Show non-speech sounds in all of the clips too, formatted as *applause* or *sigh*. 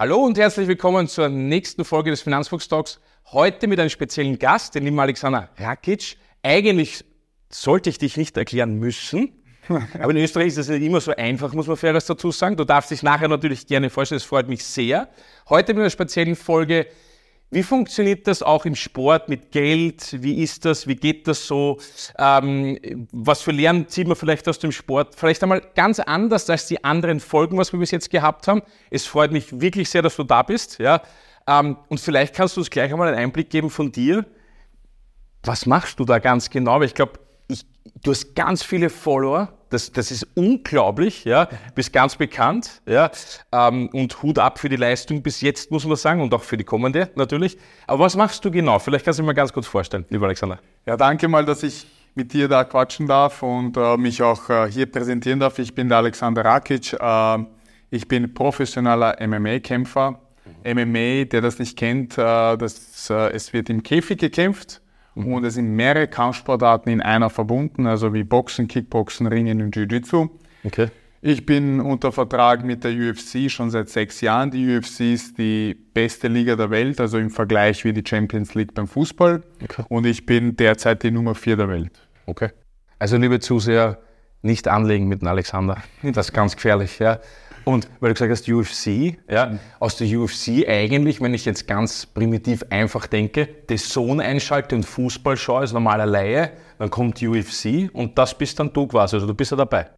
Hallo und herzlich willkommen zur nächsten Folge des Finanzfuchs Talks. Heute mit einem speziellen Gast, den lieben Alexander Rakic. Eigentlich sollte ich dich nicht erklären müssen, *laughs* aber in Österreich ist das nicht immer so einfach, muss man faires dazu sagen. Du darfst dich nachher natürlich gerne vorstellen, das freut mich sehr. Heute mit einer speziellen Folge wie funktioniert das auch im Sport mit Geld? Wie ist das? Wie geht das so? Ähm, was für Lernen zieht man vielleicht aus dem Sport? Vielleicht einmal ganz anders als die anderen Folgen, was wir bis jetzt gehabt haben. Es freut mich wirklich sehr, dass du da bist. Ja? Ähm, und vielleicht kannst du uns gleich einmal einen Einblick geben von dir. Was machst du da ganz genau? Weil ich glaube, du hast ganz viele Follower das, das ist unglaublich, ja. Bist ganz bekannt, ja. Ähm, und Hut ab für die Leistung bis jetzt, muss man sagen, und auch für die kommende natürlich. Aber was machst du genau? Vielleicht kannst du mal ganz kurz vorstellen, lieber Alexander. Ja, danke mal, dass ich mit dir da quatschen darf und äh, mich auch äh, hier präsentieren darf. Ich bin der Alexander Rakic. Äh, ich bin professioneller MMA-Kämpfer. Mhm. MMA, der das nicht kennt, äh, das, äh, es wird im Käfig gekämpft. Mhm. Und es sind mehrere Kampfsportarten in einer verbunden, also wie Boxen, Kickboxen, Ringen und Jiu-Jitsu. Okay. Ich bin unter Vertrag mit der UFC schon seit sechs Jahren. Die UFC ist die beste Liga der Welt, also im Vergleich wie die Champions League beim Fußball. Okay. Und ich bin derzeit die Nummer vier der Welt. Okay. Also liebe Zuseher, nicht anlegen mit dem Alexander. *laughs* Das ist ganz gefährlich. Ja. Und weil du gesagt hast, UFC, ja, mhm. aus der UFC eigentlich, wenn ich jetzt ganz primitiv einfach denke, den Sohn einschalte und Fußball schaue als normaler Laie, dann kommt UFC und das bist dann du quasi, also du bist ja dabei.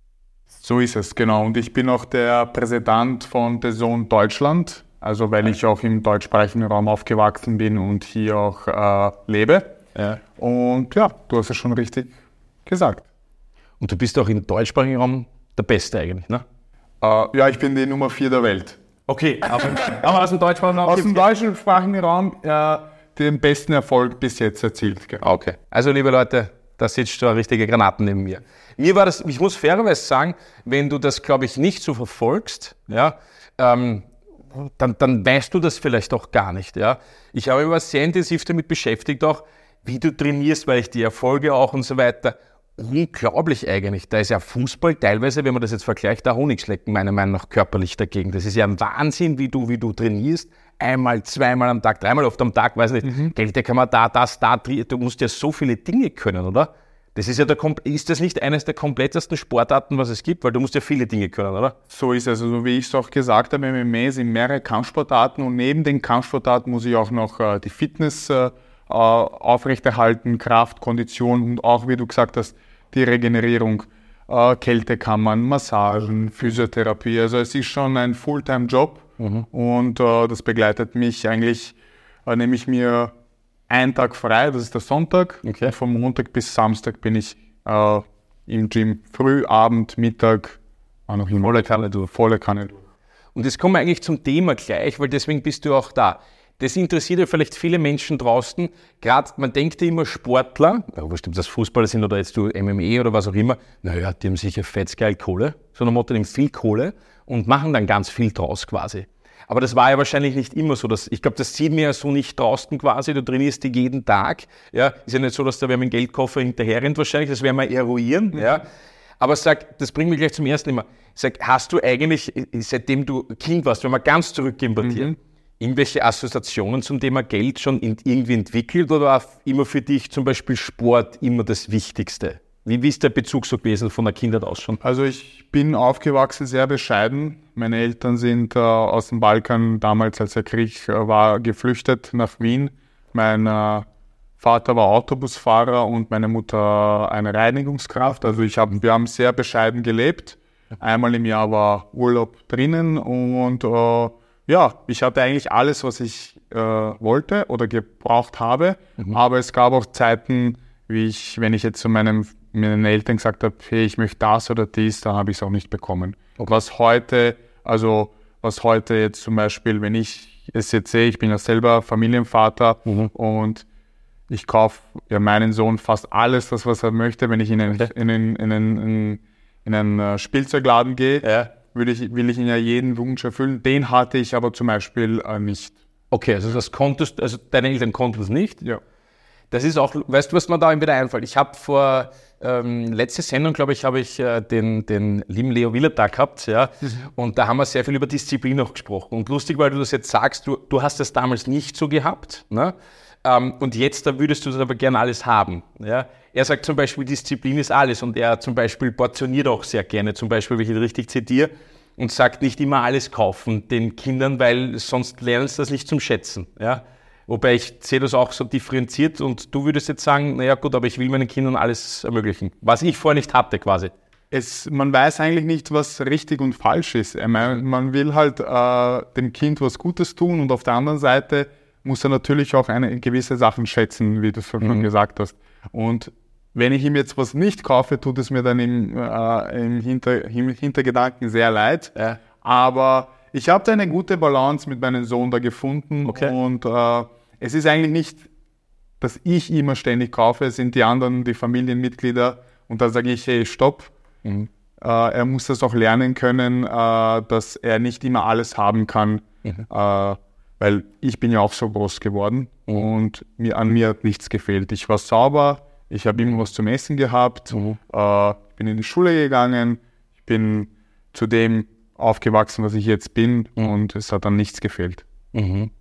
So ist es, genau. Und ich bin auch der Präsident von The Zone Deutschland, also weil ich auch im deutschsprachigen Raum aufgewachsen bin und hier auch äh, lebe. Ja. Und ja, du hast es schon richtig gesagt. Und du bist auch im deutschsprachigen Raum der Beste eigentlich, ne? Uh, ja, ich bin die Nummer 4 der Welt. Okay, aber, aber aus dem deutschsprachigen Raum? Aus dem deutschsprachigen Raum äh, den besten Erfolg bis jetzt erzielt. Genau. Okay, also liebe Leute, da sitzt schon eine richtige Granaten neben mir. Mir war das, ich muss fairerweise sagen, wenn du das, glaube ich, nicht so verfolgst, ja, ähm, dann, dann weißt du das vielleicht auch gar nicht. Ja. Ich habe mich sehr intensiv damit beschäftigt, auch wie du trainierst, weil ich die Erfolge auch und so weiter unglaublich eigentlich. Da ist ja Fußball teilweise, wenn man das jetzt vergleicht, der Honigschlecken meiner Meinung nach körperlich dagegen. Das ist ja ein Wahnsinn, wie du, wie du trainierst. Einmal, zweimal am Tag, dreimal oft am Tag, weiß nicht. Mhm. Gelte kann man da, das, da, du musst ja so viele Dinge können, oder? Das ist ja der, ist das nicht eines der komplettesten Sportarten, was es gibt? Weil du musst ja viele Dinge können, oder? So ist es. Also wie ich es auch gesagt habe, MMA sind mehrere Kampfsportarten und neben den Kampfsportarten muss ich auch noch äh, die Fitness äh, aufrechterhalten, Kraft, Kondition und auch, wie du gesagt hast, die Regenerierung, äh, Kältekammern, Massagen, Physiotherapie. Also es ist schon ein Fulltime-Job mhm. und äh, das begleitet mich eigentlich, äh, nehme ich mir einen Tag frei, das ist der Sonntag. Okay. Vom Montag bis Samstag bin ich äh, im Gym früh, Abend, Mittag, auch noch volle Kanne durch. Volle Kanne durch. Und jetzt kommen wir eigentlich zum Thema gleich, weil deswegen bist du auch da. Das interessiert ja vielleicht viele Menschen draußen. Gerade, man denkt ja immer Sportler, ja, was stimmt, das Fußballer sind oder jetzt du MME oder was auch immer, naja, die haben sicher fetzgeil Kohle, sondern Motto, nehmen viel Kohle und machen dann ganz viel draus quasi. Aber das war ja wahrscheinlich nicht immer so. Dass, ich glaube, das sieht mir ja so nicht draußen quasi. Du trainierst die jeden Tag. Ja, ist ja nicht so, dass da wer mit dem Geldkoffer hinterher rennt wahrscheinlich. Das werden wir eruieren. Ja. Aber sag, das bringt mich gleich zum ersten Mal. Sag, hast du eigentlich, seitdem du Kind warst, wenn wir ganz bei dir, mhm irgendwelche Assoziationen zum Thema Geld schon irgendwie entwickelt oder war immer für dich zum Beispiel Sport immer das Wichtigste? Wie, wie ist der Bezug so gewesen von der Kindheit aus schon? Also ich bin aufgewachsen sehr bescheiden. Meine Eltern sind äh, aus dem Balkan damals, als der Krieg äh, war, geflüchtet nach Wien. Mein äh, Vater war Autobusfahrer und meine Mutter eine Reinigungskraft. Also ich hab, wir haben sehr bescheiden gelebt. Einmal im Jahr war Urlaub drinnen und äh, ja, ich hatte eigentlich alles, was ich äh, wollte oder gebraucht habe. Mhm. Aber es gab auch Zeiten, wie ich, wenn ich jetzt zu meinem, meinen Eltern gesagt habe, hey, ich möchte das oder dies, da habe ich es auch nicht bekommen. Okay. Was heute, also was heute jetzt zum Beispiel, wenn ich es jetzt sehe, ich bin ja selber Familienvater mhm. und ich kaufe ja meinen Sohn fast alles, das, was er möchte, wenn ich in einen, okay. in einen, in einen, in in einen äh, Spielzeugladen gehe. Ja würde ich, will ich Ihnen ja jeden Wunsch erfüllen. Den hatte ich aber zum Beispiel äh, nicht. Okay, also das konntest, also deine Eltern konnten es nicht? Ja. Das ist auch, weißt du, was mir da wieder einfällt? Ich habe vor ähm, letzte Sendung, glaube ich, habe ich äh, den, den lieben Leo Willer da gehabt, ja. Mhm. Und da haben wir sehr viel über Disziplin noch gesprochen. Und lustig, weil du das jetzt sagst, du, du hast das damals nicht so gehabt, ne? Ähm, und jetzt da würdest du das aber gerne alles haben. Ja? Er sagt zum Beispiel, Disziplin ist alles und er zum Beispiel portioniert auch sehr gerne, zum Beispiel, wenn ich ihn richtig zitiere, und sagt nicht immer alles kaufen den Kindern, weil sonst lernen sie das nicht zum Schätzen. Ja? Wobei ich sehe das auch so differenziert und du würdest jetzt sagen, naja gut, aber ich will meinen Kindern alles ermöglichen, was ich vorher nicht hatte quasi. Es, man weiß eigentlich nicht, was richtig und falsch ist. Man, man will halt äh, dem Kind was Gutes tun und auf der anderen Seite muss er natürlich auch eine gewisse Sachen schätzen, wie du schon mhm. gesagt hast. Und wenn ich ihm jetzt was nicht kaufe, tut es mir dann im, äh, im, Hinter, im Hintergedanken sehr leid. Ja. Aber ich habe da eine gute Balance mit meinem Sohn da gefunden okay. und äh, es ist eigentlich nicht, dass ich immer ständig kaufe, es sind die anderen, die Familienmitglieder und da sage ich, hey, stopp. Mhm. Äh, er muss das auch lernen können, äh, dass er nicht immer alles haben kann, mhm. Weil ich bin ja auch so groß geworden und mir, an mir hat nichts gefehlt. Ich war sauber, ich habe immer was zum Essen gehabt, mhm. Äh, bin in die Schule gegangen, ich bin zu dem aufgewachsen, was ich jetzt bin mhm. und es hat dann nichts gefehlt. Mhm.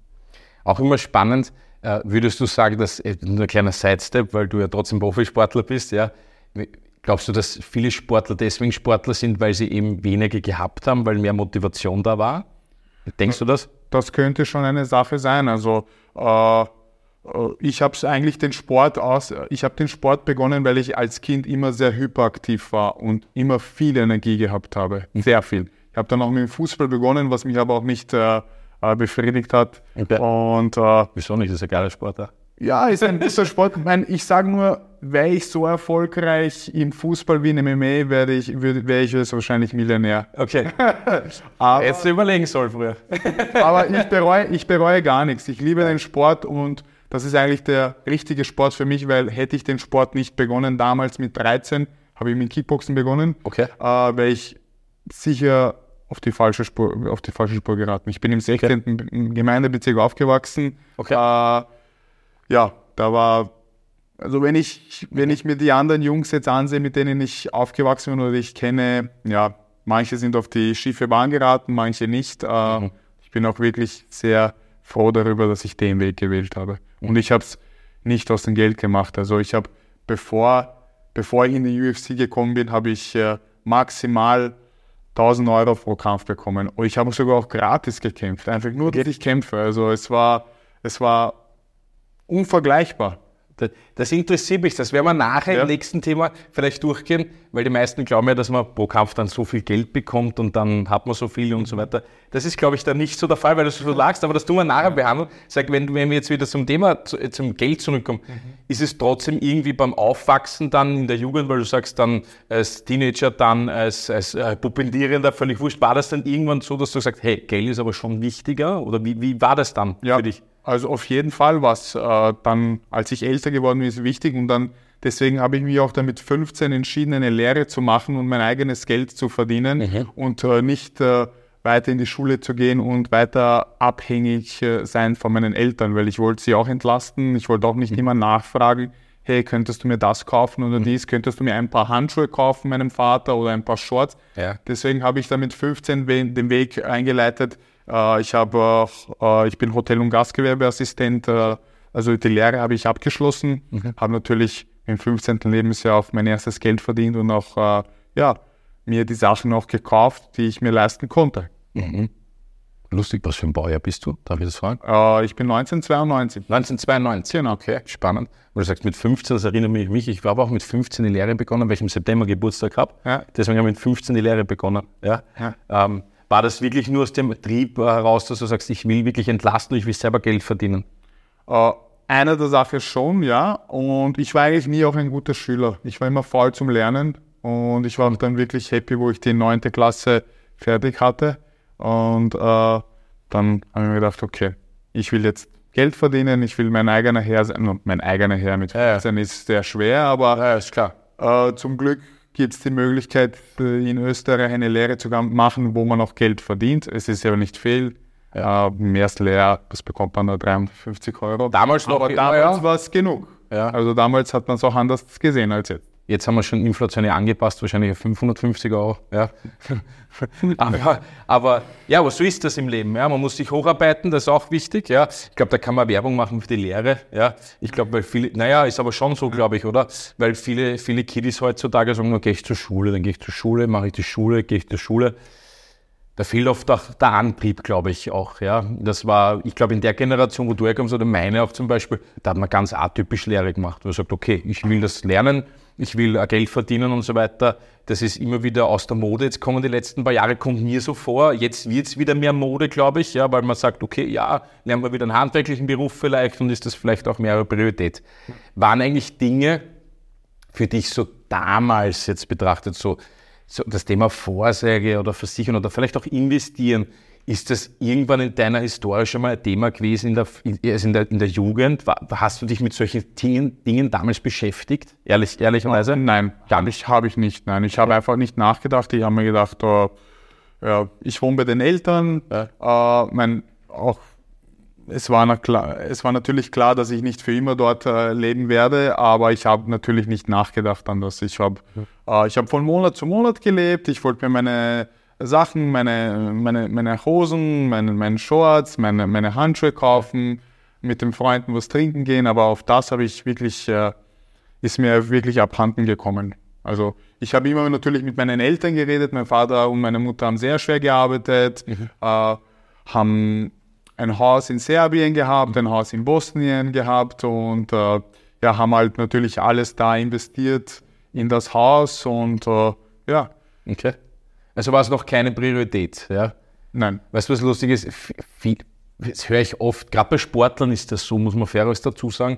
Auch immer spannend, äh, würdest du sagen, dass, äh, nur ein kleiner Sidestep, weil du ja trotzdem Profisportler bist, ja, glaubst du, dass viele Sportler deswegen Sportler sind, weil sie eben weniger gehabt haben, weil mehr Motivation da war? Denkst du das? Das könnte schon eine Sache sein. Also äh, ich habe eigentlich den Sport aus, ich habe den Sport begonnen, weil ich als Kind immer sehr hyperaktiv war und immer viel Energie gehabt habe, sehr viel. Ich habe dann auch mit dem Fußball begonnen, was mich aber auch nicht äh, äh befriedigt hat. Okay. Und, äh, Wieso nicht? Das ist ein geiler Sport. Ja, ja ist ein guter Sport. Ich, mein, ich sage nur, wäre ich so erfolgreich im Fußball wie in MMA, wäre ich, wäre ich jetzt wahrscheinlich Millionär. Okay. *laughs* aber, Jetzt überlegen soll früher. *laughs* aber ich bereue, ich bereue gar nichts. Ich liebe den Sport und das ist eigentlich der richtige Sport für mich, weil hätte ich den Sport nicht begonnen, damals mit 13, habe ich mit Kickboxen begonnen, okay. äh, wäre ich sicher auf die falsche Spur, auf die falsche Spur geraten. Ich bin im 16. Okay. Gemeindebezirk aufgewachsen. Okay. Äh, ja, da war, also wenn ich, wenn ich mir die anderen Jungs jetzt ansehe, mit denen ich aufgewachsen bin oder ich kenne, ja, manche sind auf die schiefe Bahn geraten, manche nicht. Äh, mhm. Ich bin auch wirklich sehr froh darüber, dass ich den Weg gewählt habe. Und ich habe es nicht aus dem Geld gemacht. Also ich habe, bevor, bevor ich in die UFC gekommen bin, habe ich äh, maximal 1000 Euro pro Kampf bekommen. Und ich habe sogar auch gratis gekämpft. Einfach nur, dass ich kämpfe. Also es war, es war unvergleichbar. Das interessiert mich, das werden wir nachher ja. im nächsten Thema vielleicht durchgehen, weil die meisten glauben ja, dass man pro Kampf dann so viel Geld bekommt und dann hat man so viel und so weiter. Das ist, glaube ich, dann nicht so der Fall, weil du so lagst, aber das tun wir nachher behandeln. Sag, wenn, wenn wir jetzt wieder zum Thema, zum Geld zurückkommen, mhm. ist es trotzdem irgendwie beim Aufwachsen dann in der Jugend, weil du sagst dann als Teenager, dann als, als äh, Pupendierender, völlig wurscht, war das dann irgendwann so, dass du sagst, hey, Geld ist aber schon wichtiger? Oder wie, wie war das dann ja. für dich? Also auf jeden Fall war es äh, dann, als ich älter geworden bin, ist wichtig und dann deswegen habe ich mich auch damit 15 entschieden, eine Lehre zu machen und mein eigenes Geld zu verdienen mhm. und äh, nicht äh, weiter in die Schule zu gehen und weiter abhängig äh, sein von meinen Eltern, weil ich wollte sie auch entlasten. Ich wollte auch nicht mhm. immer nachfragen, hey, könntest du mir das kaufen oder mhm. dies? Könntest du mir ein paar Handschuhe kaufen, meinem Vater oder ein paar Shorts? Ja. Deswegen habe ich da mit 15 den Weg eingeleitet, ich, habe, äh, ich bin Hotel- und Gastgewerbeassistent. Äh, also die Lehre habe ich abgeschlossen, mhm. habe natürlich im 15. Lebensjahr auch mein erstes Geld verdient und auch ja, mir die Sachen auch gekauft, die ich mir leisten konnte. Mhm. Lustig, was für ein Baujahr bist du? Darf ich das fragen? Äh, ich bin 1992. 1992, genau. Okay, spannend. Weil du sagst, mit 15, das erinnert mich mich. Ich habe auch mit 15 die Lehre begonnen, weil ich im September Geburtstag habe. Ja. Deswegen habe ich mit 15 die Lehre begonnen. Ja. ja. Ähm, war das wirklich nur aus dem Trieb heraus, dass du sagst, ich will wirklich entlasten, ich will selber Geld verdienen? Äh, einer der Sachen schon, ja. Und ich war eigentlich nie auch ein guter Schüler. Ich war immer faul zum Lernen und ich war dann wirklich happy, wo ich die neunte Klasse fertig hatte. Und äh, dann habe ich mir gedacht, okay, ich will jetzt Geld verdienen, ich will mein eigener Herr sein. Mein eigener Herr mit 15 ja. ist sehr schwer, aber ja, ist klar. Äh, zum Glück gibt es die Möglichkeit, äh, in Österreich eine Lehre zu machen, wo man auch Geld verdient. Es ist ja nicht viel. Ja. Äh, Im ersten Lehrjahr, das bekommt man nur 350 Euro. Damals noch, aber damals ja. war es genug. Ja. Also damals hat man es auch anders gesehen als jetzt. Jetzt haben wir schon inflationär angepasst, wahrscheinlich auf 550 Euro. Ja. *laughs* aber, aber, ja, aber so ist das im Leben. Ja. Man muss sich hocharbeiten, das ist auch wichtig. Ja. Ich glaube, da kann man Werbung machen für die Lehre. Ja. Ich glaube, weil viele, naja, ist aber schon so, glaube ich, oder? Weil viele, viele Kiddies heutzutage sagen, gehe ich zur Schule, dann gehe ich zur Schule, mache ich die Schule, gehe ich zur Schule da fehlt oft auch der Antrieb, glaube ich auch. Ja, das war, ich glaube, in der Generation, wo du herkommst oder meine auch zum Beispiel, da hat man ganz atypisch Lehre gemacht. Man sagt, okay, ich will das lernen, ich will Geld verdienen und so weiter. Das ist immer wieder aus der Mode. Jetzt kommen die letzten paar Jahre, kommt mir so vor. Jetzt wird es wieder mehr Mode, glaube ich, ja, weil man sagt, okay, ja, lernen wir wieder einen handwerklichen Beruf vielleicht und ist das vielleicht auch mehr Priorität. Waren eigentlich Dinge, für dich so damals jetzt betrachtet, so so das Thema Vorsorge oder Versichern oder vielleicht auch investieren, ist das irgendwann in deiner Historie schon mal ein Thema gewesen in der, also in der, in der Jugend? Hast du dich mit solchen Dingen, Dingen damals beschäftigt, ehrlich, ehrlicherweise? Nein, gar nicht, habe ich nicht. Nein, ich habe einfach nicht nachgedacht. Ich habe mir gedacht, oh, ja, ich wohne bei den Eltern. Ja. Äh, mein, auch es war, klar, es war natürlich klar, dass ich nicht für immer dort äh, leben werde, aber ich habe natürlich nicht nachgedacht an das. Ich habe mhm. äh, hab von Monat zu Monat gelebt. Ich wollte mir meine Sachen, meine, meine, meine Hosen, meine, meine Shorts, meine, meine Handschuhe kaufen, mit den Freunden was trinken gehen, aber auf das habe ich wirklich, äh, ist mir wirklich abhanden gekommen. Also ich habe immer natürlich mit meinen Eltern geredet. Mein Vater und meine Mutter haben sehr schwer gearbeitet, mhm. äh, haben ein Haus in Serbien gehabt, ein Haus in Bosnien gehabt und äh, ja, haben halt natürlich alles da investiert in das Haus und äh, ja. Okay. Also war es noch keine Priorität, ja? Nein. Weißt du, was lustig ist? Viel, das höre ich oft, gerade bei Sportlern ist das so, muss man fairerweise dazu sagen,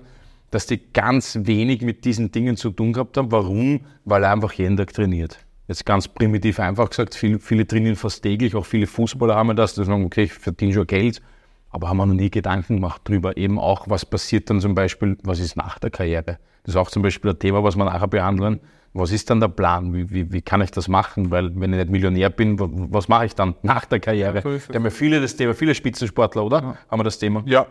dass die ganz wenig mit diesen Dingen zu tun gehabt haben. Warum? Weil er einfach jeden Tag trainiert. Jetzt ganz primitiv einfach gesagt, viele, viele trainieren fast täglich, auch viele Fußballer haben das, die sagen, okay, ich verdiene schon Geld, aber haben wir noch nie Gedanken gemacht darüber, eben auch, was passiert dann zum Beispiel, was ist nach der Karriere? Das ist auch zum Beispiel ein Thema, was wir nachher behandeln. Was ist dann der Plan? Wie, wie, wie kann ich das machen? Weil wenn ich nicht Millionär bin, was mache ich dann *laughs* nach der Karriere? So haben ja viele das Thema, viele Spitzensportler, oder? Ja. Haben wir das Thema? Ja,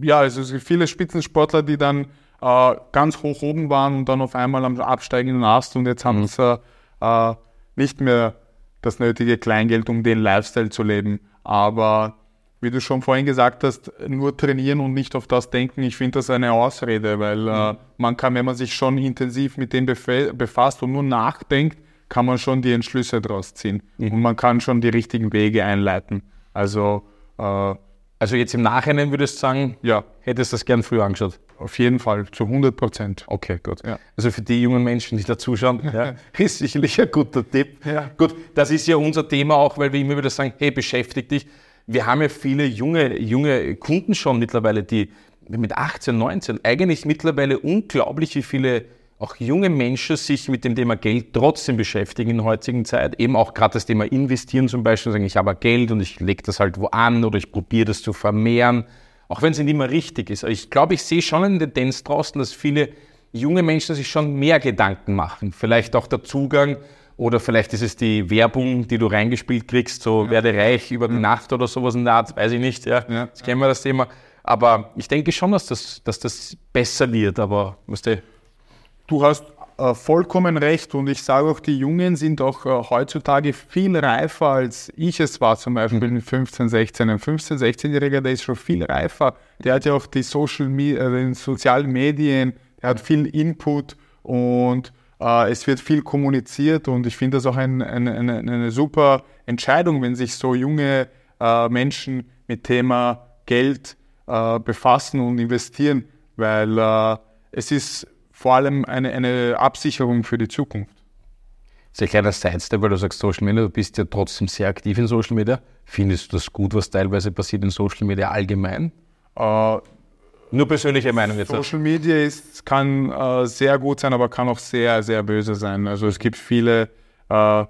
ja also es gibt viele Spitzensportler, die dann äh, ganz hoch oben waren und dann auf einmal am absteigenden Ast und jetzt haben mhm. sie äh, nicht mehr das nötige Kleingeld, um den Lifestyle zu leben. Aber wie du schon vorhin gesagt hast, nur trainieren und nicht auf das denken, ich finde das eine Ausrede, weil äh, mhm. man kann, wenn man sich schon intensiv mit dem befasst und nur nachdenkt, kann man schon die Entschlüsse daraus ziehen mhm. und man kann schon die richtigen Wege einleiten. Also, äh, also jetzt im Nachhinein würdest du sagen, ja. hättest du das gern früher angeschaut? Auf jeden Fall, zu 100 Prozent. Okay, gut. Ja. Also für die jungen Menschen, die da zuschauen, ja, *laughs* ist sicherlich ein guter Tipp. Ja. Gut, das ist ja unser Thema auch, weil wir immer wieder sagen, hey, beschäftige dich wir haben ja viele junge, junge Kunden schon mittlerweile, die mit 18, 19, eigentlich mittlerweile unglaublich, wie viele auch junge Menschen sich mit dem Thema Geld trotzdem beschäftigen in der heutigen Zeit. Eben auch gerade das Thema Investieren zum Beispiel, sagen, ich habe Geld und ich lege das halt wo an oder ich probiere das zu vermehren, auch wenn es nicht immer richtig ist. ich glaube, ich sehe schon eine Tendenz draußen, dass viele junge Menschen sich schon mehr Gedanken machen. Vielleicht auch der Zugang oder vielleicht ist es die Werbung, die du reingespielt kriegst, so ja. werde reich über die Nacht oder sowas in der Art, weiß ich nicht. Ja. ja. Jetzt kennen wir das Thema. Aber ich denke schon, dass das, dass das besser wird. Aber weißt du, du hast äh, vollkommen recht und ich sage auch, die Jungen sind auch äh, heutzutage viel reifer, als ich es war, zum Beispiel mhm. mit 15, 16. Ein 15-, 16-Jähriger, der ist schon viel reifer. Der hat ja auch die Social Media, äh, sozialen Medien, der hat viel Input und es wird viel kommuniziert und ich finde das auch ein, ein, eine, eine, super Entscheidung, wenn sich so junge äh, Menschen mit Thema Geld äh, befassen und investieren, weil äh, es ist vor allem eine, eine Absicherung für die Zukunft. Sehr kleiner Sidestep, weil du sagst Social Media, du bist ja trotzdem sehr aktiv in Social Media. Findest du das gut, was teilweise passiert in Social Media allgemein? Äh, nur persönliche Meinung jetzt. Social Media ist, kann äh, sehr gut sein, aber kann auch sehr, sehr böse sein. Also es gibt viele, äh,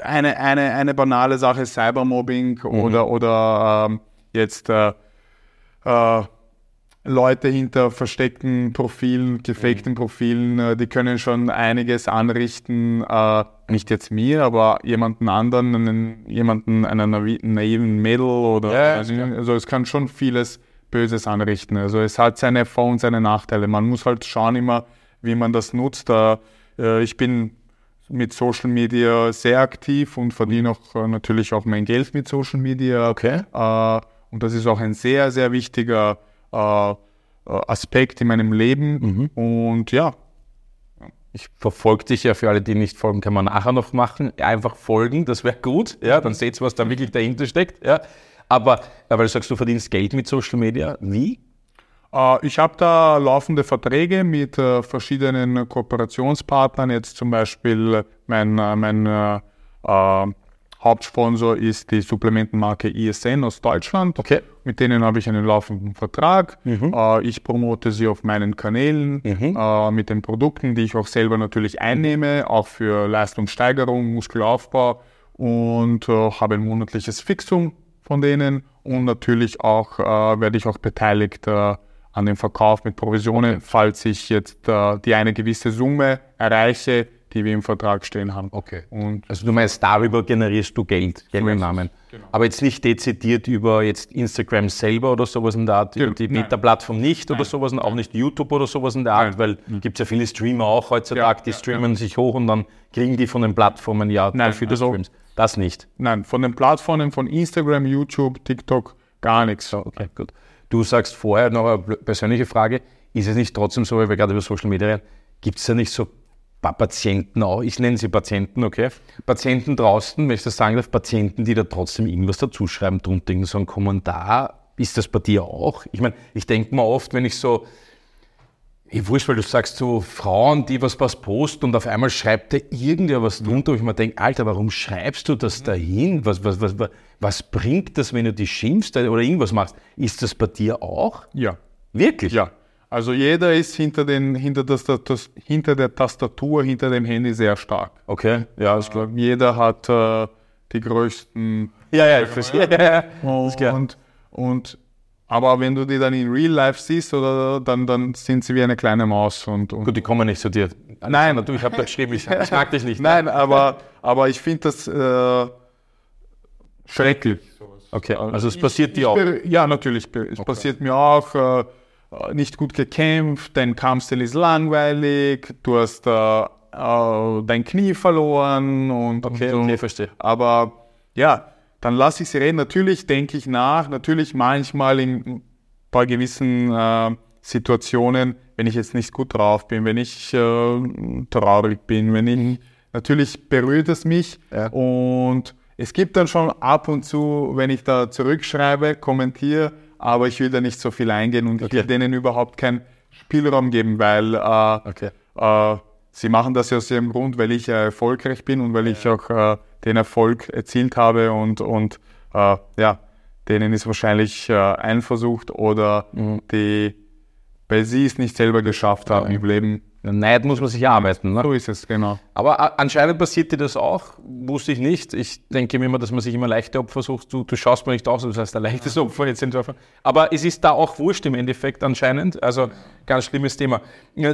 eine, eine, eine banale Sache, Cybermobbing mhm. oder, oder ähm, jetzt äh, äh Leute hinter versteckten Profilen, gefakten mhm. Profilen, äh, die können schon einiges anrichten. Äh, nicht jetzt mir, aber jemanden anderen, einen, jemanden, einer naiven Mädel oder ja, also, also es kann schon vieles Böses anrichten. Also es hat seine Vor- und seine Nachteile. Man muss halt schauen immer, wie man das nutzt. Äh, ich bin mit Social Media sehr aktiv und verdiene auch äh, natürlich auch mein Geld mit Social Media. Okay. Äh, und das ist auch ein sehr, sehr wichtiger Aspekt in meinem Leben. Mhm. Und ja. Ich verfolge dich ja für alle, die nicht folgen, kann man nachher noch machen. Einfach folgen, das wäre gut. Ja, dann seht ihr, was da wirklich dahinter steckt. Ja. Aber, weil du sagst, du verdienst Geld mit Social Media. Wie? Äh, ich habe da laufende Verträge mit äh, verschiedenen Kooperationspartnern. Jetzt zum Beispiel mein, äh, mein äh, Hauptsponsor ist die Supplementenmarke ISN aus Deutschland. Okay. Mit denen habe ich einen laufenden Vertrag. Mhm. Ich promote sie auf meinen Kanälen mhm. mit den Produkten, die ich auch selber natürlich einnehme, auch für Leistungssteigerung, Muskelaufbau und habe ein monatliches Fixum von denen und natürlich auch werde ich auch beteiligt an dem Verkauf mit Provisionen, okay. falls ich jetzt äh, die eine gewisse Summe erreiche, die wir im Vertrag stehen haben. Okay. Und also du meinst, darüber generierst du Geld, Geldeinnahmen. Genau. Aber jetzt nicht dezidiert über jetzt Instagram selber oder sowas in der Art, über die Meta-Plattform nicht Nein. oder sowas und auch nicht YouTube oder sowas in der Art, Nein. weil gibt es ja viele Streamer auch heutzutage, ja, die streamen ja. sich hoch und dann kriegen die von den Plattformen ja Nein, dafür also, Streams. Das nicht. Nein, von den Plattformen von Instagram, YouTube, TikTok gar nichts. Okay, gut. Du sagst vorher noch eine persönliche Frage, ist es nicht trotzdem so, weil wir gerade über Social Media reden, gibt es da nicht so Patienten auch, ich nenne sie Patienten, okay? Patienten draußen, wenn ich das sagen darf, Patienten, die da trotzdem irgendwas dazuschreiben, drunter so einen Kommentar. Ist das bei dir auch? Ich meine, ich denke mal oft, wenn ich so ich wurscht, weil du sagst so Frauen, die was, was posten und auf einmal schreibt da irgendwer was drunter, wo ich mir denke, Alter, warum schreibst du das dahin? Was, was, was, was, was bringt das, wenn du die schimpfst oder irgendwas machst? Ist das bei dir auch? Ja. Wirklich? Ja. Also jeder ist hinter, den, hinter, das, das, hinter der Tastatur, hinter dem Handy sehr stark. Okay, ja, ist klar. Jeder hat äh, die größten... Ja, ja, ich verstehe. Ja, ja, ja. Und, und aber wenn du die dann in Real Life siehst, oder, dann, dann sind sie wie eine kleine Maus. Und, und Gut, die kommen nicht zu dir. Nein. Du, ich habe da geschrieben, ich, ich, mag dich nicht. Nein, aber, aber ich finde das äh, schrecklich. Okay, also es passiert dir auch? Ja, natürlich. Es okay. passiert mir auch. Äh, nicht gut gekämpft, dein Kampfstil ist langweilig, du hast äh, äh, dein Knie verloren und, okay, und so. okay, verstehe. Aber ja, dann lasse ich sie reden. Natürlich denke ich nach, natürlich manchmal in bei gewissen äh, Situationen, wenn ich jetzt nicht gut drauf bin, wenn ich äh, traurig bin, wenn ich, mhm. natürlich berührt es mich ja. und es gibt dann schon ab und zu, wenn ich da zurückschreibe, kommentiere, aber ich will da nicht so viel eingehen und okay. ich will denen überhaupt keinen Spielraum geben, weil äh, okay. äh, sie machen das ja aus dem Grund, weil ich erfolgreich bin und weil ja. ich auch äh, den Erfolg erzielt habe und, und äh, ja, denen ist wahrscheinlich äh, einversucht oder mhm. die, weil sie es nicht selber geschafft haben ja. im Leben, Neid muss man sich arbeiten. Ne? So ist es, genau. Aber anscheinend passiert dir das auch, wusste ich nicht. Ich denke mir immer, dass man sich immer leichte Opfer sucht. Du, du schaust mir nicht aus, das heißt ein leichtes Opfer jetzt entwerfen. Aber es ist da auch wurscht im Endeffekt anscheinend. Also ganz schlimmes Thema.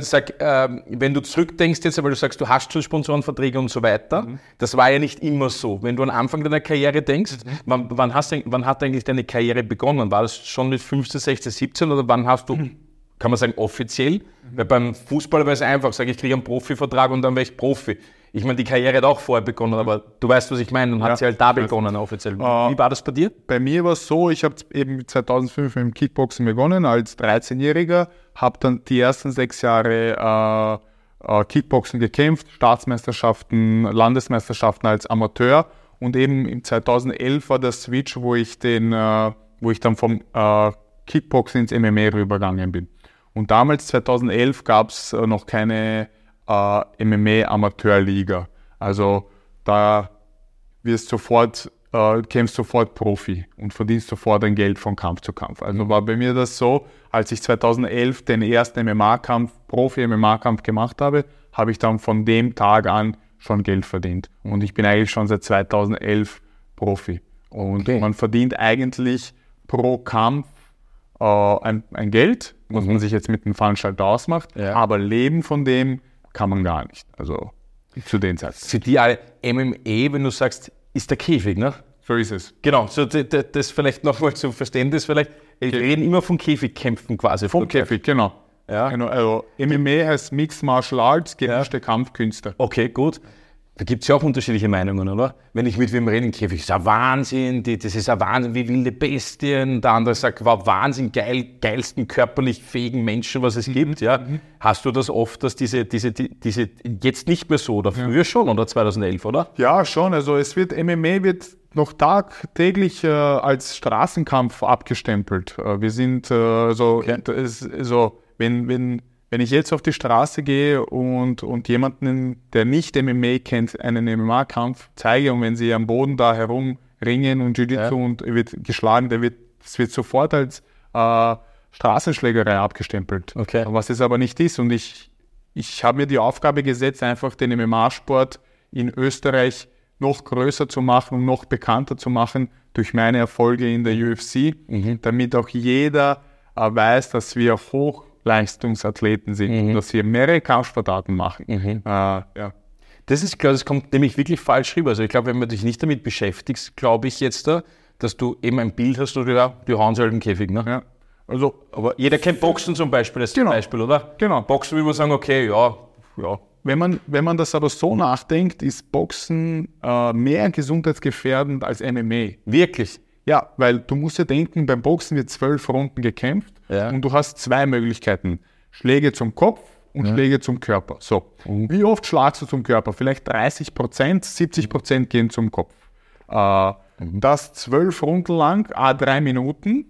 Sag, äh, wenn du zurückdenkst jetzt, weil du sagst, du hast schon Sponsorenverträge und so weiter, mhm. das war ja nicht immer so. Wenn du an Anfang deiner Karriere denkst, mhm. wann, wann, hast, wann hat eigentlich deine Karriere begonnen? War das schon mit 15, 16, 17 oder wann hast du mhm kann man sagen, offiziell. Mhm. Weil beim Fußball war es einfach, sage ich, kriege einen Profivertrag und dann wäre ich Profi. Ich meine, die Karriere hat auch vorher begonnen, aber du weißt, was ich meine, und ja, hat sie halt da begonnen, offiziell. Wie uh, war das bei dir? Bei mir war es so, ich habe eben 2005 mit dem Kickboxen begonnen, als 13-Jähriger, habe dann die ersten sechs Jahre äh, äh, Kickboxen gekämpft, Staatsmeisterschaften, Landesmeisterschaften als Amateur und eben im 2011 war der Switch, wo ich, den, äh, wo ich dann vom äh, Kickboxen ins MMA rübergegangen bin. Und damals, 2011, gab es noch keine äh, MMA-Amateurliga. Also da wirst sofort, äh, kämpfst sofort Profi und verdienst sofort dein Geld von Kampf zu Kampf. Also war bei mir das so, als ich 2011 den ersten MMA-Kampf, Profi-MMA-Kampf gemacht habe, habe ich dann von dem Tag an schon Geld verdient. Und ich bin eigentlich schon seit 2011 Profi. Und okay. man verdient eigentlich pro Kampf äh, ein, ein Geld, was man sich jetzt mit dem Veranstalter ausmacht, ja. aber leben von dem kann man gar nicht. Also zu den Zeiten. Für die alle MME, wenn du sagst, ist der Käfig, ne? So ist es. Genau, so das vielleicht nochmal zum Verständnis vielleicht. Wir reden immer von Käfigkämpfen quasi. Vom Käfig, genau. Ja. Genau, also MMA heißt Mixed Martial Arts, gemischte Kampfkünste. Okay, gut. Da gibt es ja auch unterschiedliche Meinungen, oder? Wenn ich mit wem rede im Käfig, ist ein Wahnsinn, die, das ist ein Wahnsinn, wie wilde Bestien. Der andere sagt, wow, Wahnsinn, geil, geilsten körperlich fähigen Menschen, was es gibt. Ja. Hast du das oft, dass diese, diese, die- diese, jetzt nicht mehr so, oder früher schon, oder 2011, oder? Ja, schon. Also es wird MMA wird noch tagtäglich äh, als Straßenkampf abgestempelt. Äh, wir sind äh, so, das, so wenn, wenn, wenn ich jetzt auf die Straße gehe und, und jemanden, der nicht MMA kennt, einen MMA-Kampf zeige und wenn sie am Boden da herumringen und Jiu-Jitsu und wird geschlagen, der wird, das wird sofort als äh, Straßenschlägerei abgestempelt. Okay. Was es aber nicht ist. Und ich, ich habe mir die Aufgabe gesetzt, einfach den MMA-Sport in Österreich noch größer zu machen und noch bekannter zu machen durch meine Erfolge in der UFC, damit auch jeder äh, weiß, dass wir Hochleistungsathleten sind und dass wir mehrere Kampfsportarten machen. Äh, ja. Das ist klar, das kommt nämlich wirklich falsch rüber. Also ich glaube, wenn man dich nicht damit beschäftigst, glaube ich jetzt da, dass du eben ein Bild hast, oder ja, die hauen halt im Käfig, ne? Ja. Also, Aber jeder kennt Boxen zum Beispiel als Genau. Beispiel, oder? Genau. Boxen will man sagen, okay, ja, ja. wenn man, wenn man das aber so nachdenkt, ist Boxen äh, mehr gesundheitsgefährdend als MMA. Wirklich. Ja, weil du musst ja denken, beim Boxen wird zwölf Runden gekämpft Ja. und du hast zwei Möglichkeiten. Schläge zum Kopf und Schläge zum Körper. So, wie oft schlagst du zum Körper? Vielleicht 30 Prozent, 70 Prozent gehen zum Kopf. Äh, Das zwölf Runden lang, a drei Minuten,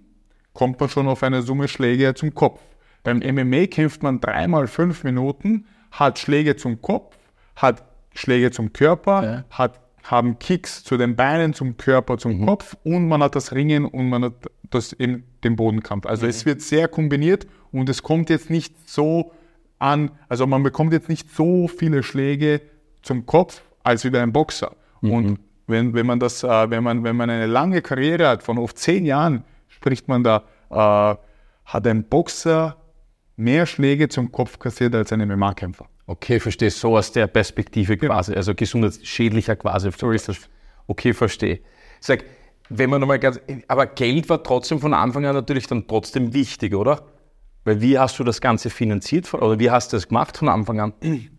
kommt man schon auf eine Summe Schläge zum Kopf. Beim MMA kämpft man dreimal fünf Minuten, hat Schläge zum Kopf, hat Schläge zum Körper, Ja. hat, haben Kicks zu den Beinen, zum Körper, zum Kopf und man hat das Ringen und man hat das in den Bodenkampf. Also es wird sehr kombiniert und es kommt jetzt nicht so an, also man bekommt jetzt nicht so viele Schläge zum Kopf als wie bei einem Boxer. Und wenn, wenn man das, äh, wenn man, wenn man eine lange Karriere hat, von oft zehn Jahren, spricht man da, äh, hat ein Boxer mehr Schläge zum Kopf kassiert als ein MMA-Kämpfer. Okay, verstehe. So aus der Perspektive quasi, also gesundheitsschädlicher quasi. So ist das. Okay, verstehe. Sag, wenn man nochmal ganz, aber Geld war trotzdem von Anfang an natürlich dann trotzdem wichtig, oder? Weil wie hast du das Ganze finanziert oder wie hast du das gemacht von Anfang an? *clears throat*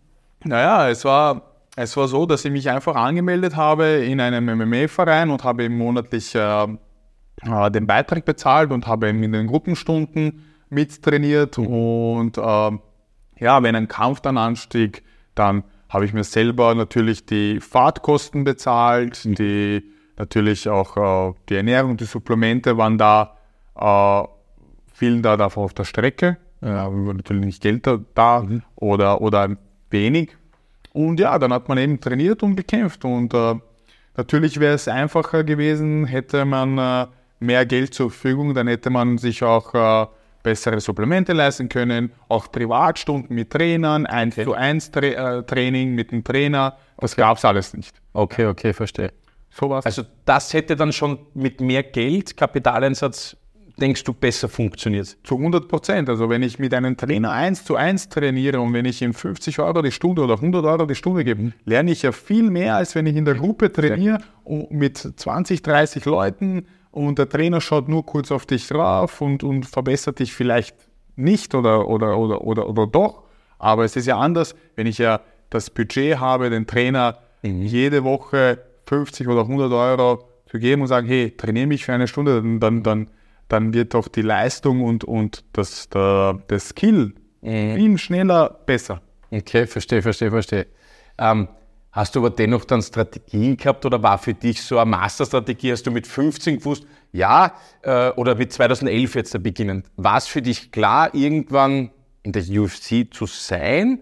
Naja, es war, es war so, dass ich mich einfach angemeldet habe in einem MMA-Verein und habe eben monatlich äh, äh, den Beitrag bezahlt und habe eben in den Gruppenstunden mittrainiert. Und äh, ja, wenn ein Kampf dann anstieg, dann habe ich mir selber natürlich die Fahrtkosten bezahlt, die natürlich auch äh, die Ernährung, die Supplemente waren da, äh, fielen da davon auf der Strecke. Ja, war natürlich nicht Geld da, da oder, oder wenig. Und ja, dann hat man eben trainiert und gekämpft. Und äh, natürlich wäre es einfacher gewesen, hätte man äh, mehr Geld zur Verfügung, dann hätte man sich auch äh, bessere Supplemente leisten können, auch Privatstunden mit Trainern, 1 zu 1 Tra äh, Training mit dem Trainer. Das gab es alles nicht. Okay, okay, verstehe. Sowas. Also das hätte dann schon mit mehr Geld, Kapitaleinsatz, denkst du, besser funktioniert. Zu 100 Prozent. Also wenn ich mit einem Trainer 1 zu 1 trainiere und wenn ich ihm 50 Euro die Stunde oder 100 Euro die Stunde gebe, lerne ich ja viel mehr, als wenn ich in der Gruppe trainiere und mit 20, 30 Leuten und der Trainer schaut nur kurz auf dich drauf und, und verbessert dich vielleicht nicht oder, oder, oder, oder, oder doch. Aber es ist ja anders, wenn ich ja das Budget habe, den Trainer jede Woche 50 oder 100 Euro zu geben und sagen, hey, trainiere mich für eine Stunde, dann, dann, dann, wird doch die Leistung und, und das, der, der Skill viel schneller besser. Okay, verstehe, verstehe, verstehe. Ähm, hast du aber dennoch dann Strategien gehabt oder war für dich so eine Masterstrategie? Hast du mit 15 gewusst, ja, äh, oder mit 2011 jetzt da beginnend? War es für dich klar, irgendwann in der UFC zu sein?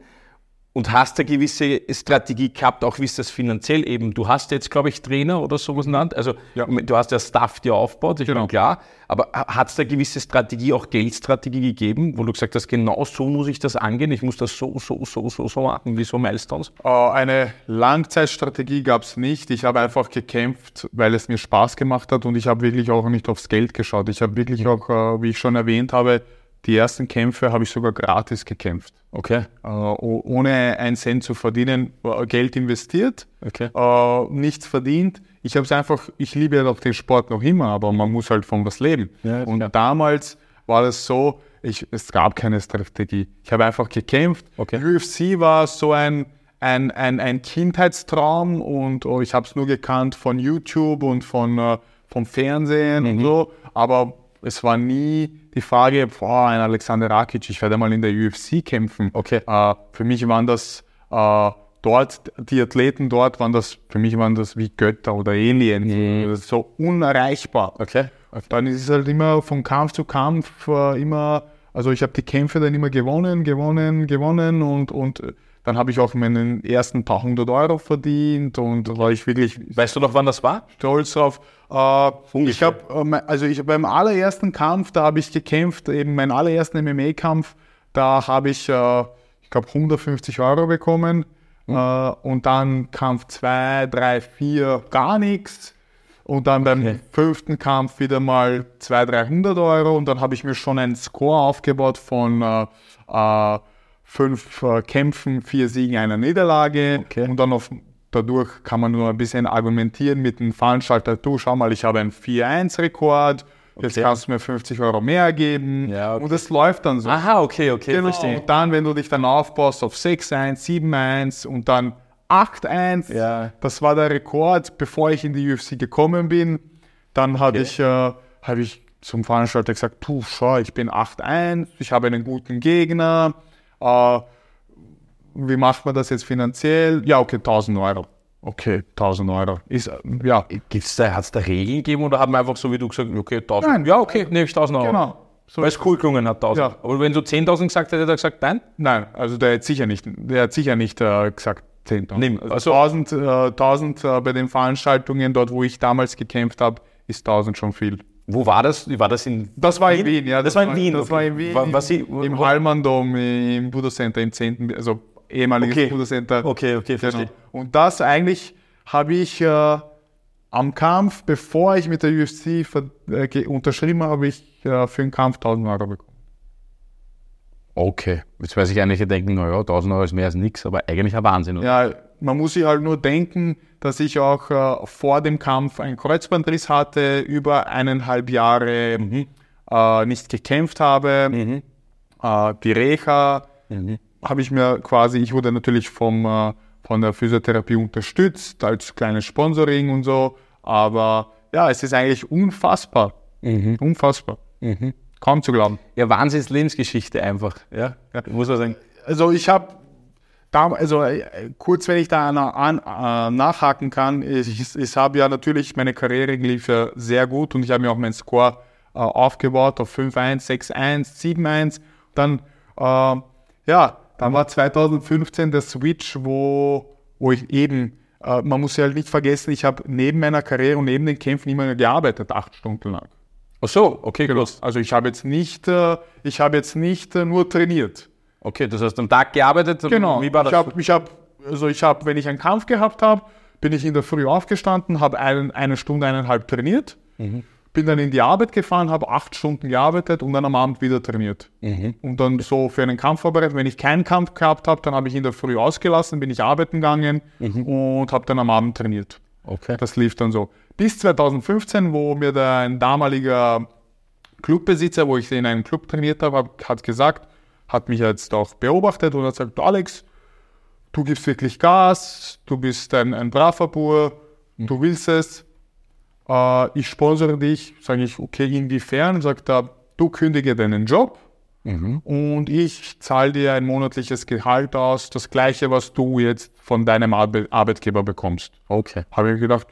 Und hast eine gewisse Strategie gehabt, auch wie ist das finanziell eben? Du hast jetzt, glaube ich, Trainer oder sowas genannt. Also Ja. du hast ja Staff dir aufgebaut, ich Genau. meine, klar. Aber hat es da eine gewisse Strategie, auch Geldstrategie gegeben, wo du gesagt hast, genau so muss ich das angehen, ich muss das so, so, so, so, so machen, wie so Milestones? Äh, Eine Langzeitstrategie gab es nicht. Ich habe einfach gekämpft, weil es mir Spaß gemacht hat und ich habe wirklich auch nicht aufs Geld geschaut. Ich habe wirklich auch, äh, wie ich schon erwähnt habe, die ersten Kämpfe habe ich sogar gratis gekämpft. Okay, Äh, ohne einen Cent zu verdienen, äh, Geld investiert, okay. äh, nichts verdient. Ich habe es einfach, ich liebe ja doch den Sport noch immer, aber man muss halt von was leben. Ja, und klar. damals war das so, ich, es gab keine Strategie. Ich habe einfach gekämpft. Okay. UFC war so ein, ein, ein, ein Kindheitstraum und oh, ich habe es nur gekannt von YouTube und von, äh, vom Fernsehen und so. Aber es war nie die Frage, boah, ein Alexander Rakic, ich werde mal in der UFC kämpfen. Okay. Äh, für mich waren das äh, dort, die Athleten dort waren das, für mich waren das wie Götter oder Aliens. Ist so unerreichbar. Okay. Dann ist es halt immer von Kampf zu Kampf äh, immer, also ich habe die Kämpfe dann immer gewonnen, gewonnen, gewonnen und, und äh, dann habe ich auch meinen ersten paar hundert Euro verdient und war ich wirklich Weißt du noch, wann das war? stolz drauf. Äh, ich habe, äh, also ich beim allerersten Kampf, da habe ich gekämpft, eben meinen allerersten MMA-Kampf, da habe ich, äh, ich glaube, 150 Euro bekommen. Äh, und dann Kampf 2, 3, 4, gar nichts. Und dann beim Okay. fünften Kampf wieder mal 200, 300 Euro. Und dann habe ich mir schon einen Score aufgebaut von äh, äh, fünf äh, Kämpfen, vier Siegen, einer Niederlage. Okay. Und dann auf, dadurch kann man nur ein bisschen argumentieren mit dem Veranstalter. Du, schau mal, ich habe einen 4-1-Rekord. Jetzt Okay. kannst du mir 50 Euro mehr geben. Ja, okay. Und es läuft dann so. Aha, okay, okay, Genau. verstehe. Und dann, wenn du dich dann aufbaust auf 6-1, 7-1 und dann 8-1, Ja. das war der Rekord, bevor ich in die UFC gekommen bin. Dann hatte Okay. ich, äh, habe ich zum Veranstalter gesagt, puh, schau, ich bin 8-1, ich habe einen guten Gegner. Äh, wie macht man das jetzt finanziell? Ja, okay, 1000 Euro. Okay, 1000 Euro. Ist, ja, Gibt's da, hat's da Regeln gegeben oder haben einfach so wie du gesagt, okay, 1000? Nein. Ja, okay, nehme ich 1000 Euro. genau. So Weil es cool gelungen hat, 1000. Ja. Aber wenn du 10.000 gesagt hättest, hätte er gesagt, nein? Nein, also der hat sicher nicht, der hat sicher nicht äh, gesagt 10.000. Nimm, Also 1000, äh, 1000 äh, bei den Veranstaltungen, dort wo ich damals gekämpft habe, ist 1000 schon viel. Wo war das? War das in Das war in Wien, ja. Das war in Wien, Das okay. war in Wien. Wa- was im, Im Hallmann-Dom, im Buddha Center, im 10., also ehemaliges Okay. Buddha Center. Okay, okay, Genau. verstehe. Und das eigentlich habe ich äh, am Kampf, bevor ich mit der UFC äh, unterschrieben habe, habe ich äh, für den Kampf 1000 Euro bekommen. Okay. Jetzt weiß ich eigentlich denken, naja, 1000 Euro ist mehr als nichts, aber eigentlich ein Wahnsinn. Oder? Ja, man muss sich halt nur denken, dass ich auch äh, vor dem Kampf einen Kreuzbandriss hatte, über eineinhalb Jahre äh, nicht gekämpft habe. Äh, die Reha habe ich mir quasi, ich wurde natürlich vom, äh, von der Physiotherapie unterstützt, als kleines Sponsoring und so. Aber ja, es ist eigentlich unfassbar. Unfassbar. Kaum zu glauben. Ja, Wahnsinns Lebensgeschichte einfach. Ja, muss man sagen. also ich habe da, also äh, kurz, wenn ich da an, an, äh, nachhaken kann, ich, ich, ich habe ja natürlich, meine Karriere lief ja sehr gut und ich habe mir auch meinen Score äh, aufgebaut auf 5-1, 6-1, 7-1. Dann, äh, ja, dann war 2015 der Switch, wo, wo ich eben, äh, man muss ja halt nicht vergessen, ich habe neben meiner Karriere und neben den Kämpfen immer gearbeitet, acht Stunden lang. Ach so, okay, gut. Also ich habe jetzt nicht, äh, ich habe jetzt nicht äh, nur trainiert. Okay, das heißt am Tag gearbeitet. Genau. Wie war das? Ich habe, ich hab, also ich habe, wenn ich einen Kampf gehabt habe, bin ich in der Früh aufgestanden, habe einen, eine Stunde, eineinhalb trainiert, bin dann in die Arbeit gefahren, habe acht Stunden gearbeitet und dann am Abend wieder trainiert. Und dann so für einen Kampf vorbereitet. Wenn ich keinen Kampf gehabt habe, dann habe ich in der Früh ausgelassen, bin ich arbeiten gegangen und habe dann am Abend trainiert. okay. Das lief dann so. Bis 2015, wo mir da ein damaliger Clubbesitzer, wo ich in einem Club trainiert habe, hab- hat gesagt, hat mich jetzt auch beobachtet und hat gesagt, Alex, du gibst wirklich Gas, du bist ein, ein braver Bur, du willst es, äh, ich sponsere dich, sage ich, okay, inwiefern? Sagt er, du kündige deinen Job und ich zahle dir ein monatliches Gehalt aus, das gleiche, was du jetzt von deinem Arbe Arbeitgeber bekommst Okay. habe ich gedacht,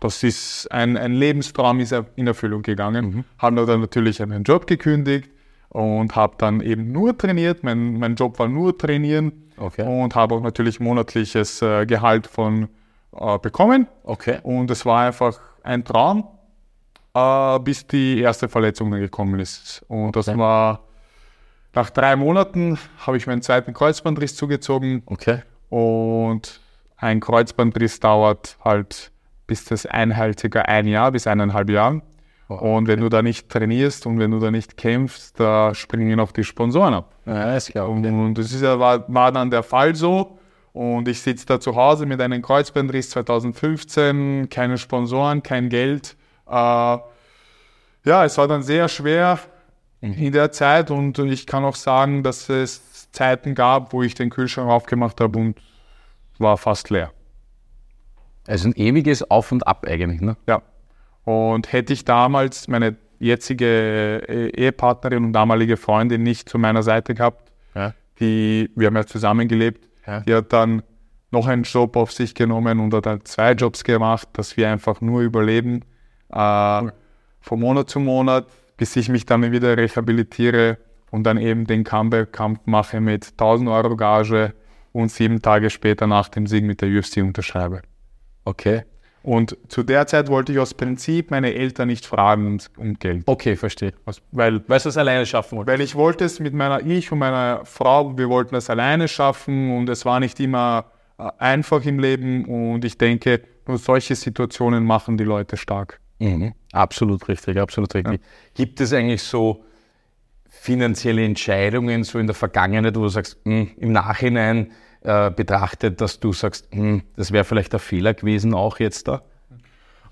das ist ein, ein Lebenstraum ist in Erfüllung gegangen. Habe dann natürlich einen Job gekündigt und habe dann eben nur trainiert. Mein, mein Job war nur trainieren Okay. und habe auch natürlich monatliches äh, Gehalt von äh, bekommen. Okay. Und es war einfach ein Traum, äh, bis die erste Verletzung dann gekommen ist. Und das Okay. war nach drei Monaten habe ich meinen zweiten Kreuzbandriss zugezogen. Okay. Und ein Kreuzbandriss dauert halt bis das einhält circa ein Jahr bis eineinhalb Jahren. Und wenn du da nicht trainierst und wenn du da nicht kämpfst, da springen auch die Sponsoren ab. Ja, ist klar. Und, und das ist ja, war, war dann der Fall so. Und ich sitze da zu Hause mit einem Kreuzbandriss 2015, keine Sponsoren, kein Geld. Äh, ja, es war dann sehr schwer, in der Zeit und ich kann auch sagen, dass es Zeiten gab, wo ich den Kühlschrank aufgemacht habe und war fast leer. Also ein ewiges Auf und Ab eigentlich, ne? Ja. Und hätte ich damals meine jetzige äh, Ehepartnerin und damalige Freundin nicht zu meiner Seite gehabt, Ja. die, wir haben ja zusammengelebt, Ja. die hat dann noch einen Job auf sich genommen und hat dann zwei Jobs gemacht, dass wir einfach nur überleben, äh, von Monat zu Monat, bis ich mich dann wieder rehabilitiere und dann eben den Comeback-Kampf mache mit 1000 Euro Gage und sieben Tage später nach dem Sieg mit der UFC unterschreibe. Okay. Und zu der Zeit wollte ich aus Prinzip meine Eltern nicht fragen um, Geld. Okay, verstehe. Was- Weil, Weil du es alleine schaffen wolltest. weil ich wollte es mit meiner, ich und meiner Frau, wir wollten es alleine schaffen und es war nicht immer äh, einfach im Leben und ich denke, nur solche Situationen machen die Leute stark. Mhm. Absolut richtig, absolut richtig. Gibt es eigentlich so finanzielle Entscheidungen so in der Vergangenheit, wo du sagst, hm, im Nachhinein äh, betrachtet, dass du sagst, hm, das wäre vielleicht ein Fehler gewesen auch jetzt da?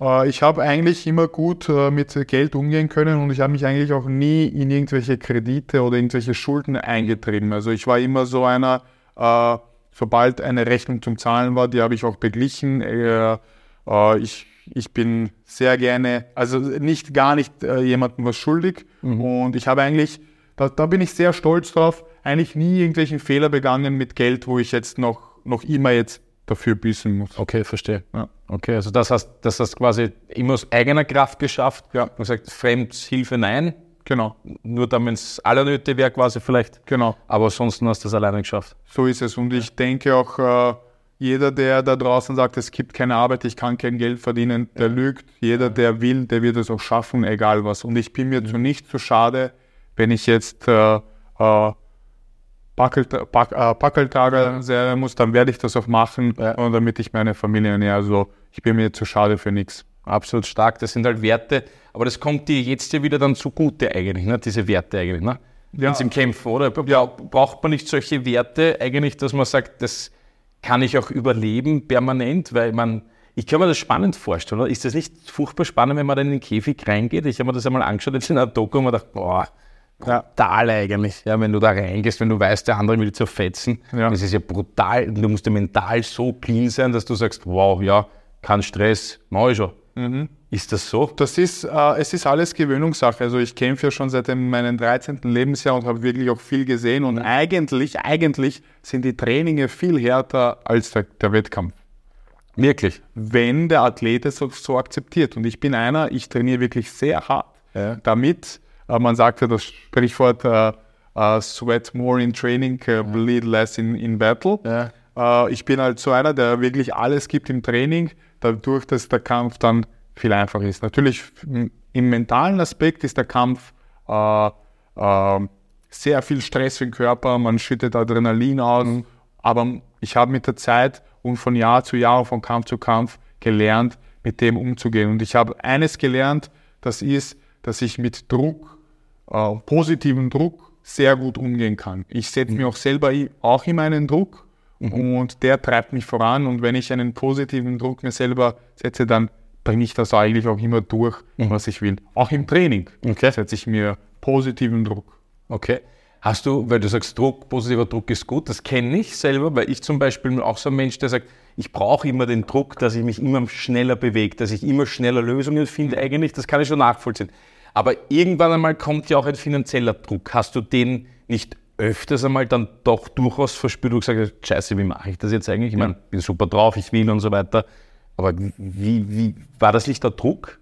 Äh, Ich habe eigentlich immer gut äh, mit Geld umgehen können und ich habe mich eigentlich auch nie in irgendwelche Kredite oder irgendwelche Schulden eingetrieben. Also ich war immer so einer, äh, sobald eine Rechnung zum Zahlen war, die habe ich auch beglichen. Äh, äh, Ich, ich bin sehr gerne, also nicht gar nicht jemandem was schuldig und ich habe eigentlich, da, da bin ich sehr stolz drauf, eigentlich nie irgendwelchen Fehler begangen mit Geld, wo ich jetzt noch, noch immer jetzt dafür büßen muss. Okay, verstehe. Ja. Okay, also das hast, das hast quasi immer aus eigener Kraft geschafft. Ja. Hast gesagt, Fremdhilfe nein, Genau, nur dann, wenn es allernötig wäre quasi vielleicht. genau. Aber ansonsten hast du das alleine geschafft. So ist es. Und ich denke auch, äh, jeder, der da draußen sagt, es gibt keine Arbeit, ich kann kein Geld verdienen, der lügt. Jeder, der will, der wird es auch schaffen, egal was. Und ich bin mir zu nicht so schade, wenn ich jetzt äh, äh, Pack, äh, Packeltage sein muss, dann werde ich das auch machen, und damit ich meine Familie ernähre. Also ich bin mir zu schade für nichts. Absolut stark. Das sind halt Werte, aber das kommt dir jetzt ja wieder dann zugute eigentlich, ne? diese Werte eigentlich. Ne? Ja. Jetzt im Kämpfen, oder? Bra Braucht man nicht solche Werte eigentlich, dass man sagt, das kann ich auch überleben permanent? Weil man, ich kann mir das spannend vorstellen, oder? Ist das nicht furchtbar spannend, wenn man dann in den Käfig reingeht? Ich habe mir das einmal angeschaut jetzt in einer Doku und mir gedacht, boah, brutal eigentlich. Ja, wenn du da reingehst, wenn du weißt, der andere will dich zerfetzen, Ja. das ist ja brutal. Du musst ja mental so clean sein, dass du sagst, wow, ja, kein Stress, mach ich schon. Ist das so? Das ist, äh, es ist alles Gewöhnungssache. Also ich kämpfe ja schon seit dem- meinem 13. Lebensjahr und habe wirklich auch viel gesehen. Und eigentlich, eigentlich sind die Traininge viel härter als der, der Wettkampf. Wirklich? wenn der Athlet es so, so akzeptiert. Und ich bin einer, ich trainiere wirklich sehr hart, Ja. damit, man sagt ja das Sprichwort, äh, äh, sweat more in training, äh, bleed less in, in battle. Äh, ich bin halt so einer, der wirklich alles gibt im Training, dadurch, dass der Kampf dann viel einfacher ist. Natürlich im mentalen Aspekt ist der Kampf äh, äh, sehr viel Stress für den Körper, man schüttet Adrenalin aus, aber ich habe mit der Zeit und von Jahr zu Jahr, von Kampf zu Kampf gelernt, mit dem umzugehen. Und ich habe eines gelernt, das ist, dass ich mit Druck, äh, positivem Druck, sehr gut umgehen kann. Ich setze mir auch selber auch immer einen Druck und der treibt mich voran. Und wenn ich einen positiven Druck mir selber setze, dann bringe ich das eigentlich auch immer durch, was ich will. Auch im Training Okay. setze ich mir positiven Druck. Okay. Hast du, weil du sagst, Druck, positiver Druck ist gut, das kenne ich selber, weil ich zum Beispiel auch so ein Mensch, der sagt, ich brauche immer den Druck, dass ich mich immer schneller bewege, dass ich immer schneller Lösungen finde eigentlich, das kann ich schon nachvollziehen. Aber irgendwann einmal kommt ja auch ein finanzieller Druck. Hast du den nicht öfters einmal dann doch durchaus verspürt und gesagt, hast, scheiße, wie mache ich das jetzt eigentlich? Ich meine, bin super drauf, ich will und so weiter. Aber wie, wie war das nicht der Druck?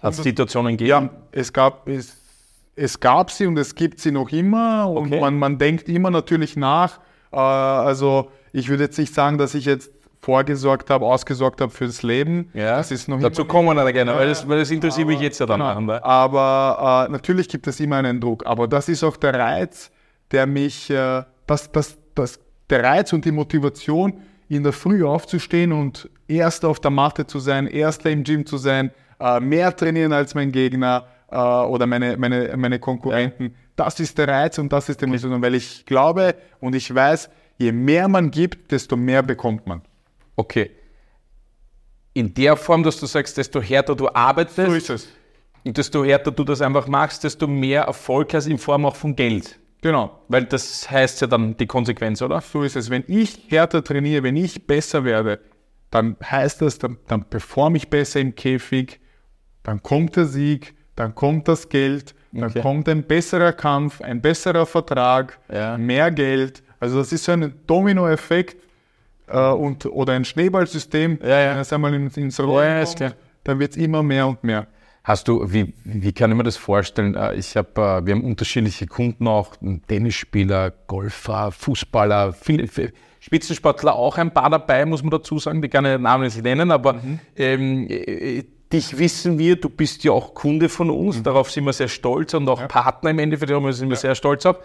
Hat es Situationen gegeben? Ja, es gab, es, es gab sie und es gibt sie noch immer und Okay. man, man denkt immer natürlich nach. Äh, also ich würde jetzt nicht sagen, dass ich jetzt vorgesorgt habe, ausgesorgt habe fürs Leben. Ja, das ist noch dazu kommen wir gerne, weil das, weil das interessiert mich jetzt ja dann. Genau. Genau. Aber äh, natürlich gibt es immer einen Druck. Aber das ist auch der Reiz, der mich, äh, das, das, das, der Reiz und die Motivation, in der Früh aufzustehen und Erster auf der Matte zu sein, Erster im Gym zu sein, äh, mehr trainieren als mein Gegner äh, oder meine, meine, meine Konkurrenten. Das ist der Reiz und das ist die Motivation, weil ich glaube und ich weiß, je mehr man gibt, desto mehr bekommt man. Okay. In der Form, dass du sagst, desto härter du arbeitest, So ist es. Und desto härter du das einfach machst, desto mehr Erfolg hast in Form auch von Geld. Genau. Weil das heißt ja dann die Konsequenz, oder? So ist es. Wenn ich härter trainiere, wenn ich besser werde, dann heißt das, dann, dann performe ich besser im Käfig, dann kommt der Sieg, dann kommt das Geld, dann Okay. kommt ein besserer Kampf, ein besserer Vertrag, Ja. mehr Geld. Also das ist so ein Dominoeffekt äh, und, oder ein Schneeballsystem. Ja, ja. Wenn es einmal ins, ins Rollen Ja, ist kommt, klar. dann wird es immer mehr und mehr. Hast du, wie, wie kann ich mir das vorstellen? Äh, Ich habe, äh, wir haben unterschiedliche Kunden auch, Tennisspieler, Golfer, Fußballer, viele, viele Spitzensportler auch ein paar dabei, muss man dazu sagen, die kann ich namentlich nennen, aber ähm, äh, dich wissen wir, du bist ja auch Kunde von uns, darauf sind wir sehr stolz und auch Partner im Endeffekt, darauf sind wir sehr stolz auf.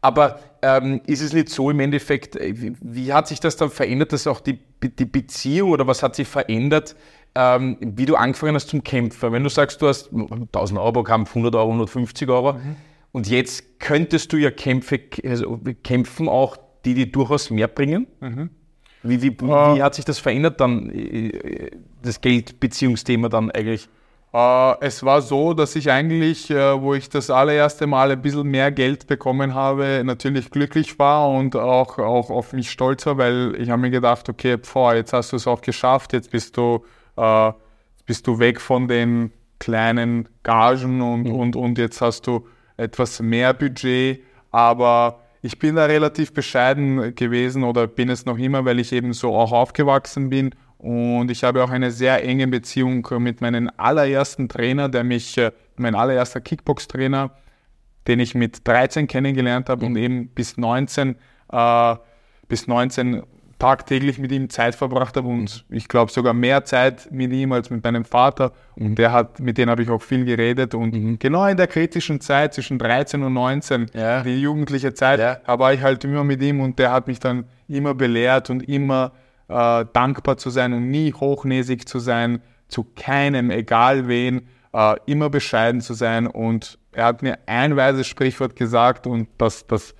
Aber ähm, ist es nicht so im Endeffekt, äh, wie, wie hat sich das dann verändert, dass auch die, die Beziehung oder was hat sich verändert, ähm, wie du angefangen hast zum Kämpfer? Wenn du sagst, du hast 1000 Euro Kampf, 100 Euro, 150 Euro und jetzt könntest du ja Kämpfe, also kämpfen auch, die dir durchaus mehr bringen. Wie, wie, wie hat sich das verändert dann, äh, das Geldbeziehungsthema dann eigentlich? Äh, es war so, dass ich eigentlich, äh, wo ich das allererste Mal ein bisschen mehr Geld bekommen habe, natürlich glücklich war und auch, auch auf mich stolz war, weil ich habe mir gedacht, okay, boah, jetzt hast du es auch geschafft, jetzt bist du, äh, bist du weg von den kleinen Gagen und, und, und jetzt hast du etwas mehr Budget, aber ich bin da relativ bescheiden gewesen oder bin es noch immer, weil ich eben so auch aufgewachsen bin. Und ich habe auch eine sehr enge Beziehung mit meinem allerersten Trainer, der mich, äh, mein allererster Kickbox-Trainer, den ich mit 13 kennengelernt habe und eben bis 19, äh, bis 19 tagtäglich mit ihm Zeit verbracht habe und ich glaube sogar mehr Zeit mit ihm als mit meinem Vater. Und der hat, mit dem habe ich auch viel geredet. Und genau in der kritischen Zeit zwischen 13 und 19, Ja. die jugendliche Zeit, Ja. war ich halt immer mit ihm und der hat mich dann immer belehrt und immer äh, dankbar zu sein und nie hochnäsig zu sein, zu keinem, egal wen, äh, immer bescheiden zu sein. Und er hat mir ein weises Sprichwort gesagt und das, das,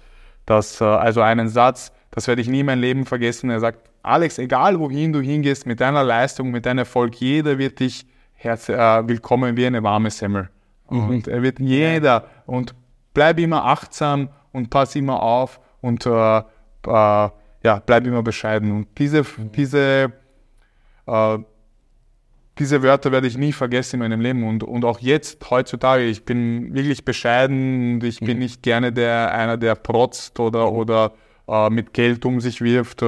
das, äh, also einen Satz, das werde ich nie mein Leben vergessen. Er sagt, Alex, egal wohin du hingehst, mit deiner Leistung, mit deinem Erfolg, jeder wird dich herz, äh, willkommen wie eine warme Semmel. Und er wird jeder und bleib immer achtsam und pass immer auf und äh, äh, ja, bleib immer bescheiden. Und diese, diese, äh, diese Wörter werde ich nie vergessen in meinem Leben. Und, und auch jetzt, heutzutage, ich bin wirklich bescheiden und ich bin nicht gerne der, einer, der protzt oder, oder äh, mit Geld um sich wirft. Äh,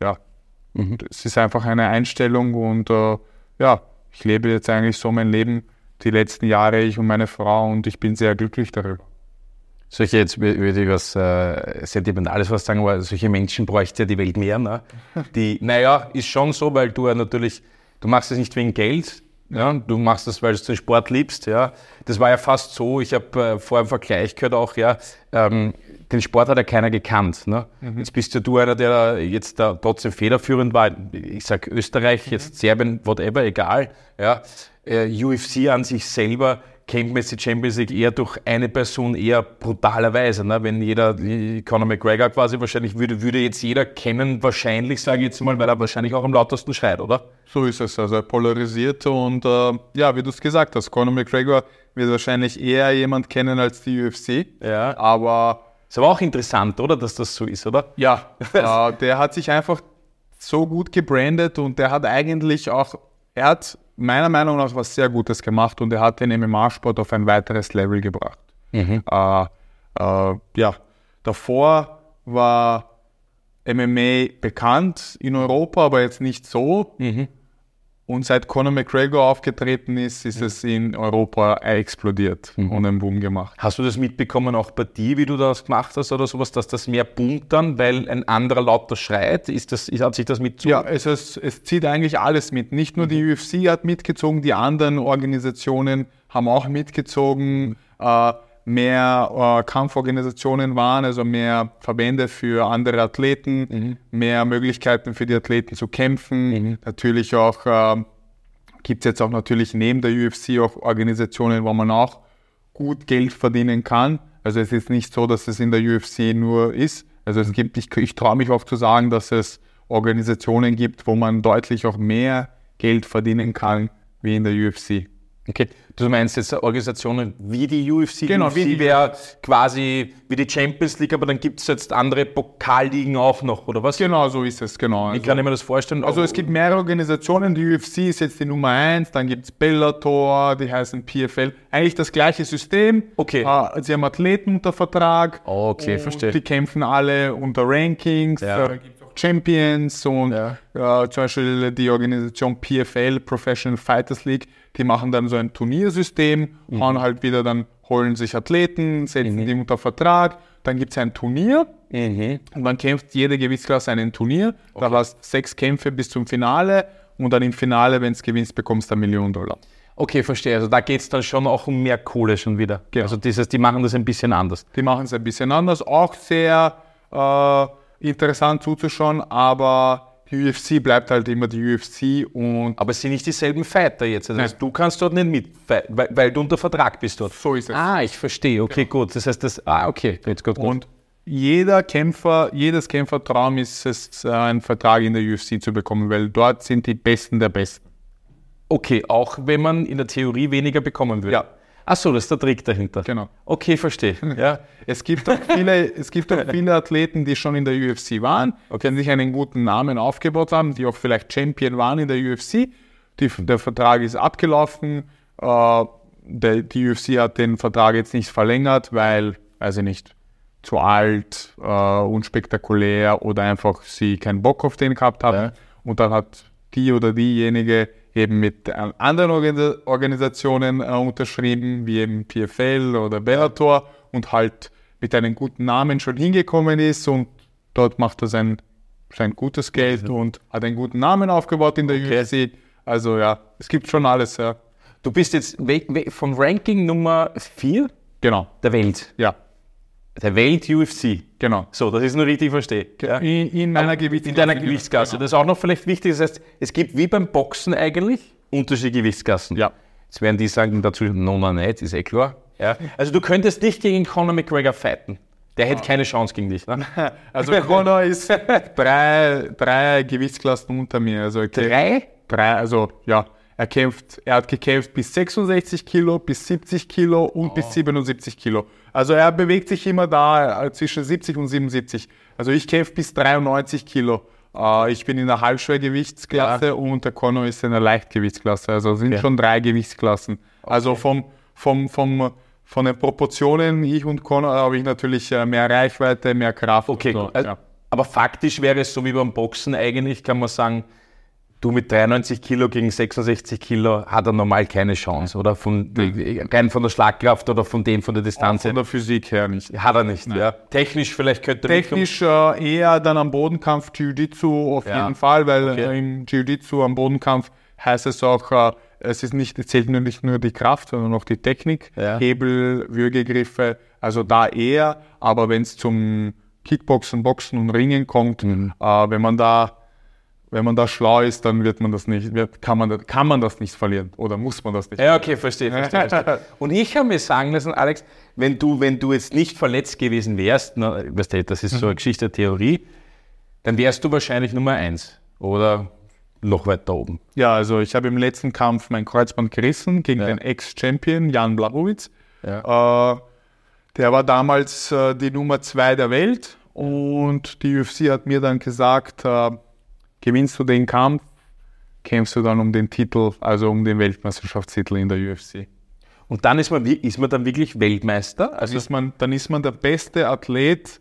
Ja, es ist einfach eine Einstellung und äh, ja, ich lebe jetzt eigentlich so mein Leben die letzten Jahre, ich und meine Frau, und ich bin sehr glücklich darüber. Solche, jetzt wür- würde ich was äh, Sentimentales was sagen, aber solche Menschen bräuchte ja die Welt mehr. Ne? Die, *laughs* naja, ist schon so, weil du ja natürlich, du machst es nicht wegen Geld, ja, du machst das, weil du den Sport liebst. Ja. Das war ja fast so, ich habe äh, vor einem Vergleich gehört auch, ja, ähm, den Sport hat ja keiner gekannt. Ne? Jetzt bist ja du einer, der jetzt da trotzdem federführend war. Ich sag Österreich, jetzt Serbien, whatever, egal. Ja. Äh, UFC an sich selber kennt man die Champions League eher durch eine Person eher brutalerweise. Ne? Wenn jeder, Conor McGregor quasi wahrscheinlich, würde, würde jetzt jeder kennen, wahrscheinlich, sage ich jetzt mal, weil er wahrscheinlich auch am lautesten schreit, oder? So ist es, also er polarisiert und äh, ja, wie du es gesagt hast, Conor McGregor wird wahrscheinlich eher jemand kennen als die UFC, Ja. aber Ist aber auch interessant, oder, dass das so ist, oder? ja, *laughs* äh, der hat sich einfach so gut gebrandet und der hat eigentlich auch, er hat meiner Meinung nach was sehr Gutes gemacht und er hat den MMA-Sport auf ein weiteres Level gebracht. Äh, äh, ja, davor war MMA bekannt in Europa, aber jetzt nicht so. Und seit Conor McGregor aufgetreten ist, ist es in Europa explodiert und einen Boom gemacht. Hast du das mitbekommen, auch bei dir, wie du das gemacht hast oder sowas, dass das mehr boomt dann, weil ein anderer lauter schreit? Ist das, hat sich das mit Ja, es, ist, es zieht eigentlich alles mit. Nicht nur die UFC hat mitgezogen, die anderen Organisationen haben auch mitgezogen. Äh, mehr äh, Kampforganisationen waren, also mehr Verbände für andere Athleten, mehr Möglichkeiten für die Athleten zu kämpfen. Natürlich auch äh, gibt es jetzt auch natürlich neben der UFC auch Organisationen, wo man auch gut Geld verdienen kann. Also es ist nicht so, dass es in der UFC nur ist. Also es gibt, ich, ich traue mich auch zu sagen, dass es Organisationen gibt, wo man deutlich auch mehr Geld verdienen kann wie in der UFC. Okay, du meinst jetzt Organisationen wie die UFC? Genau, UFC wie die- wäre quasi wie die Champions League, aber dann gibt es jetzt andere Pokalligen auch noch, oder was? Genau, so ist es, genau. Kann ich mir das vorstellen? Also es gibt mehrere Organisationen, die UFC ist jetzt die Nummer eins, dann gibt es Bellator, die heißen PFL. Eigentlich das gleiche System. Okay. Äh, sie haben Athleten unter Vertrag. Okay, verstehe. Die kämpfen alle unter Rankings. Ja. Da gibt es auch Champions und Ja. äh, zum Beispiel die Organisation PFL, Professional Fighters League, die machen dann so ein Turniersystem, Mhm. hauen halt wieder dann, holen sich Athleten, setzen die unter Vertrag, dann gibt es ein Turnier, Mhm. und dann kämpft jede Gewichtsklasse ein Turnier. Da hast sechs Kämpfe bis zum Finale und dann im Finale, wenn es gewinnst, bekommst du eine Million Dollar. Okay, verstehe. Also da geht es dann schon auch um mehr Kohle schon wieder. Genau. Also dieses, die machen das ein bisschen anders. Die machen es ein bisschen anders, auch sehr äh, interessant zuzuschauen, aber die UFC bleibt halt immer die UFC und Aber es sind nicht dieselben Fighter jetzt. Also Nein. du kannst dort nicht mit, weil, weil du unter Vertrag bist dort. so ist es. Ah, ich verstehe. Okay, gut. Das heißt, das. Ah, okay. Jetzt gut, gut. Und jeder Kämpfer, jedes Kämpfertraum ist es, einen Vertrag in der UFC zu bekommen, weil dort sind die Besten der Besten. Okay, auch wenn man in der Theorie weniger bekommen würde. Ja. Ach so, das ist der Trick dahinter. Genau. Okay, verstehe. *laughs* Ja. Es gibt auch viele, es gibt auch viele Athleten, die schon in der UFC waren, die sich einen guten Namen aufgebaut haben, die auch vielleicht Champion waren in der UFC. Die, der Vertrag ist abgelaufen. Äh, der, die UFC hat den Vertrag jetzt nicht verlängert, weil, weiß ich nicht, zu alt, äh, unspektakulär oder einfach sie keinen Bock auf den gehabt haben. Ja. Und dann hat die oder diejenige eben mit äh, anderen Organi- Organisationen äh, unterschrieben, wie eben PFL oder Bellator und halt mit einem guten Namen schon hingekommen ist und dort macht er sein, sein gutes Geld und hat einen guten Namen aufgebaut in der UFC. Also ja, es gibt schon alles, ja. Du bist jetzt weg, weg vom Ranking Nummer 4 Genau, der Welt. ja, Der Welt UFC. genau. So, das ist nur richtig verstehe. Ja. In, in meiner In Gewichtsklasse. deiner Gewichtsklasse. Das ist auch noch vielleicht wichtig. Das heißt, es gibt wie beim Boxen eigentlich unterschiedliche Gewichtsklassen. Ja. Jetzt werden die sagen dazu, no, no, nicht, ist eh klar. Ja. Also du könntest nicht gegen Conor McGregor fighten. Der hätte keine Chance gegen dich. Ne? *laughs* Also Conor ist drei, drei Gewichtsklassen unter mir. Also Drei? drei, also ja, er kämpft, er hat gekämpft bis 66 Kilo, bis 70 Kilo und bis 77 Kilo. Also er bewegt sich immer da äh, zwischen 70 und 77. Also ich kämpfe bis 93 Kilo. Äh, ich bin in der Halbschwergewichtsklasse und der Conor ist in der Leichtgewichtsklasse. Also es sind Ja. schon drei Gewichtsklassen. Also vom, vom, vom, von den Proportionen, ich und Conor, habe ich natürlich äh, mehr Reichweite, mehr Kraft. Okay, so. Also, ja. Aber faktisch wäre es so wie beim Boxen eigentlich, kann man sagen, du mit 93 Kilo gegen 66 Kilo hat er normal keine Chance, oder? Von, rein von der Schlagkraft oder von dem, von der Distanz. Von der Physik her nicht. Hat er nicht, ja. Technisch vielleicht könnte er Technisch äh, eher dann am Bodenkampf Jiu-Jitsu auf Ja. jeden Fall, weil Okay. äh, im Jiu-Jitsu am Bodenkampf heißt es auch, äh, es ist nicht, es zählt nur nicht nur die Kraft, sondern auch die Technik, Ja. Hebel, Würgegriffe, also da eher, aber wenn es zum Kickboxen, Boxen und Ringen kommt, Mhm. äh, wenn man da wenn man da schlau ist, dann wird man das nicht, wird, kann, man, kann man das nicht verlieren oder muss man das nicht. Ja, okay, verstehe, verstehe, verstehe. Und ich habe mir sagen lassen, Alex, wenn du, wenn du jetzt nicht verletzt gewesen wärst, na, weißt du, das ist so eine Geschichte der Theorie, dann wärst du wahrscheinlich Nummer eins oder noch weiter oben. Ja, also ich habe im letzten Kampf mein Kreuzband gerissen gegen Ja. den Ex-Champion Jan Blachowicz. Ja. Äh, der war damals äh, die Nummer zwei der Welt und die UFC hat mir dann gesagt, äh, gewinnst du den Kampf, kämpfst du dann um den Titel, also um den Weltmeisterschaftstitel in der UFC. Und dann ist man, ist man dann wirklich Weltmeister? Also ist man, dann ist man der beste Athlet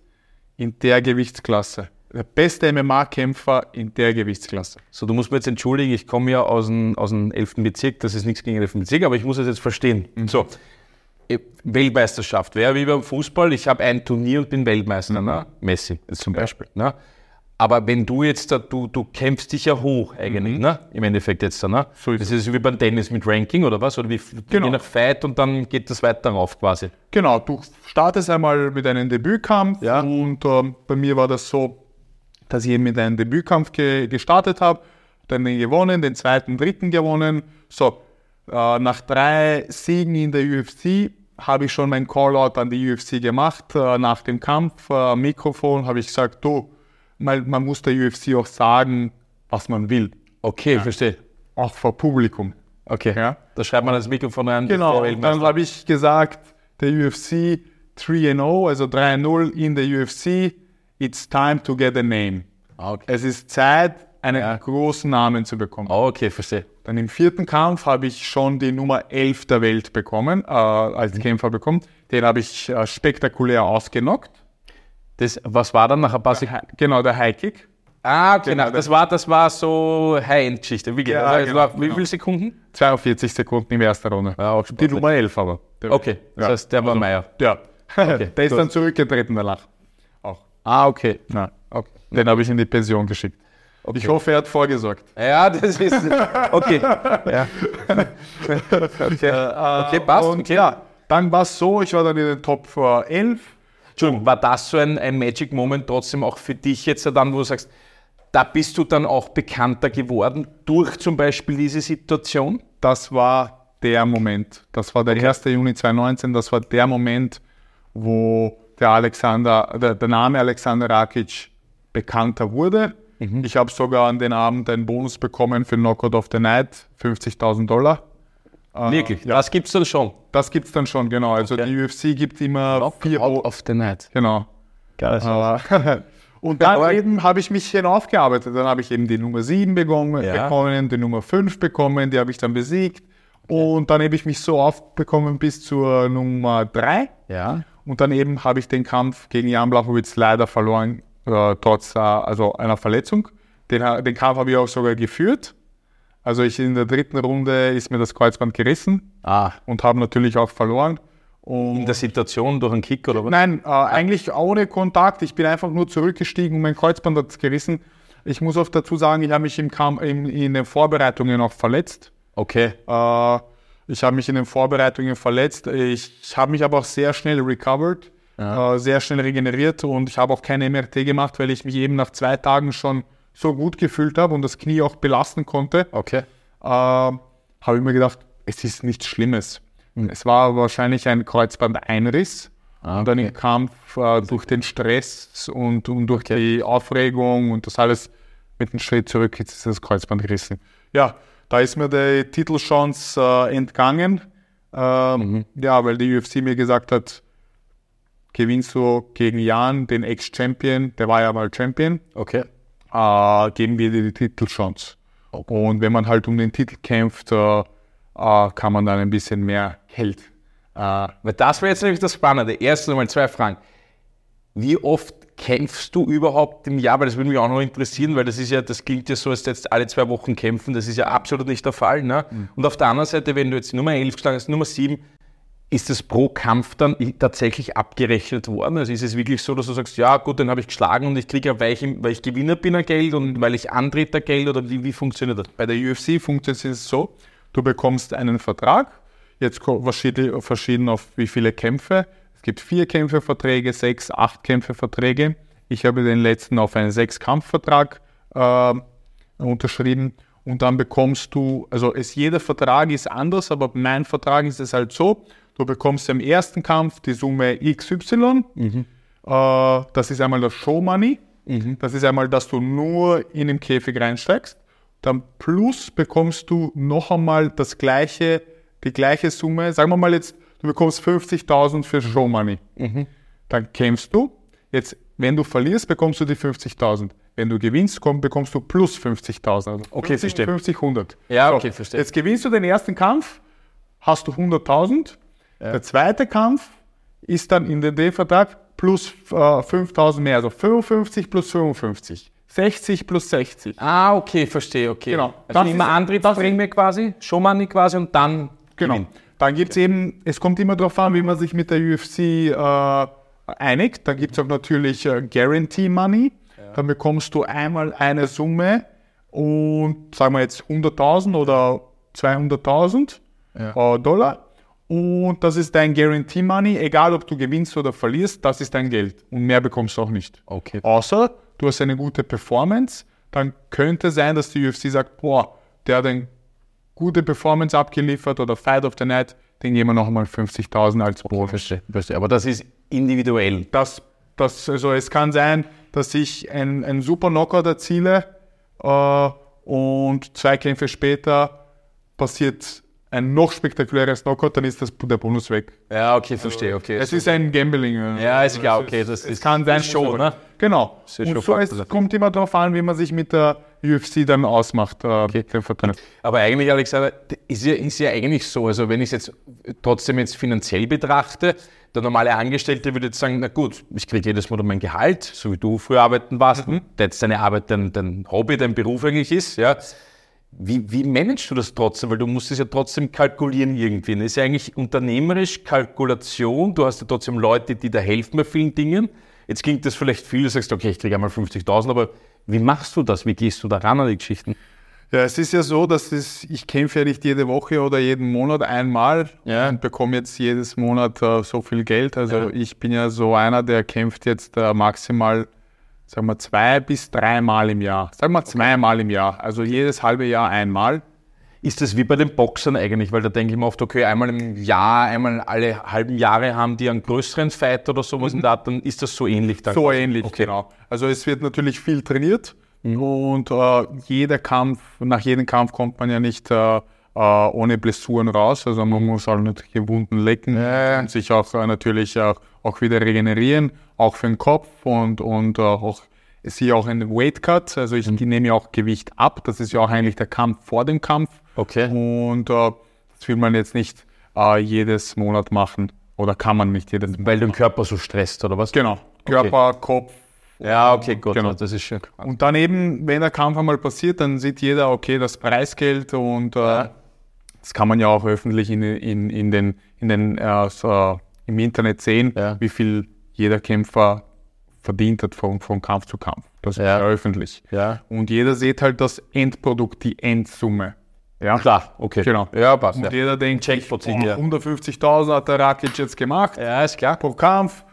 in der Gewichtsklasse. Der beste MMA-Kämpfer in der Gewichtsklasse. So, du musst mir jetzt entschuldigen, ich komme ja aus dem, aus dem 11. Bezirk, das ist nichts gegen den 11. Bezirk, aber ich muss es jetzt verstehen. So, eh, Weltmeisterschaft wäre wie beim Fußball, ich habe ein Turnier und bin Weltmeister, ne? Messi jetzt zum Beispiel. Ne? Aber wenn du jetzt, da, du, du kämpfst dich ja hoch eigentlich, ne? im Endeffekt jetzt. da, Ne? So ist das ist wie beim Tennis mit Ranking oder was? Oder wie Genau. je nach Fight und dann geht das weiter rauf quasi. Genau, du startest einmal mit einem Debütkampf Ja. und ähm, bei mir war das so, dass ich mit einem Debütkampf ge gestartet habe, dann den gewonnen, den zweiten, dritten gewonnen. So, äh, nach drei Siegen in der UFC habe ich schon mein Callout an die UFC gemacht. Äh, nach dem Kampf, äh, am Mikrofon, habe ich gesagt, du, man, man muss der UFC auch sagen, was man will, Okay, verstehe. auch vor Publikum. Okay. Ja. Da schreibt man das Mikrofon rein. Genau, dann habe ich gesagt, der UFC 3-0, also 3-0 in der UFC, it's time to get a name. Ah, okay. Es ist Zeit, einen Ja. großen Namen zu bekommen. Ah, okay, verstehe. Dann im vierten Kampf habe ich schon die Nummer 11 der Welt bekommen, äh, als Kämpfer bekommen. Den habe ich äh, spektakulär ausgenockt. Das, was war dann nach ein paar Sekunden? Genau, der Highkick. Ah, okay, Genau, na, das, war, das war so High-End-Geschichte. Wie Ja? Also, genau. wie viele Sekunden? 42 Sekunden in der ersten Runde. Ja, auch die. Nummer 11 aber. Der- Okay, das Ja. heißt, der war Meier. Ja. der ist dann zurückgetreten danach. Auch. Ah, okay. Ja. okay. Den habe ich in die Pension geschickt. Ich hoffe, er hat vorgesorgt. Ja, das ist. Okay. ja. *laughs* okay. okay, passt. Und okay. ja, dann war es so, ich war dann in den Top äh, 11. Entschuldigung, war das so ein, ein Magic Moment trotzdem auch für dich jetzt dann, wo du sagst, da bist du dann auch bekannter geworden durch zum Beispiel diese Situation? Das war der Moment. Das war der 1. Juni 2019. Das war der Moment, wo der Alexander, der, der Name Alexander Rakic bekannter wurde. Ich habe sogar an den Abend einen Bonus bekommen für Knockout of the Night, 50.000 Dollar. Äh, Wirklich? Das gibt's dann schon. Das gibt es dann schon, genau. Also die UFC gibt immer vier Out of the night. Genau. Geil. Äh, *laughs* und dann Aber- eben habe ich mich hinaufgearbeitet. Dann habe ich eben die Nummer 7 bekommen, Ja. bekommen, die Nummer 5 bekommen, die habe ich dann besiegt. Und dann habe ich mich so aufbekommen bis zur Nummer 3. Ja. Und dann eben habe ich den Kampf gegen Jan Blachowicz leider verloren, äh, trotz äh, also einer Verletzung. Den, ha- den Kampf habe ich auch sogar geführt. Also ich in der dritten Runde ist mir das Kreuzband gerissen Ah, und habe natürlich auch verloren. Und in der Situation durch einen Kick oder was? Nein, äh, eigentlich ohne Kontakt. Ich bin einfach nur zurückgestiegen und mein Kreuzband hat gerissen. Ich muss oft dazu sagen, ich habe mich im Kampf, im, in den Vorbereitungen auch verletzt. Okay. Äh, ich habe mich in den Vorbereitungen verletzt. Ich, ich habe mich aber auch sehr schnell recovered, äh, sehr schnell regeneriert und ich habe auch keine MRT gemacht, weil ich mich eben nach zwei Tagen schon so gut gefühlt habe und das Knie auch belasten konnte Okay. äh, habe ich mir gedacht, es ist nichts Schlimmes. Es war wahrscheinlich ein Kreuzbandeinriss. Ah, Und dann okay. im Kampf äh, durch den Stress und, und durch die Aufregung und das alles mit einem Schritt zurück, jetzt ist das Kreuzband gerissen. Ja, da ist mir die Titelchance äh, entgangen. Ähm, Ja, weil die UFC mir gesagt hat, gewinnst du gegen Jan, den Ex-Champion, der war ja mal Champion, Okay. Äh, geben wir dir die Titelchance. Und wenn man halt um den Titel kämpft, äh, äh, kann man dann ein bisschen mehr Geld. Äh, Weil das wäre jetzt nämlich das Spannende. Erstens einmal zwei Fragen. Wie oft kämpfst du überhaupt im Jahr? Weil das würde mich auch noch interessieren, weil das ist ja, das klingt ja so, als jetzt alle zwei Wochen kämpfen. Das ist ja absolut nicht der Fall. Ne? Und auf der anderen Seite, wenn du jetzt Nummer 11 geschlagen hast, Nummer 7, ist das pro Kampf dann tatsächlich abgerechnet worden? Also ist es wirklich so, dass du sagst, ja gut, den habe ich geschlagen und ich kriege ja, weil ich, weil ich Gewinner bin, ein Geld und weil ich Antreter Geld oder wie, wie funktioniert das? bei der UFC funktioniert es so, du bekommst einen Vertrag, jetzt verschieden, auf wie viele Kämpfe. Es gibt vier Kämpferverträge, sechs, acht Kämpferverträge. Ich habe den letzten auf einen Sechs-Kampfvertrag äh, unterschrieben und dann bekommst du, also es, jeder Vertrag ist anders, aber mein Vertrag ist es halt so, du bekommst im ersten Kampf die Summe XY, äh, das ist einmal das Show Money, das ist einmal, dass du nur in den Käfig reinsteigst, dann plus bekommst du noch einmal das gleiche, die gleiche Summe, sagen wir mal jetzt, du bekommst 50.000 für Show Money, dann kämpfst du, jetzt, wenn du verlierst, bekommst du die 50.000. Wenn du gewinnst, komm, bekommst du plus 50.000. Also Okay, 50, verstehe. 50, 100. Ja, okay, verstehe. Jetzt gewinnst du den ersten Kampf, hast du 100.000. Der zweite Kampf ist dann in den D-Vertrag plus äh, 5.000 mehr, also 55 plus 55. 60 plus 60. Ah, okay, verstehe, okay. Genau. Also Das immer Antrittsprämie quasi, Showmoney quasi und dann Genau. Gewinn. Dann gibt es eben, es kommt immer darauf an, wie man sich mit der UFC äh, einigt. Dann gibt es auch natürlich äh, Guarantee Money. Dann bekommst du einmal eine Summe und sagen wir jetzt 100.000 oder 200.000 äh, Dollar. Und das ist dein Guarantee Money, egal ob du gewinnst oder verlierst, das ist dein Geld. Und mehr bekommst du auch nicht. Okay. Außer du hast eine gute Performance, dann könnte sein, dass die UFC sagt, boah, der hat eine gute Performance abgeliefert oder Fight of the Night, den geben wir nochmal 50.000 als Bonus. Verstehe, verstehe. Aber das ist individuell. Das, das, also es kann sein, dass ich ein, ein super Knockout erziele äh, und zwei Kämpfe später passiert ein noch spektakuläres Knockout, dann ist das, der Bonus weg. Ja, okay, verstehe, okay. Es ist ein Gambling. äh, ja, ist klar, okay. Das es ist, kann sein, schon, muss ne? Genau. Und schon so, es Faktor. kommt immer darauf an, wie man sich mit der UFC dann ausmacht, äh, den Vertrag. Aber eigentlich, Alexander, ist ja, ist ja eigentlich so, also wenn ich es jetzt trotzdem jetzt finanziell betrachte, der normale Angestellte würde jetzt sagen, na gut, ich kriege jedes Monat mein Gehalt, so wie du früher arbeiten warst, der jetzt deine Arbeit dein, dein Hobby, dein Beruf eigentlich ist, ja. Wie, wie managst du das trotzdem? Weil du musst es ja trotzdem kalkulieren irgendwie. Das ist ja eigentlich unternehmerisch Kalkulation. Du hast ja trotzdem Leute, die da helfen bei vielen Dingen. Jetzt klingt das vielleicht viel, du sagst, okay, ich kriege einmal 50.000, aber wie machst du das? Wie gehst du da ran an die Geschichten? Ja, es ist ja so, dass es, ich kämpfe ja nicht jede Woche oder jeden Monat einmal Ja. und bekomme jetzt jedes Monat äh, so viel Geld. Also Ja. ich bin ja so einer, der kämpft jetzt äh, maximal, sagen wir, zwei bis dreimal im Jahr. Sagen wir zweimal im Jahr. Also jedes halbe Jahr einmal. Ist das wie bei den Boxern eigentlich? Weil da denke ich mir oft, okay, einmal im Jahr, einmal alle halben Jahre haben die einen größeren Fight oder sowas in der Art, dann ist das so ähnlich. Dann. So ähnlich, Okay. genau. Also es wird natürlich viel trainiert und äh, jeder Kampf, nach jedem Kampf kommt man ja nicht äh, äh, ohne Blessuren raus. Also man muss auch natürlich Wunden lecken und sich auch äh, natürlich auch, auch wieder regenerieren, auch für den Kopf und, und äh, auch ich sehe auch einen Weight Cut, also ich nehme ja auch Gewicht ab. Das ist ja auch eigentlich der Kampf vor dem Kampf. Okay. Und äh, das will man jetzt nicht äh, jedes Monat machen oder kann man nicht jedes Monat. Weil den Körper so stresst, oder was? Genau. Körper, Kopf, Ja, okay, gut. Genau. Das ist krass. und dann eben, wenn der Kampf einmal passiert, dann sieht jeder, okay, das Preisgeld und äh, das kann man ja auch öffentlich in, in, in den, in den äh, so, im Internet sehen, Ja. wie viel jeder Kämpfer verdient hat von, von Kampf zu Kampf. Das Ja. ist ja öffentlich. Ja. Und jeder sieht halt das Endprodukt, die Endsumme. Ja, Klar, okay. Genau. Ja, passt. Und Ja. jeder denkt, boah, ziehen, ja. 150.000 hat der Rakic jetzt gemacht ja, ist klar. pro Kampf.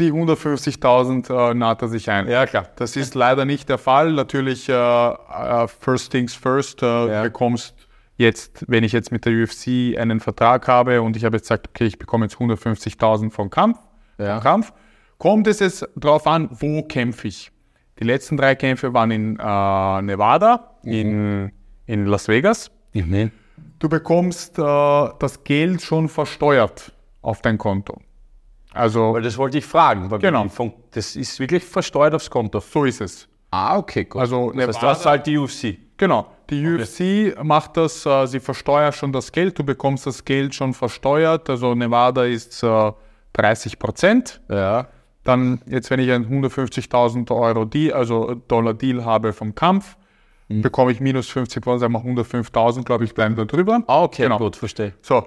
Die 150.000 äh, naht er sich ein. Ja, klar. Das ist leider nicht der Fall. Natürlich, äh, äh, first things first, äh, Ja. bekommst jetzt, wenn ich jetzt mit der UFC einen Vertrag habe und ich habe jetzt gesagt, okay, ich bekomme jetzt 150.000 vom Kampf, Ja. vom Kampf, kommt es jetzt darauf an, wo kämpfe ich. Die letzten drei Kämpfe waren in äh, Nevada, in, in Las Vegas. Mhm. Du bekommst äh, das Geld schon versteuert auf dein Konto. Also, Weil das wollte ich fragen. weil Genau. Das ist wirklich versteuert aufs Konto. so ist es. Ah, okay, gut. Also, das heißt, Nevada- das zahlt die UFC. Genau. Die UFC macht das, äh, sie versteuert schon das Geld, du bekommst das Geld schon versteuert. Also Nevada ist äh, 30 Prozent. Ja. Dann, jetzt wenn ich einen 150.000 Euro Deal, also Dollar Deal habe vom Kampf, Mhm. bekomme ich minus 50 Prozent, sagen wir 105.000, glaube ich, bleiben da drüber. Ah, okay, Genau. gut, verstehe. So,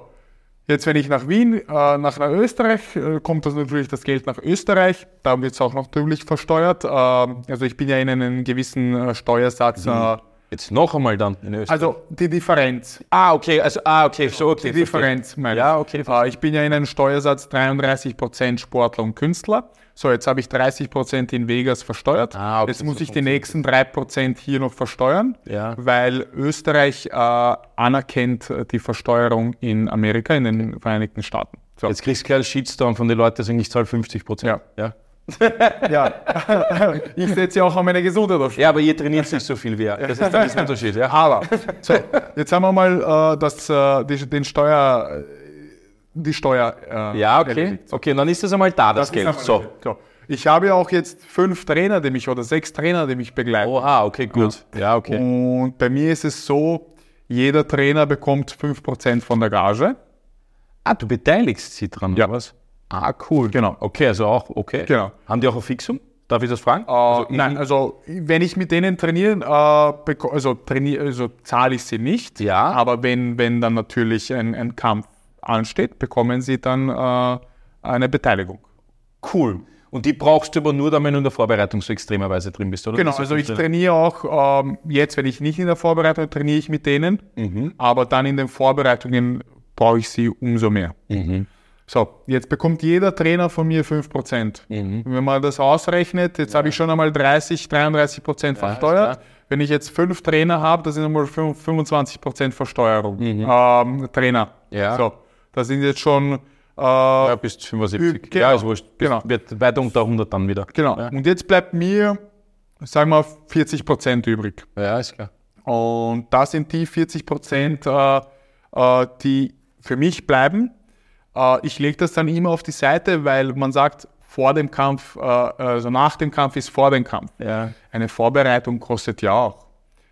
jetzt wenn ich nach Wien, äh, nach, nach Österreich, äh, kommt das natürlich das Geld nach Österreich. Da wird es auch natürlich versteuert. Ähm, also ich bin ja in einen gewissen äh, Steuersatz. Äh, Jetzt noch einmal dann in Österreich. also die Differenz. ah, okay, also, ah, okay, so, okay. Die Differenz, meine ich. Ja, okay, Äh, ich bin ja in einem Steuersatz 33% Sportler und Künstler. So, jetzt habe ich 30% in Vegas versteuert. Ah, okay, jetzt muss so ich die nächsten 3% hier noch versteuern, Ja. weil Österreich äh, anerkennt äh, die Versteuerung in Amerika, in den Vereinigten Staaten. So. Jetzt kriegst du gleich einen Shitstorm von den Leuten, die sagen, ich zahle 50 Prozent. Ja. ja. *laughs* Ja, *laughs* ich setze ja auch an meine Gesundheit auf. Ja, aber ihr trainiert nicht so viel wie er. Das ist der Unterschied. Ja. Aber, so, *laughs* jetzt haben wir mal äh, das, äh, die, den Steuer, äh, die Steuer. Äh, Ja, okay. erledigt. Okay, dann ist das einmal da, das, Das Geld. So. so. Ich habe ja auch jetzt fünf Trainer, die mich oder sechs Trainer, die mich begleiten. Oha, okay, gut. Ja, okay. Und bei mir ist es so, jeder Trainer bekommt 5% von der Gage. Ah, du beteiligst sie dran, Ja. oder was? Ah, cool. Genau. Okay, also auch, okay. Genau. Haben die auch ein Fixum? Darf ich das fragen? Also, Nein, also wenn ich mit denen trainieren, äh, also, trainier, also zahle ich sie nicht. Ja. Aber wenn, wenn dann natürlich ein, ein Kampf ansteht, bekommen sie dann äh, eine Beteiligung. Cool. Und die brauchst du aber nur dann, wenn du in der Vorbereitung so extremerweise drin bist, oder? Genau, also ich trainiere auch ähm, jetzt, wenn ich nicht in der Vorbereitung trainiere ich mit denen, aber dann in den Vorbereitungen brauche ich sie umso mehr. So, jetzt bekommt jeder Trainer von mir 5%. Wenn man das ausrechnet, jetzt habe ich schon einmal 30, 33% versteuert. klar. Wenn ich jetzt fünf Trainer habe, das sind einmal 25% Versteuerung. Ähm, Trainer. Ja. So, das sind jetzt schon äh, Ja, bis 75. Genau. Ja, ist wurscht. Bis- Genau. Wird weiter unter 100 dann wieder. genau. Ja, Und jetzt bleibt mir, sagen wir, 40% übrig. ja ist klar. Und da sind die 40 Prozent, äh, äh, die für mich bleiben. Äh, ich lege das dann immer auf die Seite, weil man sagt, vor dem Kampf, äh, also nach dem Kampf ist vor dem Kampf. Ja. Eine Vorbereitung kostet ja auch.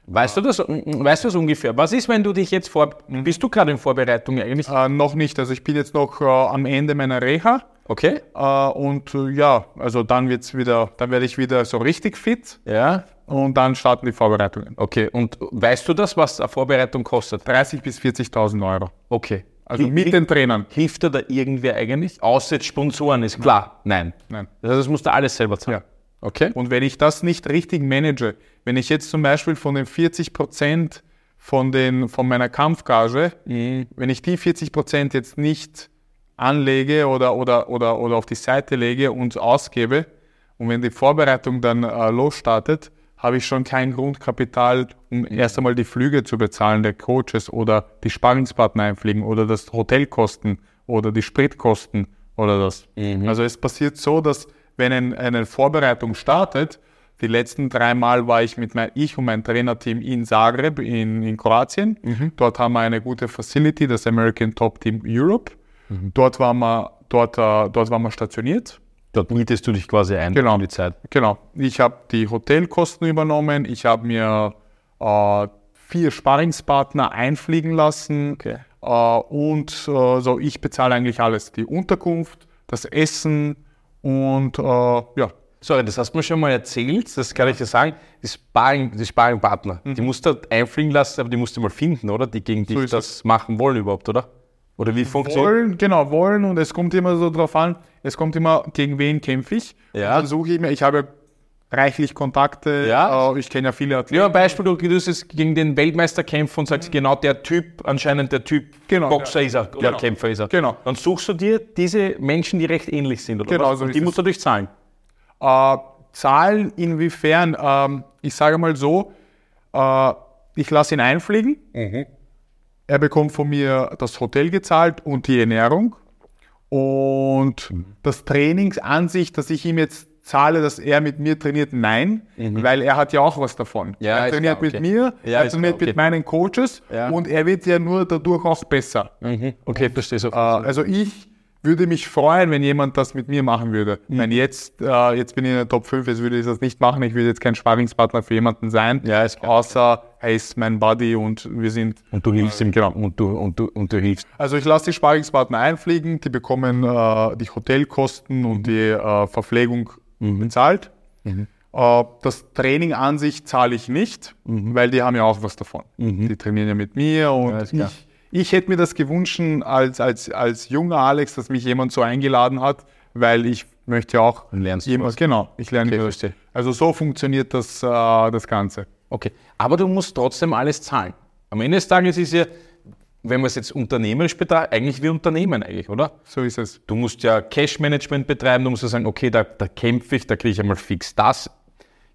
Weißt du das, weißt du das ungefähr? Was ist, wenn du dich jetzt vor, bist du gerade in Vorbereitung eigentlich? Äh, noch nicht, also ich bin jetzt noch äh, am Ende meiner Reha. Okay. Äh, und äh, ja, also dann wird's wieder, dann werde ich wieder so richtig fit Ja. und dann starten die Vorbereitungen. Okay. Und weißt du das, was eine Vorbereitung kostet? 30 bis 40.000 Euro. Okay. Also Hi- mit den Trainern. Hilft dir da irgendwer eigentlich? Außer jetzt Sponsoren, ist klar. Nein. Nein. Das heißt, das musst du alles selber zahlen. Ja. Okay. Und wenn ich das nicht richtig manage, wenn ich jetzt zum Beispiel von den 40 Prozent von, den, von meiner Kampfgage, wenn ich die 40 Prozent jetzt nicht anlege oder, oder, oder, oder auf die Seite lege und ausgebe und wenn die Vorbereitung dann äh, losstartet, habe ich schon kein Grundkapital, um erst einmal die Flüge zu bezahlen der Coaches oder die Sparringspartner einfliegen oder das Hotelkosten oder die Spritkosten oder das. Also es passiert so, dass wenn ein, eine Vorbereitung startet, die letzten drei Mal war ich mit mein, ich und mein Trainerteam in Zagreb in, in Kroatien. Dort haben wir eine gute Facility, das American Top Team Europe. Dort waren wir, dort, äh, dort waren wir stationiert. Dort mietest du dich quasi ein Genau. für die Zeit. Genau. Ich habe die Hotelkosten übernommen. Ich habe mir äh, vier Sparringspartner einfliegen lassen. Okay. Äh, und äh, so, ich bezahle eigentlich alles. Die Unterkunft, das Essen und äh, ja. Sorry, das hast du mir schon mal erzählt, das kann ich dir sagen. Die, Sparring, die Sparringpartner, die musst du einfliegen lassen, aber die musst du mal finden, oder? Die gegen dich ist das machen wollen überhaupt, oder? Oder wie funktioniert Wollen, genau, wollen und es kommt immer so drauf an, es kommt immer, gegen wen kämpfe ich. Ja. Dann suche ich mir, ich habe reichlich Kontakte, Ja. äh, ich kenne ja viele Athleten. Ja, Beispiel, du es gegen den Weltmeister kämpfen und sagst, genau der Typ, anscheinend der Typ, Genau, Boxer ist er oder Genau. Kämpfer ist er. Genau. Dann suchst du dir diese Menschen, die recht ähnlich sind, oder Genau, was? so Und ist die es. musst du durchzahlen. Äh, Zahlen inwiefern? Ähm, ich sage mal so, äh, ich lasse ihn einfliegen. Er bekommt von mir das Hotel gezahlt und die Ernährung. Und das Trainings an sich, dass ich ihm jetzt zahle, dass er mit mir trainiert, nein, weil er hat ja auch was davon. Ja, er trainiert klar, mit okay. mir, Ja, er trainiert klar, okay. mit meinen Coaches Ja. und er wird ja nur dadurch auch besser. Okay, verstehe so. Äh, also ich würde mich freuen, wenn jemand das mit mir machen würde. Mhm. Wenn jetzt, äh, jetzt bin ich in der Top 5, jetzt würde ich das nicht machen. Ich würde jetzt kein Sparringspartner für jemanden sein. Ja, ist klar. Außer er ist mein Buddy und wir sind. und du hilfst ihm, genau. Und du, und, du, und du hilfst. Also ich lasse die Sparringspartner einfliegen, die bekommen äh, die Hotelkosten und die äh, Verpflegung bezahlt. Äh, das Training an sich zahle ich nicht, weil die haben ja auch was davon. Die trainieren ja mit mir und klar. ich, ich hätte mir das gewünscht als, als, als junger Alex, dass mich jemand so eingeladen hat, weil ich möchte ja auch lernst du jemand, genau, ich lerne Okay. Also so funktioniert das, äh, das Ganze. Okay. Aber du musst trotzdem alles zahlen. Am Ende des Tages ist ja, wenn man es jetzt unternehmerisch betrachtet, eigentlich wie Unternehmen eigentlich, oder? So ist es. Du musst ja Cash-Management betreiben, du musst ja sagen, okay, da, da kämpfe ich, da kriege ich einmal fix das.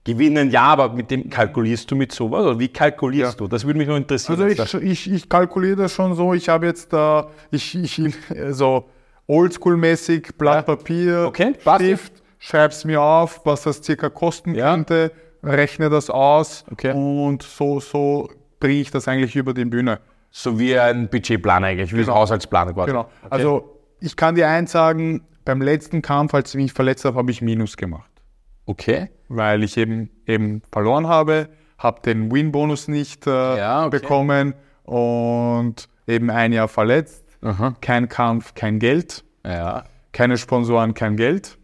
Gewinnen ja, aber mit dem kalkulierst du mit sowas? Oder wie kalkulierst du? Das würde mich noch interessieren. Also ich, ich, ich kalkuliere das schon so, ich habe jetzt äh, ich, ich, äh, *laughs* so oldschool-mäßig Blatt Papier, Okay. Stift, schreib's mir auf, was das circa kosten Ja. könnte, rechne das aus Okay. und so, so bringe ich das eigentlich über die Bühne. so wie ein Budgetplan eigentlich, wie ein Haushaltsplan quasi. Genau. Okay. Also ich kann dir eins sagen, beim letzten Kampf, als ich mich verletzt habe, habe ich Minus gemacht. okay. weil ich eben, eben verloren habe, habe den Win-Bonus nicht äh, Ja, okay. bekommen und eben ein Jahr verletzt. Aha. Kein Kampf, kein Geld, Ja. keine Sponsoren, kein Geld.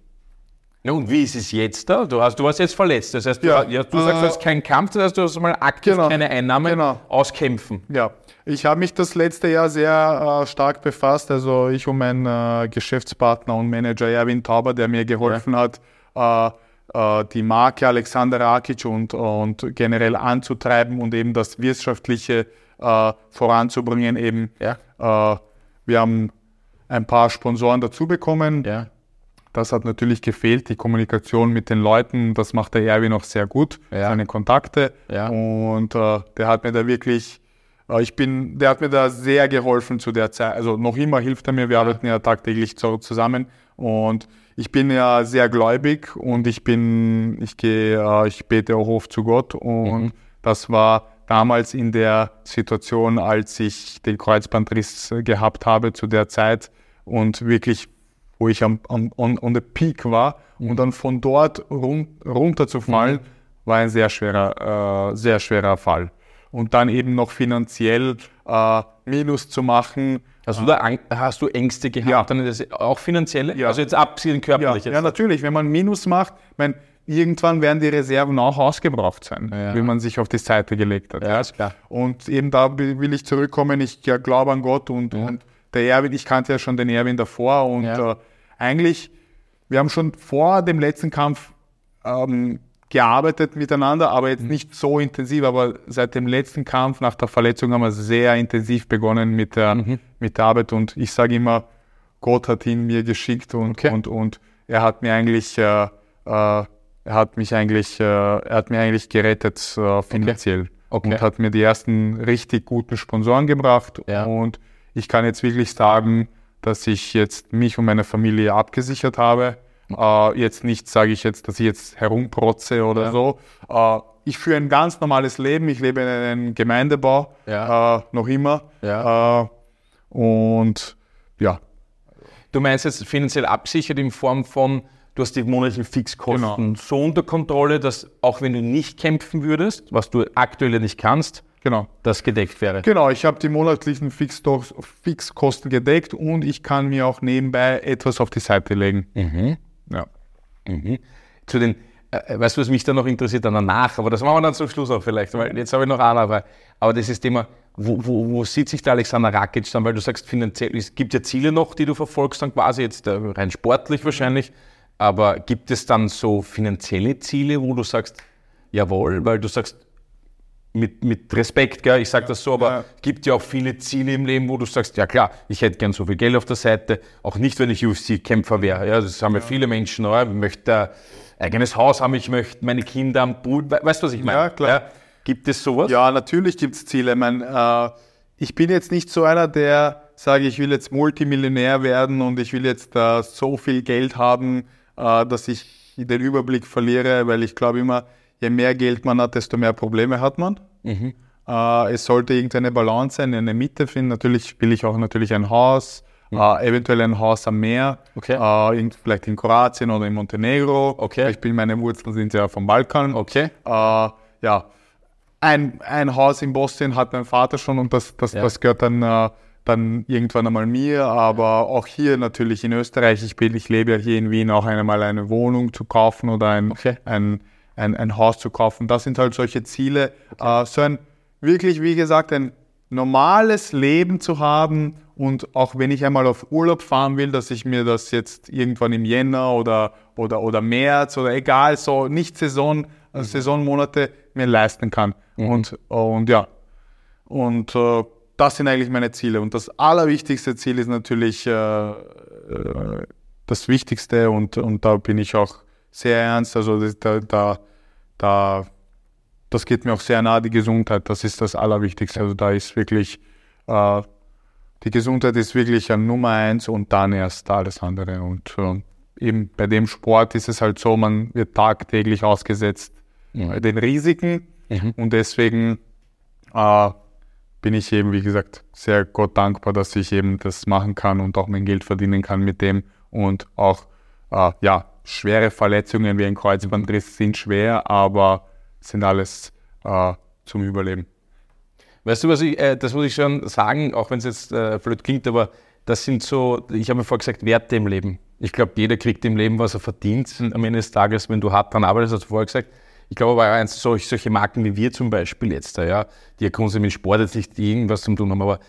Ja, und wie ist es jetzt da? Du, hast, du warst jetzt verletzt. Das heißt, du, Ja, ja, du sagst, äh, du hast keinen Kampf, das heißt, du hast mal aktiv Genau, keine Einnahmen genau. auskämpfen. Ja, ich habe mich das letzte Jahr sehr äh, stark befasst. Also ich und mein äh, Geschäftspartner und Manager Erwin Tauber, der mir geholfen hat, äh, äh, die Marke Alexander Rakic und, und generell anzutreiben und eben das Wirtschaftliche äh, voranzubringen. Eben, Ja. äh, wir haben ein paar Sponsoren dazu bekommen. Ja. Das hat natürlich gefehlt, die Kommunikation mit den Leuten. Das macht der Erwin auch sehr gut, Ja. seine Kontakte. Ja. Und äh, der hat mir da wirklich, äh, ich bin, der hat mir da sehr geholfen zu der Zeit. Also noch immer hilft er mir. Wir arbeiten ja tagtäglich zu, zusammen. Und ich bin ja sehr gläubig und ich bin, ich gehe, äh, ich bete auch oft zu Gott. Und Mhm. das war damals in der Situation, als ich den Kreuzbandriss gehabt habe zu der Zeit und wirklich, wo ich am, am on, on the peak war und dann von dort run, runterzufallen, mhm. war ein sehr schwerer, äh, sehr schwerer Fall. Und dann eben noch finanziell äh, Minus zu machen. Hast du da hast du Ängste gehabt? Ja. Dann das auch finanzielle? Ja. Also jetzt abgesehen körperlich. Ja, ja, natürlich. Wenn man Minus macht, mein, irgendwann werden die Reserven auch ausgebraucht sein, ja. wie man sich auf die Seite gelegt hat. Ja, ist klar. Und eben da will ich zurückkommen, ich glaube an Gott und, und der Erwin, ich kannte ja schon den Erwin davor und ja. äh, eigentlich, wir haben schon vor dem letzten Kampf ähm, gearbeitet miteinander, aber jetzt mhm. nicht so intensiv, aber seit dem letzten Kampf nach der Verletzung haben wir sehr intensiv begonnen mit der, mhm. mit der Arbeit und ich sage immer, Gott hat ihn mir geschickt und, okay. und, und er hat mir eigentlich äh, äh, er hat mich eigentlich, äh, er hat mir eigentlich gerettet äh, finanziell okay. Okay. und hat mir die ersten richtig guten Sponsoren gebracht. Ja. Und ich kann jetzt wirklich sagen, dass ich jetzt mich und meine Familie abgesichert habe. Äh, jetzt nicht, sage ich jetzt, dass ich jetzt herumprotze oder ja. so. Äh, ich führe ein ganz normales Leben. Ich lebe in einem Gemeindebau, ja. äh, noch immer. Ja. Äh, und ja. Du meinst jetzt finanziell absichert in Form von, du hast die monatlichen Fixkosten genau. so unter Kontrolle, dass auch wenn du nicht kämpfen würdest, was du aktuell nicht kannst, genau. das gedeckt wäre. Genau, ich habe die monatlichen Fixkosten gedeckt und ich kann mir auch nebenbei etwas auf die Seite legen. Mhm. Ja. Mhm. Zu den, äh, weißt du, was mich da noch interessiert danach, aber das machen wir dann zum Schluss auch vielleicht, weil jetzt habe ich noch eine, aber, aber das ist Thema, wo, wo, wo sieht sich der Alexander Rakic dann, weil du sagst finanziell, es gibt ja Ziele noch, die du verfolgst dann quasi jetzt äh, rein sportlich wahrscheinlich, aber gibt es dann so finanzielle Ziele, wo du sagst, jawohl, weil du sagst, mit, mit Respekt, gell? ich sage das so, aber ja. es gibt ja auch viele Ziele im Leben, wo du sagst, ja klar, ich hätte gern so viel Geld auf der Seite, auch nicht, wenn ich UFC-Kämpfer wäre. Ja, das haben ja, viele Menschen, ja, ich möchte ein eigenes Haus haben, ich möchte meine Kinder am Pool, weißt du, was ich meine? Ja, klar. Ja, gibt es sowas? Ja, natürlich gibt es Ziele. Ich, mein, äh, ich bin jetzt nicht so einer, der sage, ich will jetzt Multimillionär werden und ich will jetzt äh, so viel Geld haben, äh, dass ich den Überblick verliere, weil ich glaube immer, je mehr Geld man hat, desto mehr Probleme hat man. Mhm. Äh, es sollte irgendeine Balance sein, eine Mitte finden. Natürlich will ich auch natürlich ein Haus, mhm. äh, eventuell ein Haus am Meer, okay. äh, vielleicht in Kroatien oder in Montenegro. Okay. Ich bin, meine Wurzeln sind ja vom Balkan. Okay. Äh, ja, ein, ein Haus in Bosnien hat mein Vater schon und das, das, ja. das gehört dann äh, dann irgendwann einmal mir, aber auch hier natürlich in Österreich, ich, bin, ich lebe ja hier in Wien, auch einmal eine Wohnung zu kaufen oder ein, okay. ein, ein, ein, Haus zu kaufen. Das sind halt solche Ziele. Okay. Äh, so ein wirklich, wie gesagt, ein normales Leben zu haben und auch wenn ich einmal auf Urlaub fahren will, dass ich mir das jetzt irgendwann im Jänner oder, oder, oder März oder egal, so nicht Saison, mhm. Saisonmonate mir leisten kann. Mhm. Und, und ja, und äh, das sind eigentlich meine Ziele. Und das allerwichtigste Ziel ist natürlich äh, äh, das Wichtigste und, und da bin ich auch sehr ernst. Also da, da, da, das geht mir auch sehr nahe, die Gesundheit. Das ist das Allerwichtigste. Also da ist wirklich, äh, die Gesundheit ist wirklich an Nummer eins und dann erst alles andere. Und äh, eben bei dem Sport ist es halt so, man wird tagtäglich ausgesetzt mhm. den Risiken mhm. und deswegen äh, bin ich eben, wie gesagt, sehr Gott dankbar, dass ich eben das machen kann und auch mein Geld verdienen kann mit dem. Und auch, äh, ja, schwere Verletzungen wie ein Kreuzbandriss sind schwer, aber sind alles äh, zum Überleben. Weißt du, was ich, äh, das muss ich schon sagen, auch wenn es jetzt äh, blöd klingt, aber das sind so, ich habe mir vorher gesagt, Werte im Leben. Ich glaube, jeder kriegt im Leben, was er verdient mhm. am Ende des Tages, wenn du hart dran arbeitest, hast du vorher gesagt. Ich glaube aber eins, solche, solche Marken wie wir zum Beispiel jetzt, ja, die ja grundsätzlich mit Sport jetzt nicht irgendwas zu tun haben, aber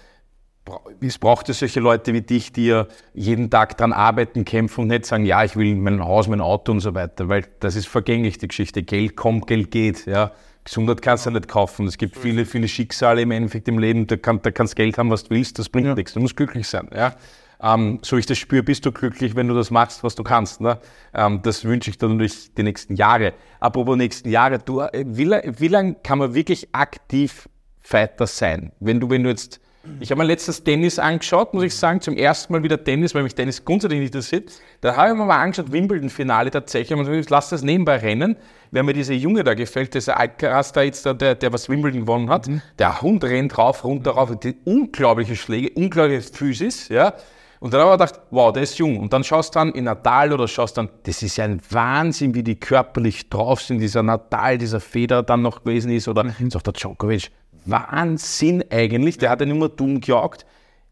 es braucht ja solche Leute wie dich, die ja jeden Tag dran arbeiten, kämpfen und nicht sagen, ja, ich will mein Haus, mein Auto und so weiter, weil das ist vergänglich, die Geschichte. Geld kommt, Geld geht, ja. Gesundheit kannst du nicht kaufen. Es gibt viele, viele Schicksale im Endeffekt im Leben. Da, kann, da kannst Geld haben, was du willst, das bringt ja. nichts. Du musst glücklich sein. Ja? Ähm, so ich das spüre, bist du glücklich, wenn du das machst, was du kannst. Ne? Ähm, das wünsche ich dir natürlich die nächsten Jahre. Apropos nächsten Jahre, du, äh, wie, wie lange kann man wirklich aktiv Fighter sein? Wenn du, wenn du jetzt Ich habe mir letztes Tennis angeschaut, muss ich sagen, zum ersten Mal wieder Tennis, weil mich Tennis grundsätzlich nicht interessiert. Da habe ich mir mal angeschaut, Wimbledon-Finale tatsächlich. Und ich lasse das nebenbei rennen, wer mir diese Junge da gefällt, dieser Alcaraz da jetzt, der, der was Wimbledon gewonnen hat. Mhm. Der Hund rennt rauf, runter, rauf, die unglaubliche Schläge, unglaubliche Physis, ja. Und dann habe ich gedacht, wow, der ist jung. Und dann schaust du dann in Natal oder schaust dann, das ist ja ein Wahnsinn, wie die körperlich drauf sind, dieser Natal, dieser Feder dann noch gewesen ist. Oder mhm. sagt der Djokovic, Wahnsinn eigentlich. Der hat ja nicht mehr dumm gejagt.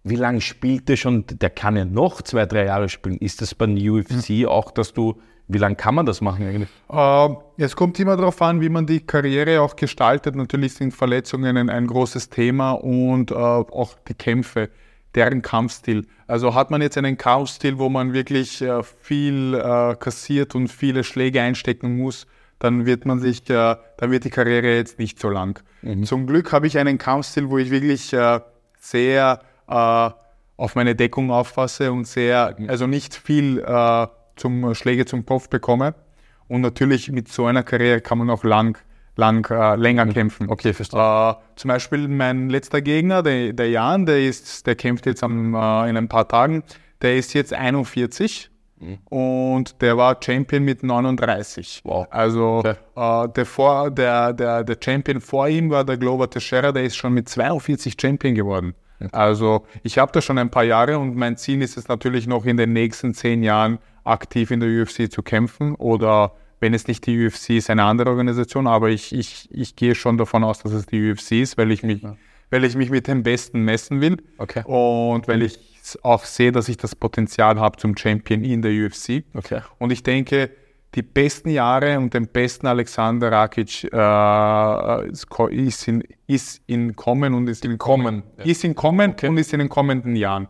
Wie lange spielt der schon? Der kann ja noch zwei, drei Jahre spielen. Ist das beim UFC mhm. auch, dass du, wie lange kann man das machen eigentlich? Äh, es kommt immer darauf an, wie man die Karriere auch gestaltet. Natürlich sind Verletzungen ein, ein großes Thema und äh, auch die Kämpfe, deren Kampfstil. Also hat man jetzt einen Kampfstil, wo man wirklich äh, viel äh, kassiert und viele Schläge einstecken muss, dann wird man sich, äh, dann wird die Karriere jetzt nicht so lang. Mhm. Zum Glück habe ich einen Kampfstil, wo ich wirklich äh, sehr äh, auf meine Deckung auffasse und sehr, mhm. also nicht viel äh, zum Schläge zum Kopf bekomme. Und natürlich mit so einer Karriere kann man auch lang, lang äh, länger mhm. kämpfen. Okay, verstehe. Äh, zum Beispiel mein letzter Gegner, der, der Jan, der ist, der kämpft jetzt am, äh, in ein paar Tagen. Der ist jetzt 41 Mhm. Und der war Champion mit 39. Wow. Also okay. äh, der, vor, der, der, der Champion vor ihm war der Glover Teixeira, der ist schon mit 42 Champion geworden. Okay. Also ich habe da schon ein paar Jahre und mein Ziel ist es natürlich noch in den nächsten zehn Jahren aktiv in der UFC zu kämpfen oder wenn es nicht die UFC ist, eine andere Organisation, aber ich, ich, ich gehe schon davon aus, dass es die UFC ist, weil ich mich, ja. weil ich mich mit dem Besten messen will okay. und weil ich auch sehe, dass ich das Potenzial habe zum Champion in der UFC. Okay. Und ich denke, die besten Jahre und den besten Alexander Rakic äh, ist, in, ist in Kommen und ist in Kommen. Ja. Ist in Kommen okay. und ist in den kommenden Jahren.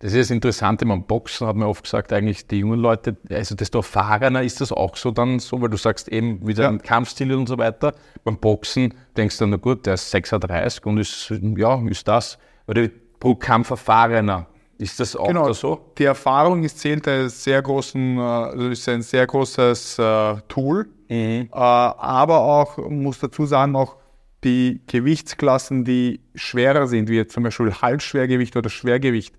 Das ist das Interessante beim Boxen, hat man oft gesagt, eigentlich die jungen Leute, also desto erfahrener ist das auch so dann so, weil du sagst eben wieder ja. Kampfstil und so weiter. Beim Boxen denkst du, na gut, der ist 36 und ist, ja, ist das. Oder pro Kampf erfahrener. Ist das auch genau. so? Die Erfahrung ist, zählt als sehr großen, also ist ein sehr großes äh, Tool. Mhm. Äh, aber auch, muss dazu sagen, auch die Gewichtsklassen, die schwerer sind, wie zum Beispiel Halbschwergewicht oder Schwergewicht,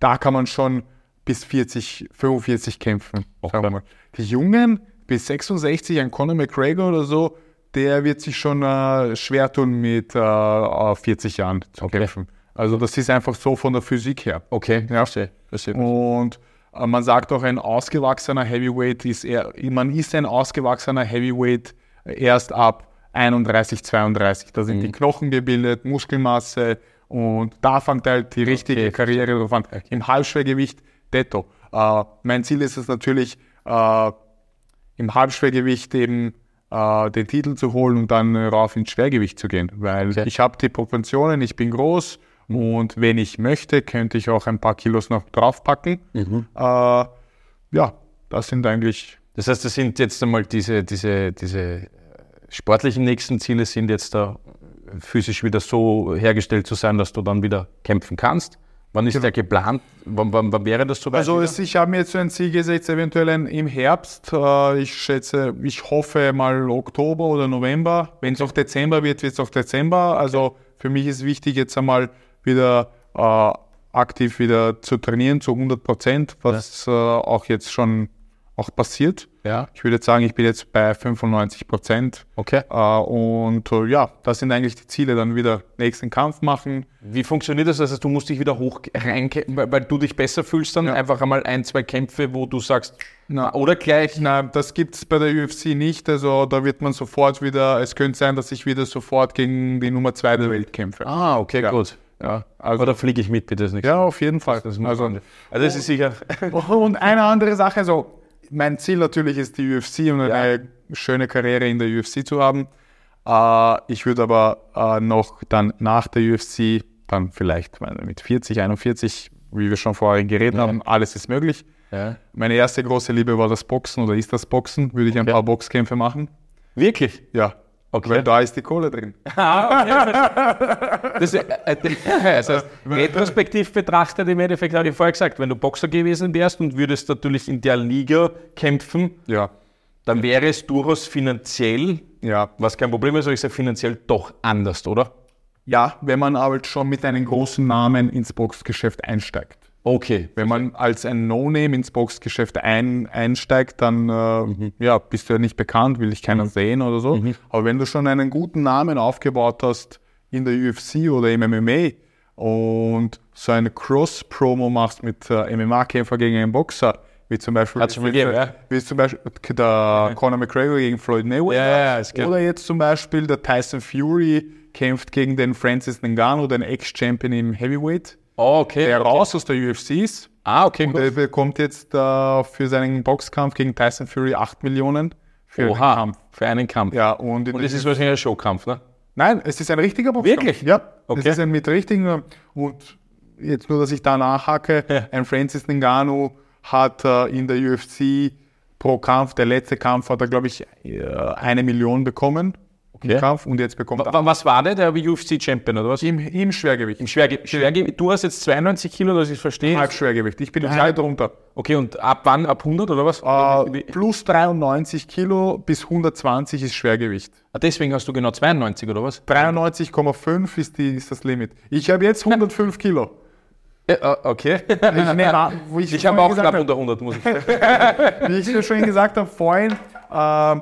da kann man schon bis 40, 45 kämpfen. Okay. Die Jungen bis 66, ein Conor McGregor oder so, der wird sich schon äh, schwer tun mit äh, 40 Jahren zu okay. kämpfen. Also das ist einfach so von der Physik her. Okay, ja. verstehe. verstehe. Und äh, man sagt auch, ein ausgewachsener Heavyweight ist eher, man ist ein ausgewachsener Heavyweight erst ab 31, 32. Da sind mhm. die Knochen gebildet, Muskelmasse und da fängt halt die richtige okay. Karriere drauf an. Im Halbschwergewicht detto. Äh, mein Ziel ist es natürlich, äh, im Halbschwergewicht eben äh, den Titel zu holen und dann rauf ins Schwergewicht zu gehen, weil okay. ich habe die Proportionen, ich bin groß, und wenn ich möchte, könnte ich auch ein paar Kilos noch draufpacken. Mhm. Äh, ja, das sind eigentlich. Das heißt, das sind jetzt einmal diese, diese, diese sportlichen nächsten Ziele sind jetzt da physisch wieder so hergestellt zu sein, dass du dann wieder kämpfen kannst. Wann ist genau. der geplant? Wann, wann, wann, wäre das so weit? Also es, ich habe mir jetzt so ein Ziel gesetzt, eventuell im Herbst. Äh, ich schätze, ich hoffe mal Oktober oder November. Wenn es auch Dezember wird, wird es auch Dezember. Also für mich ist wichtig jetzt einmal wieder äh, aktiv wieder zu trainieren zu 100 Prozent, was ja. äh, auch jetzt schon auch passiert. Ja. Ich würde sagen, ich bin jetzt bei 95 Prozent. Okay. Äh, und äh, ja, das sind eigentlich die Ziele, dann wieder nächsten Kampf machen. Wie funktioniert das? Also du musst dich wieder hoch reinkämpfen, weil, weil, du dich besser fühlst, dann ja. einfach einmal ein, zwei Kämpfe, wo du sagst, na, oder gleich? Nein, das gibt es bei der UFC nicht. Also da wird man sofort wieder, es könnte sein, dass ich wieder sofort gegen die Nummer zwei der Welt kämpfe. Ah, okay, ja. gut. Ja, also, Oder fliege ich mit, bitte das nächste Ja, auf jeden Fall. Das also, also das ist sicher. Und eine andere Sache, also mein Ziel natürlich ist die UFC und eine schöne Karriere in der UFC zu haben. Äh, ich würde aber äh, noch dann nach der UFC, dann vielleicht mit 40, 41, wie wir schon vorher geredet ja. haben, alles ist möglich. Ja. Meine erste große Liebe war das Boxen oder ist das Boxen. Würde ich ein okay. paar Boxkämpfe machen. Wirklich? Ja. Okay. Weil da ist die Kohle drin. *laughs* Ah, okay. das, äh, *laughs* das heißt, *laughs* retrospektiv betrachtet im Endeffekt, habe ich vorher gesagt, wenn du Boxer gewesen wärst und würdest natürlich in der Liga kämpfen, ja. dann wäre es durchaus finanziell, ja. was kein Problem ist, aber ich sage finanziell doch anders, oder? Ja, wenn man aber schon mit einem großen Namen ins Boxgeschäft einsteigt. Okay. Wenn man als ein No-Name ins Boxgeschäft ein, einsteigt, dann äh, ja, bist du ja nicht bekannt, will ich keiner sehen oder so. Aber wenn du schon einen guten Namen aufgebaut hast in der UFC oder im MMA und so eine Cross-Promo machst mit äh, MMA-Kämpfer gegen einen Boxer, wie zum Beispiel, Hat's gegeben, ja. wie zum Beispiel der Conor McGregor gegen Floyd Mayweather. Ja, oder jetzt zum Beispiel der Tyson Fury kämpft gegen den Francis Ngannou, den Ex-Champion im Heavyweight, Oh, okay. der raus aus der UFC ist. Ah, okay, Und gut. er bekommt jetzt äh, für seinen Boxkampf gegen Tyson Fury 8 Millionen für Oha, Kampf. für einen Kampf. Ja, und, Und das ist wahrscheinlich ein Showkampf, ne? Nein, es ist ein richtiger Boxkampf. Wirklich? Ja, Okay. es ist ein mit richtigen. Und jetzt nur, dass ich da nachhacke, Ja. ein Francis Ngannou hat äh, in der UFC pro Kampf, der letzte Kampf hat er, glaube ich, äh, eine Million bekommen Okay. im Kampf und jetzt bekommt er Wa- Was war der, der UFC-Champion oder was? im, im Schwergewicht. Im Schwerge Schwergewicht. Du hast jetzt 92 Kilo, dass ich verstehe. Halbschwergewicht. Ich bin weit drunter. Okay, und ab wann? Ab 100 oder was? Äh, plus 93 Kilo bis 120 ist Schwergewicht. Ah, Deswegen hast du genau 92 oder was? 93,5 ist, die, ist das Limit. Ich habe jetzt 105 Kilo. Ja, ah, okay. Ich, ich, Ich habe auch knapp unter 100, muss ich *laughs* sagen. Wie ich dir schon gesagt habe vorhin, äh,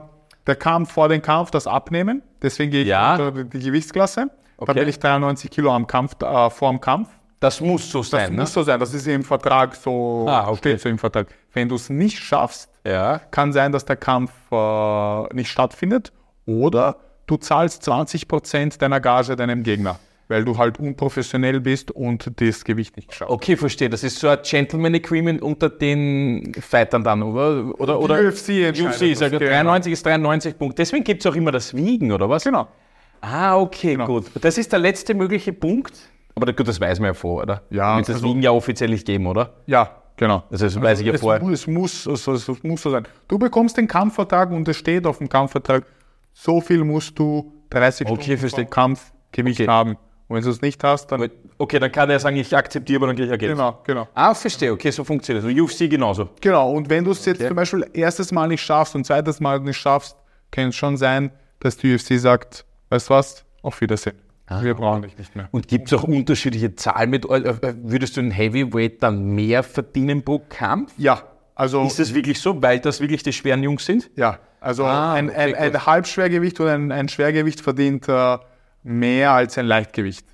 der Kampf vor dem Kampf, das Abnehmen. Deswegen gehe ich Ja. unter die Gewichtsklasse. Okay. Da bin ich 93 Kilo am Kampf, äh, vor dem Kampf. Das muss so Das sein, ne? muss so sein. Das ist im Vertrag so, Ah, okay. steht so im Vertrag. Wenn du es nicht schaffst, Ja. kann sein, dass der Kampf äh, nicht stattfindet oder du zahlst 20% deiner Gage deinem Gegner, weil du halt unprofessionell bist und das Gewicht nicht schaffst. Okay, verstehe. Das ist so ein Gentleman Agreement unter den Fightern dann, oder? Oder, oder UFC entscheidet UFC, ich das, sage, genau. 93 ist 93 Punkt. Deswegen gibt es auch immer das Wiegen, oder was? Genau. Ah, okay, gut. Das ist der letzte mögliche Punkt. Aber gut, das weiß man ja vor, oder? Ja, Wird das also- Wiegen ja offiziell nicht geben, oder? Ja, genau. Also das weiß ich ja vorher. es, muss, also, es muss so sein. Du bekommst den Kampfvertrag und es steht auf dem Kampfvertrag, so viel musst du 30 Okay, Stunden Kampfgewicht Okay. haben. Und wenn du es nicht hast, dann... Okay, dann kann er sagen, ich akzeptiere, aber dann kriege ich Geld. Genau, genau. Ah, verstehe. Okay, so funktioniert das. Also UFC genauso. Genau, und wenn du es jetzt zum Beispiel erstes Mal nicht schaffst und zweites Mal nicht schaffst, kann es schon sein, dass die UFC sagt, weißt du was, auf Wiedersehen. Ah, Wir brauchen dich nicht mehr. Und gibt es auch unterschiedliche Zahlen mit, äh, äh, würdest du in Heavyweight dann mehr verdienen pro Kampf? Ja, also, Ist das wirklich so, weil das wirklich die schweren Jungs sind? ja, also Ah, ein, ein, okay, ein Halbschwergewicht oder ein, ein Schwergewicht verdient äh, mehr als ein Leichtgewicht.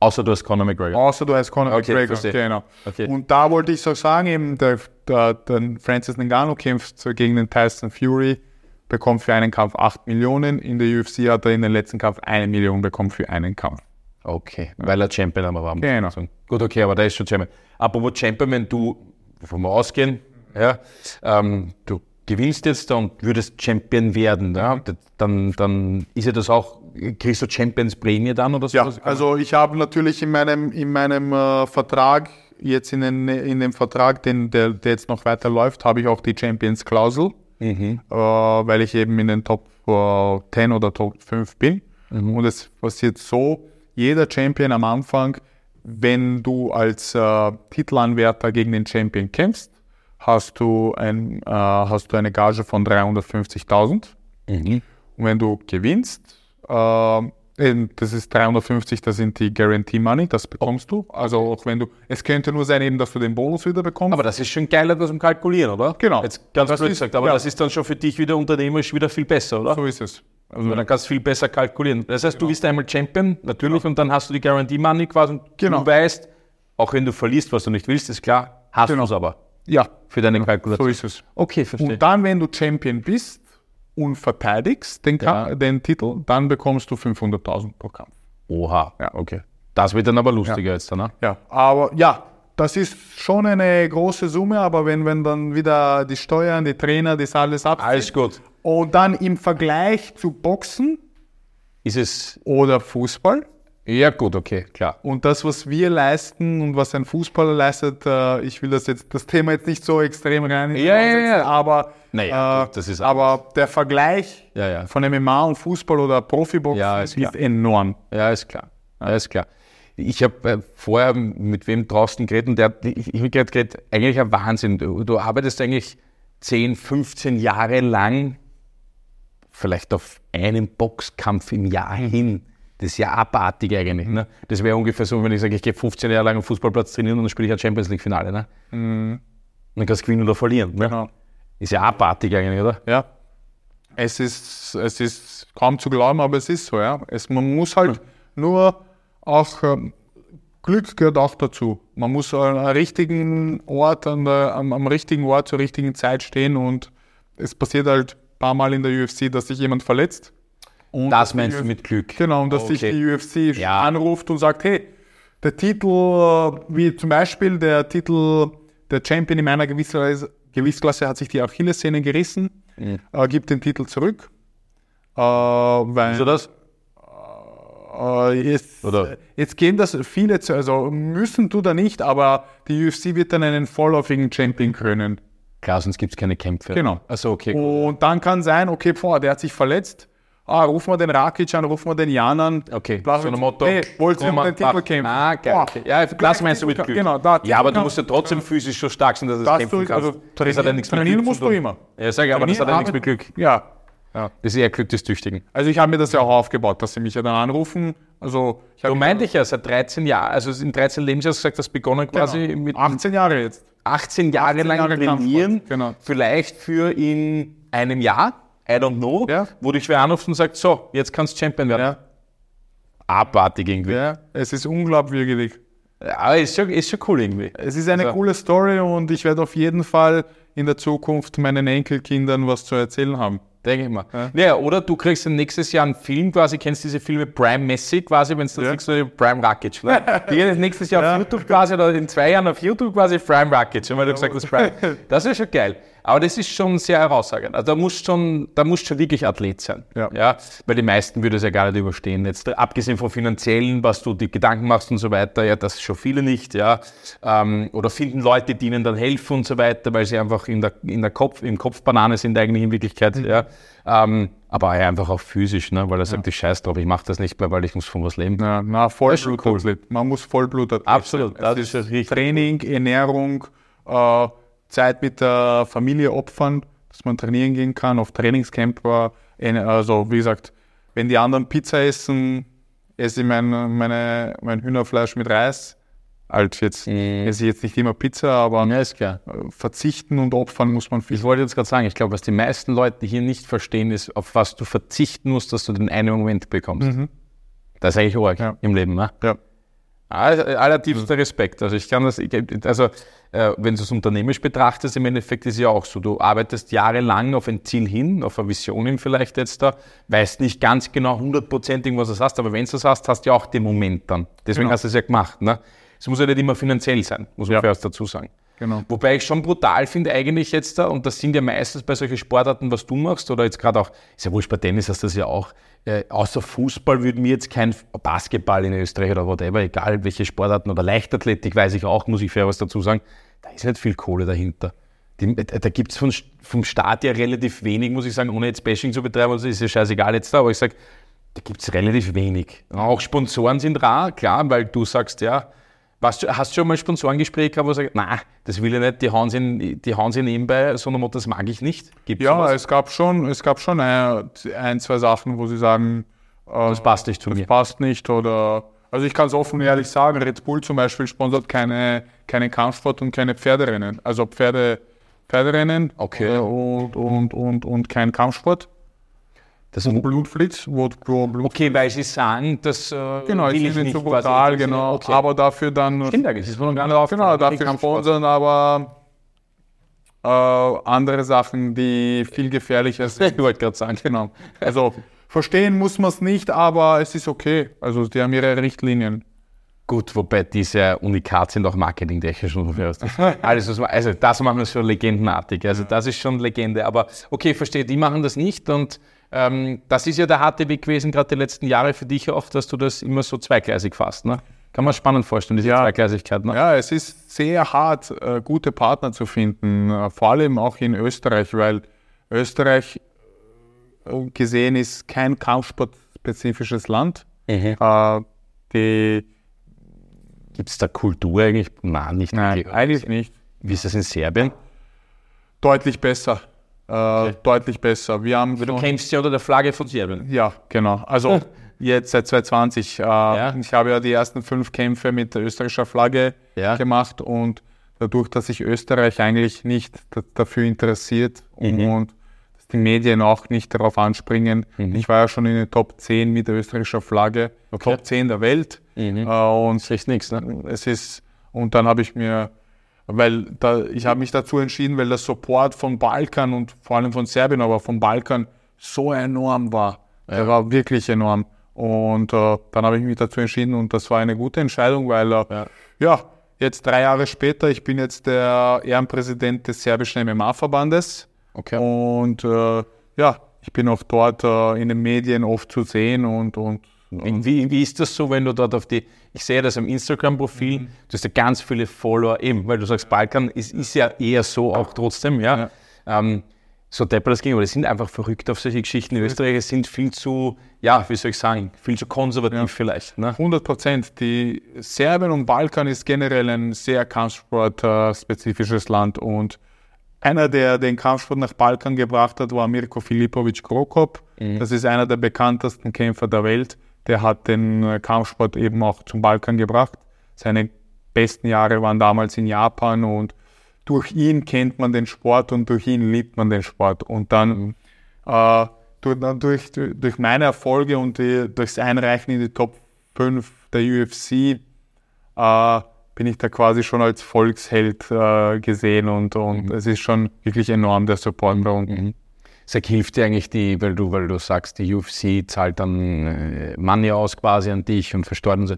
Außer du hast Conor McGregor. Außer du heißt Conor Okay, McGregor. verstehe. Genau. Okay. Und da wollte ich so sagen, eben der, der, der Francis Ngannou kämpft gegen den Tyson Fury, bekommt für einen Kampf 8 Millionen. In der UFC hat er in den letzten Kampf eine Million bekommen für einen Kampf. Okay, weil er Champion aber war. Genau. Gut, okay, aber der ist schon Champion. Apropos Champion, wenn du, wovon wir ausgehen, ja, ähm, du gewinnst jetzt und würdest Champion werden, ja, dann, dann ist ja das auch, kriegst du Champions Prämie dann oder so? Ja, also ich habe natürlich in meinem, in meinem äh, Vertrag, jetzt in, den, in dem Vertrag, den, der, der jetzt noch weiter läuft, habe ich auch die Champions-Klausel, äh, weil ich eben in den Top äh, 10 oder Top 5 bin. Und es passiert so, jeder Champion am Anfang, wenn du als äh, Titelanwärter gegen den Champion kämpfst, hast du, ein, äh, hast du eine Gage von 350.000. Und wenn du gewinnst, äh, das ist 350, das sind die Guarantee Money, das bekommst du. Also auch wenn du, es könnte nur sein eben, dass du den Bonus wieder bekommst. aber das ist schon geiler, das zum Kalkulieren, oder? Genau. Jetzt ganz Das blöd ist- gesagt, aber ja. das ist dann schon für dich wieder unternehmerisch wieder viel besser, oder? so ist es. Also dann kannst du viel besser kalkulieren. Das heißt, du bist einmal Champion, natürlich, und dann hast du die Guarantee Money quasi und Genau. du weißt, auch wenn du verlierst, was du nicht willst, ist klar, hast Genau. du es aber Ja, für deine so Kalkulation. ist es. Okay, verstehe. Und dann, wenn du Champion bist und verteidigst den, Ja. den Titel, dann bekommst du 500.000 pro Kampf. Oha, ja, okay. Das wird dann aber lustiger jetzt dann, ne? Ja, aber ja, das ist schon eine große Summe, aber wenn, wenn dann wieder die Steuern, die Trainer, das alles ab Alles gut. und dann im Vergleich zu Boxen Ist es, oder Fußball ja gut, okay, klar. und das, was wir leisten und was ein Fußballer leistet, äh, ich will das jetzt das Thema jetzt nicht so extrem rein, Ja, ja, ja. aber Naja, äh, das ist aber der Vergleich Ja, ja. von MMA und Fußball oder Profiboxen Ja, ist ist, enorm. Ja, ist klar. Ja, ist klar. Ich habe äh, vorher mit wem draußen geredet und der, hat- ich, ich habe gerade geredet, eigentlich ein Wahnsinn. Du, du arbeitest eigentlich 10, 15 Jahre lang vielleicht auf einen Boxkampf im Jahr hin. Das ist ja abartig eigentlich. Ne? Das wäre ungefähr so, wenn ich sage, ich gehe 15 Jahre lang am Fußballplatz trainieren und dann spiele ich ein Champions League-Finale. Ne? Mhm. Dann kannst du gewinnen oder verlieren. Ne? Genau. Ist ja abartig eigentlich, oder? Ja. Es ist, es ist kaum zu glauben, aber es ist so, ja. Es, man muss halt nur auch, ähm, Glück gehört auch dazu. Man muss an einem richtigen Ort, an der, am, am richtigen Ort zur richtigen Zeit stehen und es passiert halt ein paar Mal in der UFC, dass sich jemand verletzt. Und Das meinst du mit Glück? Genau, und dass sich Okay. die UFC Ja. anruft und sagt, hey, der Titel, äh, wie zum Beispiel der Titel, der Champion in meiner Gewichtsklasse, Gewichtsklasse hat sich die Achillessehne gerissen, äh, gibt den Titel zurück. Äh, weil, Wieso das? äh, jetzt, Oder? jetzt gehen das viele zu, also müssen du da nicht, aber die UFC wird dann einen vorläufigen Champion krönen. Klar, sonst gibt es keine Kämpfe. Genau. Also okay. Und dann kann sein, okay, boah, der hat sich verletzt. Ah, rufen wir den Rakic an, rufen wir den Jan an. Okay, so ein Motto. Hey, wollt ihr um den Titel kämpfen? Ah, geil. Okay. Ja, das meinst du mit Glück. Genau, da- ja, aber du genau. musst ja trotzdem physisch so stark sein, dass du das Das kämpfen kannst. also das hat ja nichts mit Glück musst du immer. Ja, sag ich, aber das hat ja nichts mit Glück. Ja. Das ist eher Glück des Tüchtigen. Also ich habe mir das ja auch aufgebaut, dass sie mich ja dann anrufen. Also Du meinte ich ja seit 13 Jahren, also in 13 Lebensjahren gesagt, hast begonnen quasi genau, mit 18 Jahre jetzt. 18 Jahre 18 lang trainieren, genau. vielleicht für in einem Jahr, I don't know, Ja. wo dich wer anruft und sagt, so, jetzt kannst du Champion werden. Ja. Abartig irgendwie. Ja, ja. Es ist unglaubwürdig. aber ist schon, ist schon cool irgendwie. Es ist eine Also- coole Story und ich werde auf jeden Fall in der Zukunft meinen Enkelkindern was zu erzählen haben. Denke ich mal. Ja. oder du kriegst dann nächstes Jahr einen Film quasi, kennst diese Filme Prime Messi quasi, wenn es dann Ja. kriegst Prime Rakic. Ne? *laughs* Die gehen nächstes Jahr auf YouTube quasi oder in zwei Jahren auf YouTube quasi Prime Rakic, weil du gesagt hast Prime. Das ist schon geil. Aber das ist schon sehr herausragend. Also da musst schon, da musst schon wirklich Athlet sein. Ja. ja. Weil die meisten würde es ja gar nicht überstehen. Jetzt abgesehen vom finanziellen, was du die Gedanken machst und so weiter, ja, das schon viele nicht, ja. Ähm, oder finden Leute, die ihnen dann helfen und so weiter, weil sie einfach in der, in der Kopf, im Kopf Banane sind eigentlich in Wirklichkeit, Mhm. ja. Ähm, aber ja, einfach auch physisch, ne? weil er sagt, ich scheiß drauf, ich mache das nicht mehr, weil ich muss von was leben. Ja, na, schon Vollblutathlet. Man muss Vollblutathlet Absolut, das ist schon richtig Training, Ernährung, äh, Zeit mit der Familie opfern, dass man trainieren gehen kann, auf Trainingscamp war. Also wie gesagt, wenn die anderen Pizza essen, esse ich mein, meine, mein Hühnerfleisch mit Reis. Halt jetzt esse ich jetzt nicht immer Pizza, aber Ja, verzichten und opfern muss man viel. Ich wollte jetzt gerade sagen, ich glaube, was die meisten Leute hier nicht verstehen, ist, auf was du verzichten musst, dass du den einen Moment bekommst. Das ist eigentlich arg Ja. im Leben. Ne? Ja. Aller- Allertiefster Respekt. Also ich kann das, also wenn du es unternehmerisch betrachtest, im Endeffekt ist ja auch so, du arbeitest jahrelang auf ein Ziel hin, auf eine Vision hin vielleicht jetzt da, weißt nicht ganz genau hundertprozentig, was du hast, aber wenn du es hast, hast du ja auch den Moment dann. Deswegen Genau. hast du es ja gemacht. Ne? Es muss ja nicht immer finanziell sein, muss man Ja. zuerst dazu sagen. Genau. Wobei ich schon brutal finde eigentlich jetzt da, und das sind ja meistens bei solchen Sportarten, was du machst, oder jetzt gerade auch, ist ja wurscht, bei Tennis hast du das ja auch, äh, außer Fußball würde mir jetzt kein Basketball in Österreich oder whatever, egal welche Sportarten oder Leichtathletik, weiß ich auch, muss ich fair was dazu sagen, da ist nicht viel Kohle dahinter. Die, äh, da gibt es vom, vom Staat ja relativ wenig, muss ich sagen, ohne jetzt Bashing zu betreiben, also ist ja scheißegal jetzt da, aber ich sage, da gibt es relativ wenig. Auch Sponsoren sind rar, klar, weil du sagst, ja, was, hast du schon mal ein Sponsorengespräch gehabt, wo du sagst, na, das will ich nicht, die hauen sie, die hauen sie nebenbei, sondern das mag ich nicht? Gibt's Ja, sowas? es gab schon, es gab schon ein, ein zwei Sachen, wo sie sagen, äh, das passt nicht zu mir. passt nicht oder also ich kann es offen und ehrlich sagen, Red Bull zum Beispiel sponsert keine, keine Kampfsport und keine Pferderennen. Also Pferde, Pferderennen Okay. äh, und, und, und, und kein Kampfsport. Das Und Blutflitz, wo Blut. okay, weil sie sagen, das äh, Genau, will ich nicht so brutal, genau. Okay. Aber dafür dann Stimmt das ist noch gar nicht. Genau, dafür sponsern aber äh, andere Sachen, die viel gefährlicher sind. Ich wollte gerade sagen. Genau. Also verstehen muss man es nicht, aber es ist okay. Also die haben ihre Richtlinien. Gut, wobei diese Unikat sind auch marketingtechnisch und so. Alles, was man, also das machen wir schon legendenartig. Also das ist schon Legende. Aber okay, verstehe, die machen das nicht und ähm, das ist ja der harte Weg gewesen, gerade die letzten Jahre für dich oft, dass du das immer so zweigleisig fasst. Ne? Kann man spannend vorstellen, diese Ja. Zweigleisigkeit. Ne? Ja, es ist sehr hart, äh, gute Partner zu finden, äh, vor allem auch in Österreich, weil Österreich äh, gesehen ist kein kampfsportspezifisches Land. Mhm. Äh, die, Gibt es da Kultur eigentlich? Nein, nicht. nein, eigentlich nicht. Wie ist das in Serbien? Deutlich besser. Äh, Deutlich besser. Wir haben Du kämpfst ja unter der Flagge von Serbien. Ja, genau. Also Jetzt seit 2020. Äh, Ja. Ich habe ja die ersten fünf Kämpfe mit der österreicher Flagge Ja. gemacht und dadurch, dass sich Österreich eigentlich nicht da- dafür interessiert Mhm. und dass die Medien auch nicht darauf anspringen. Ich war ja schon in den Top 10 mit der österreichischen Flagge, Mhm. Okay. Top 10 der Welt. Mhm. Äh, und Das ist nichts, ne? es ist, und dann habe ich mir, weil da, ich habe mich dazu entschieden, weil der Support von Balkan und vor allem von Serbien, aber vom Balkan so enorm war. Der war wirklich enorm. Und äh, dann habe ich mich dazu entschieden und das war eine gute Entscheidung, weil äh, Ja. ja. jetzt drei Jahre später, ich bin jetzt der Ehrenpräsident des serbischen MMA-Verbandes. Okay. Und äh, ja, ich bin auch dort äh, in den Medien oft zu sehen und, und Wie, wie ist das so, wenn du dort auf die, ich sehe das am Instagram-Profil, Mhm. du hast ja ganz viele Follower eben, weil du sagst, Balkan ist, ist ja eher so auch trotzdem, ja. Ähm, so deppert das ging, aber die sind einfach verrückt auf solche Geschichten. Die Österreicher sind viel zu, ja, wie soll ich sagen, viel zu konservativ vielleicht. Ne? 100 Prozent. Die Serbien und Balkan ist generell ein sehr kampfsportspezifisches Land und einer, der den Kampfsport nach Balkan gebracht hat, war Mirko Filipovic Krokop. Das ist einer der bekanntesten Kämpfer der Welt. Der hat den äh, Kampfsport eben auch zum Balkan gebracht. Seine besten Jahre waren damals in Japan und durch ihn kennt man den Sport und durch ihn liebt man den Sport. Und dann äh, durch, durch, meine Erfolge und die, durchs Einreichen in die Top 5 der UFC äh, bin ich da quasi schon als Volksheld äh, gesehen und, und es ist schon wirklich enorm, der Support bei uns. Sag, hilft dir eigentlich die, weil du, weil du sagst, die UFC zahlt dann äh, Money aus quasi an dich und versteuert und so.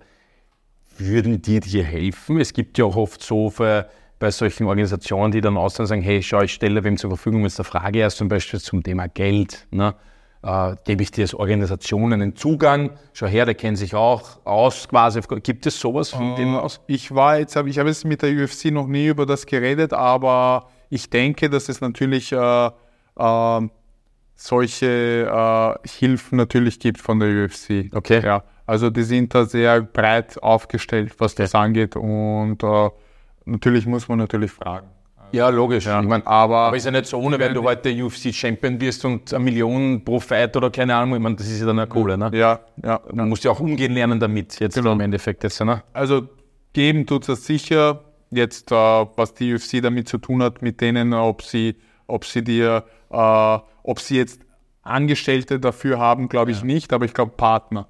Würden die dir helfen? Es gibt ja auch oft so für, bei solchen Organisationen, die dann und sagen, hey, schau, ich stelle wem zur Verfügung, wenn es eine Frage ist, zum Beispiel zum Thema Geld, ne? äh, gebe ich dir als Organisation einen Zugang, schau her, der kennt sich auch aus quasi. Gibt es sowas von dem aus? Ich war jetzt, hab- ich habe jetzt mit der UFC noch nie über das geredet, aber ich denke, dass es natürlich äh, äh, solche äh, Hilfen natürlich gibt von der UFC. Okay. Ja, also die sind da sehr breit aufgestellt, was das angeht und äh, natürlich muss man natürlich fragen. Ja, logisch. Ich mein, Aber, Aber ist ja nicht so ohne, wenn du heute UFC-Champion wirst und eine Million pro Fight oder keine Ahnung, ich meine, das ist ja dann eine Kohle, ne? ja, ja, Du musst ja auch umgehen lernen damit, jetzt Genau. im Endeffekt jetzt, ne? Also geben tut es sicher. Jetzt, äh, was die UFC damit zu tun hat, mit denen, ob sie, ob sie dir, ob sie jetzt Angestellte dafür haben, glaube ich nicht, aber ich glaube Partner.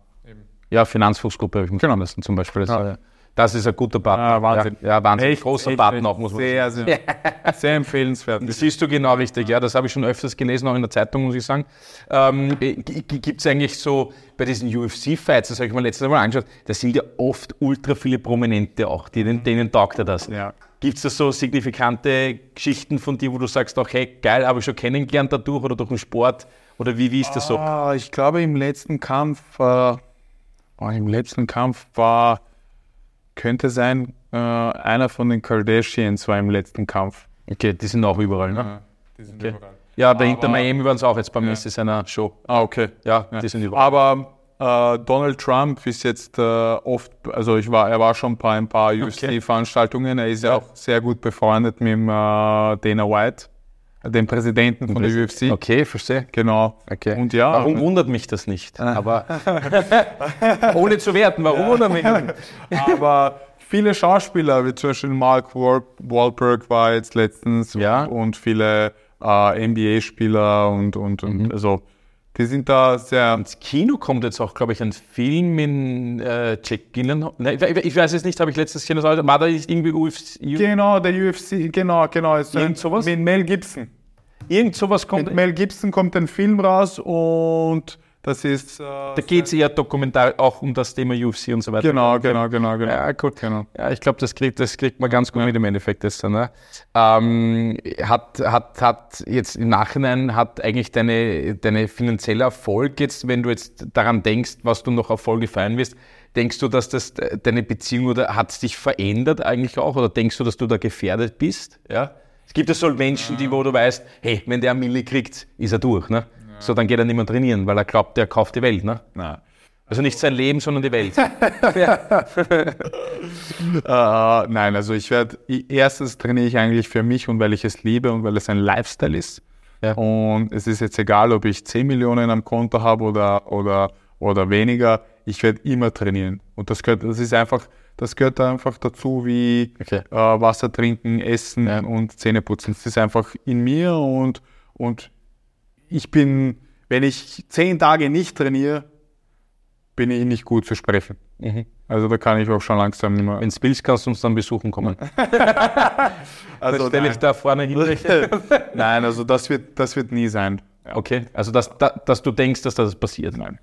Ja, Finanzfuchsgruppe habe ich mir genau. zum Beispiel. Das, Ja. ja. das ist ein guter Partner. Ah, Wahnsinn. Ja, ja Wahnsinn. Echt, Großer echt, Partner auch, muss man sehr, sagen. sehr, sehr empfehlenswert. *laughs* Das siehst du genau richtig, ja. Das habe ich schon öfters gelesen, auch in der Zeitung, muss ich sagen. Ähm, Gibt es eigentlich so bei diesen UFC-Fights, das habe ich mir letztes Mal angeschaut, da sind ja oft ultra viele Prominente auch, die, denen, denen taugt er das. Ja. Gibt es da so signifikante Geschichten von dir, wo du sagst, auch, hey, geil, habe ich schon kennengelernt dadurch oder durch den Sport? Oder wie, wie ist das so? Ah, ich glaube, im letzten Kampf, äh, oh, im letzten Kampf war, könnte sein, äh, einer von den Kardashians war im letzten Kampf. Okay, die sind auch überall, ne? Die sind Okay. Ja, bei Inter Miami waren sie auch jetzt beim Messi seiner Show. Ah, okay. Ja, die sind überall. Aber äh, Donald Trump ist jetzt äh, oft, also ich war, er war schon bei ein paar UFC-Veranstaltungen. Er ist ja auch sehr gut befreundet mit dem, äh, Dana White, dem Präsidenten von der UFC. Okay, verstehe. Genau. Okay. Und ja, Warum wundert mich das nicht? Aber *laughs* ohne zu werten, warum wundert mich das nicht? aber viele Schauspieler, wie zum Beispiel Mark Wahl- Wahlberg war jetzt letztens Ja. und viele äh, NBA-Spieler und, und, und also die sind da sehr. Ins Kino kommt jetzt auch, glaube ich, ein Film in äh, Jack Gyllenhaal. Nein, ich, ich weiß es nicht, habe ich letztes Kino gesagt. War da irgendwie UFC? Genau, der UFC, genau, genau. Ist Irgend sowas? Mit Mel Gibson. Irgend sowas kommt. Mit Mel Gibson kommt ein Film raus und das ist. Äh, Da geht es eher dokumentar auch um das Thema UFC und so weiter. Genau, genau, genau, genau. Ja, gut. Genau. Ja, ich glaube, das kriegt, das kriegt man ganz gut mit im Endeffekt. Das, dann, ne? ähm, hat, hat, hat jetzt im Nachhinein hat eigentlich deine, deine finanzielle Erfolg jetzt, wenn du jetzt daran denkst, was du noch Erfolge feiern wirst, denkst du, dass das de- deine Beziehung oder hat es dich verändert eigentlich auch oder denkst du, dass du da gefährdet bist? Ja? Es gibt ja so Menschen, die, wo du weißt, hey, wenn der einen Milli kriegt, ist er durch. Ne? So, dann geht er nicht mehr trainieren, weil er glaubt, der kauft die Welt. Ne? Na. Also nicht sein Leben, sondern die Welt. *laughs* Äh, *laughs* nein, also ich werde, erstens trainiere ich eigentlich für mich und weil ich es liebe und weil es ein Lifestyle ist. Ja. Und es ist jetzt egal, ob ich 10 Millionen am Konto habe oder, oder oder weniger, ich werde immer trainieren. Und das gehört, das ist einfach, das gehört einfach dazu wie Okay. äh, Wasser trinken, essen Ja. und Zähne putzen. Das ist einfach in mir und, und ich bin, wenn ich zehn Tage nicht trainiere, bin ich nicht gut zu sprechen. Also da kann ich auch schon langsam nicht mehr. Wenn du willst, kannst du uns dann besuchen kommen. *laughs* Also Dann stelle ich da vorne hin. *laughs* nein, also das wird, das wird nie sein. Okay, also dass, da, dass du denkst, dass das passiert. Nein.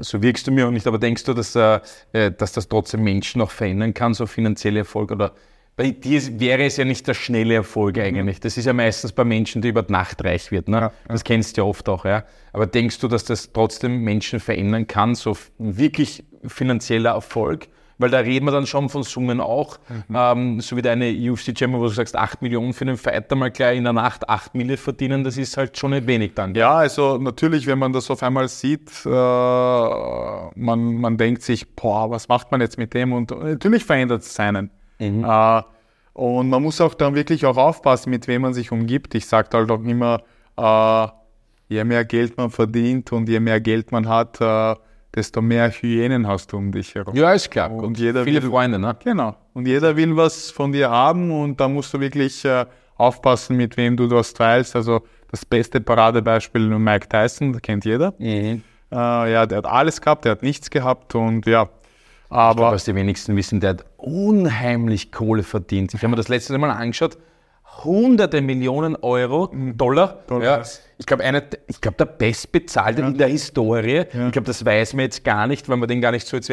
So wirkst du mir auch nicht, aber denkst du, dass, äh, äh, dass das trotzdem Menschen noch verändern kann, so finanzielle Erfolg? Oder bei dir wäre es ja nicht der schnelle Erfolg eigentlich. Das ist ja meistens bei Menschen, die über Nacht reich wird. Ne? Ja, Das kennst du ja oft auch. Ja? Aber denkst du, dass das trotzdem Menschen verändern kann, so wirklich finanzieller Erfolg? Weil da reden wir dann schon von Summen auch. Ähm, so wie deine UFC-Chamber, wo du sagst, 8 Millionen für einen Fighter mal gleich in der Nacht 8 Mille verdienen, das ist halt schon nicht wenig dann. Ja, also natürlich, wenn man das auf einmal sieht, äh, man, man denkt sich, boah, was macht man jetzt mit dem? Und natürlich verändert es seinen. Äh, und man muss auch dann wirklich auch aufpassen, mit wem man sich umgibt. Ich sage halt auch immer, äh, je mehr Geld man verdient und je mehr Geld man hat, äh, desto mehr Hyänen hast du um dich herum. Ja, ist klar. Und jeder Viele will- Freunde, ne? Genau. Und jeder will was von dir haben und da musst du wirklich äh, aufpassen, mit wem du das teilst. Also das beste Paradebeispiel Mike Tyson, das kennt jeder. Äh, ja, der hat alles gehabt, der hat nichts gehabt und ja. Aber Aber was die wenigsten wissen, der hat unheimlich Kohle verdient. Ich habe mir das letzte Mal angeschaut. Hunderte Millionen Euro, Dollar. Dollar. Ja, ich glaube, ich glaube, der bestbezahlte in der Historie. Ich glaube, das weiß man jetzt gar nicht, weil man den gar nicht so jetzt.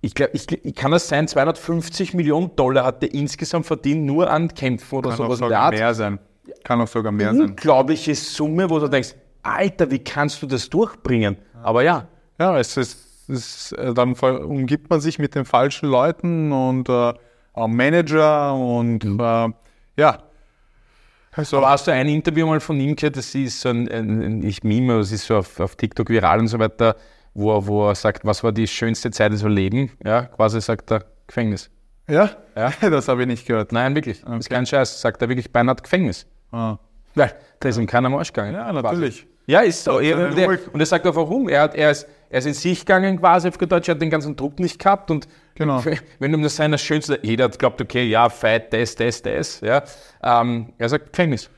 Ich glaube, ich, ich kann das sein, 250 Millionen Dollar hat der insgesamt verdient, nur an Kämpfen oder kann auch sowas in der sogar mehr sein. Kann auch sogar mehr sein. Unglaubliche Summe, wo du denkst, Alter, wie kannst du das durchbringen? Aber ja, Ja, es ist, ist äh, dann umgibt man sich mit den falschen Leuten und äh, Manager und äh, ja. Also, Aber hast du ein Interview mal von ihm gehört, das ist so ein, ein, ein nicht Meme, das ist so auf, auf TikTok viral und so weiter, wo er, wo er sagt, was war die schönste Zeit des Leben? Ja, quasi sagt er Gefängnis. ja, Ja. *laughs* das habe ich nicht gehört. Nein, wirklich. Das ist kein Scheiß. Sagt er wirklich beinahe Gefängnis. Ah. Weil da ist ihm keiner am Arsch gegangen. Ja, quasi. Ja, ist so. Er, der, und er sagt auch warum. Er, hat, er, ist, er ist in sich gegangen quasi auf Deutsch, er hat den ganzen Druck nicht gehabt und Genau. *laughs* wenn du das seiner schönste, jeder hat glaubt, okay, ja, Fight, das, das, das, ja. Ähm, er sagt Gefängnis.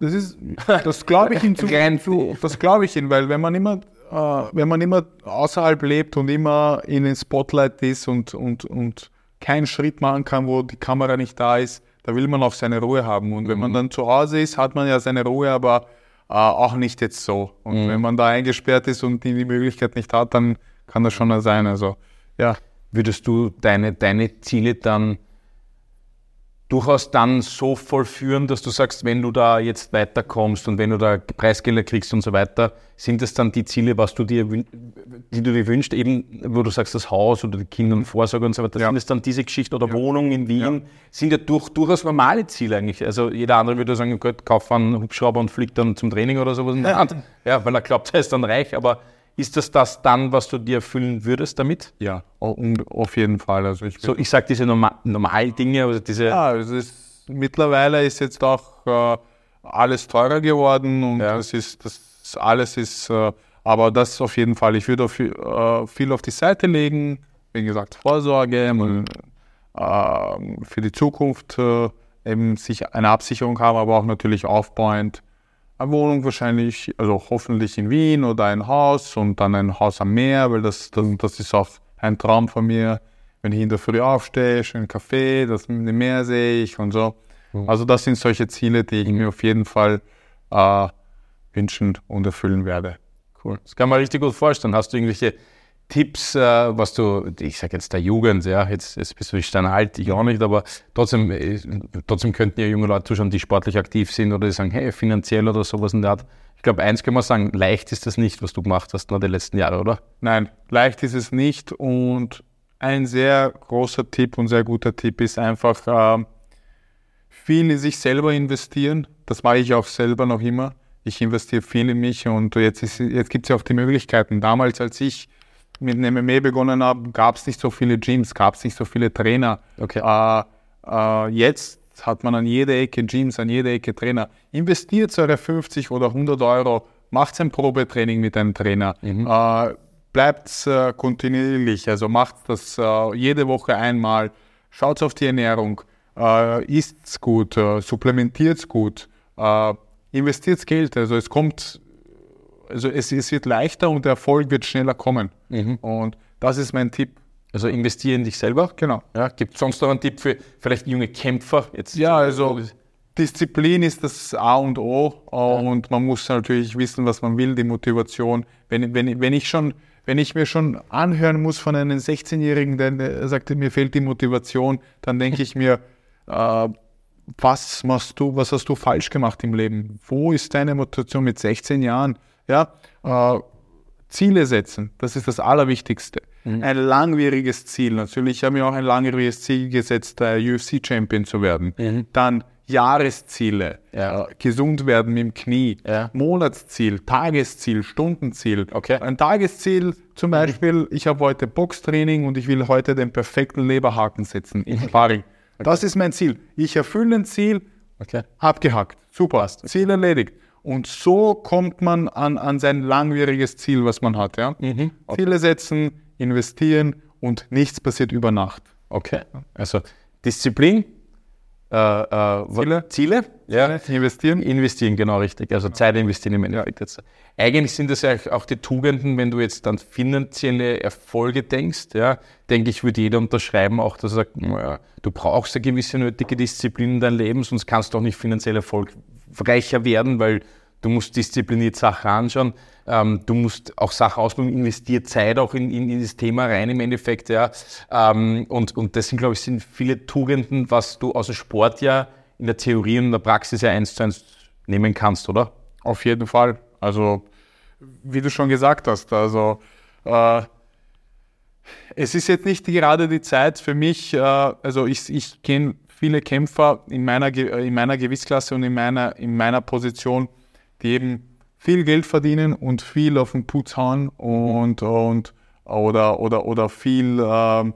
Das ist, das glaube ich ihm zu, *laughs* zu das glaube ich ihm, weil wenn man immer, äh, wenn man immer außerhalb lebt und immer in den Spotlight ist und, und, und keinen Schritt machen kann, wo die Kamera nicht da ist, da will man auf seine Ruhe haben. Und wenn man dann zu Hause ist, hat man ja seine Ruhe, aber auch nicht jetzt so. Und wenn man da eingesperrt ist und die die Möglichkeit nicht hat, dann kann das schon sein. Also ja, würdest du deine, deine Ziele dann durchaus dann so vollführen, dass du sagst, wenn du da jetzt weiterkommst und wenn du da Preisgelder kriegst und so weiter, sind das dann die Ziele, was du dir, die du dir wünschst, eben, wo du sagst, das Haus oder die Kinder und Vorsorge und so weiter, Ja. sind es dann diese Geschichten oder Wohnung in Wien, sind ja durch, durchaus normale Ziele eigentlich. Also jeder andere würde sagen, gut, kauf einen Hubschrauber und fliegt dann zum Training oder sowas Hand. Ja, weil er glaubt, er ist dann reich, aber ist das das dann, was du dir erfüllen würdest damit? ja, und auf jeden Fall. Also ich So, ich sage diese norma normalen Dinge, also diese. Ja, es ist, mittlerweile ist jetzt auch äh, alles teurer geworden und Ja. das ist, das alles ist, äh, aber das auf jeden Fall. Ich würde auf, äh, viel auf die Seite legen, wie gesagt, Vorsorge, äh, für die Zukunft äh, eben sich eine Absicherung haben, aber auch natürlich aufbauend. Eine Wohnung wahrscheinlich, also hoffentlich in Wien oder ein Haus und dann ein Haus am Meer, weil das, das, das ist auch ein Traum von mir. Wenn ich in der Früh aufstehe, schön Kaffee, das Meer sehe ich und so. Also das sind solche Ziele, die ich mir auf jeden Fall äh, wünschen und erfüllen werde. Cool. Das kann man richtig gut vorstellen. Hast du irgendwelche Tipps, äh, was du, ich sage jetzt der Jugend, ja, jetzt, jetzt bist du schon alt, ich auch nicht, aber trotzdem, äh, trotzdem könnten ja junge Leute zuschauen, die sportlich aktiv sind oder die sagen, hey, finanziell oder sowas in der Art. Ich glaube, eins können wir sagen, leicht ist das nicht, was du gemacht hast, nur die letzten Jahre, oder? Nein, leicht ist es nicht und ein sehr großer Tipp und sehr guter Tipp ist einfach ähm, viel in sich selber investieren. Das mache ich auch selber noch immer. Ich investiere viel in mich und jetzt, jetzt gibt es ja auch die Möglichkeiten. Damals, als ich mit dem MMA begonnen habe, gab es nicht so viele Gyms, gab es nicht so viele Trainer. Okay. Äh, äh, jetzt hat man an jeder Ecke Gyms, an jeder Ecke Trainer. Investiert eure 50 oder 100 Euro, macht ein Probetraining mit einem Trainer. Äh, bleibt äh, kontinuierlich, also macht das äh, jede Woche einmal, schaut auf die Ernährung, äh, isst gut, äh, supplementiert gut, äh, investiert Geld, also es kommt, also es, es wird leichter und der Erfolg wird schneller kommen. Mhm. Und das ist mein Tipp. Also investiere in dich selber. Genau. Ja, Gibt es sonst noch einen Tipp für vielleicht junge Kämpfer? Jetzt Ja, also Disziplin ist das A und O äh, und man muss natürlich wissen, was man will, die Motivation. Wenn, wenn, wenn ich schon, wenn ich mir schon anhören muss von einem 16-Jährigen, der der sagt, mir fehlt die Motivation, dann denke ich mir, *laughs* äh, was machst du, was hast du falsch gemacht im Leben? Wo ist deine Motivation mit 16 Jahren? Ja, äh, Ziele setzen, das ist das Allerwichtigste. Ein langwieriges Ziel. Natürlich habe ich auch ein langwieriges Ziel gesetzt, äh, UFC-Champion zu werden. Dann Jahresziele, Ja. gesund werden mit dem Knie, Ja. Monatsziel, Tagesziel, Stundenziel. Okay. Ein Tagesziel zum Beispiel, ich habe heute Boxtraining und ich will heute den perfekten Leberhaken setzen im Sparring. Das ist mein Ziel. Ich erfülle ein Ziel, Okay. abgehakt. Super, Ziel erledigt. Und so kommt man an, an sein langwieriges Ziel, was man hat. Ja? Ziele setzen, investieren und nichts passiert über Nacht. Okay. Also Disziplin, äh, äh, Ziele. Ziele, ja. Investieren. Investieren, genau richtig. Also Zeit investieren im Endeffekt jetzt. Eigentlich sind das ja auch die Tugenden, wenn du jetzt an finanzielle Erfolge denkst, ja, denke ich, würde jeder unterschreiben, auch dass er sagt, naja, du brauchst eine gewisse nötige Disziplin in deinem Leben, sonst kannst du auch nicht finanziell erfolgreicher werden, weil du musst diszipliniert Sachen anschauen, ähm, du musst auch Sachen ausprobieren, investiert Zeit auch in, in, in das Thema rein im Endeffekt, ja. Ähm, und, und das sind, glaube ich, sind viele Tugenden, was du aus dem Sport ja in der Theorie und in der Praxis ja eins zu eins nehmen kannst, oder? Auf jeden Fall. Also, wie du schon gesagt hast, also äh, es ist jetzt nicht gerade die Zeit für mich, äh, also ich, ich kenne viele Kämpfer in meiner, äh, in meiner Gewichtsklasse und in meiner, in meiner Position, die eben viel Geld verdienen und viel auf den Putz hauen und, und oder, oder, oder viel äh,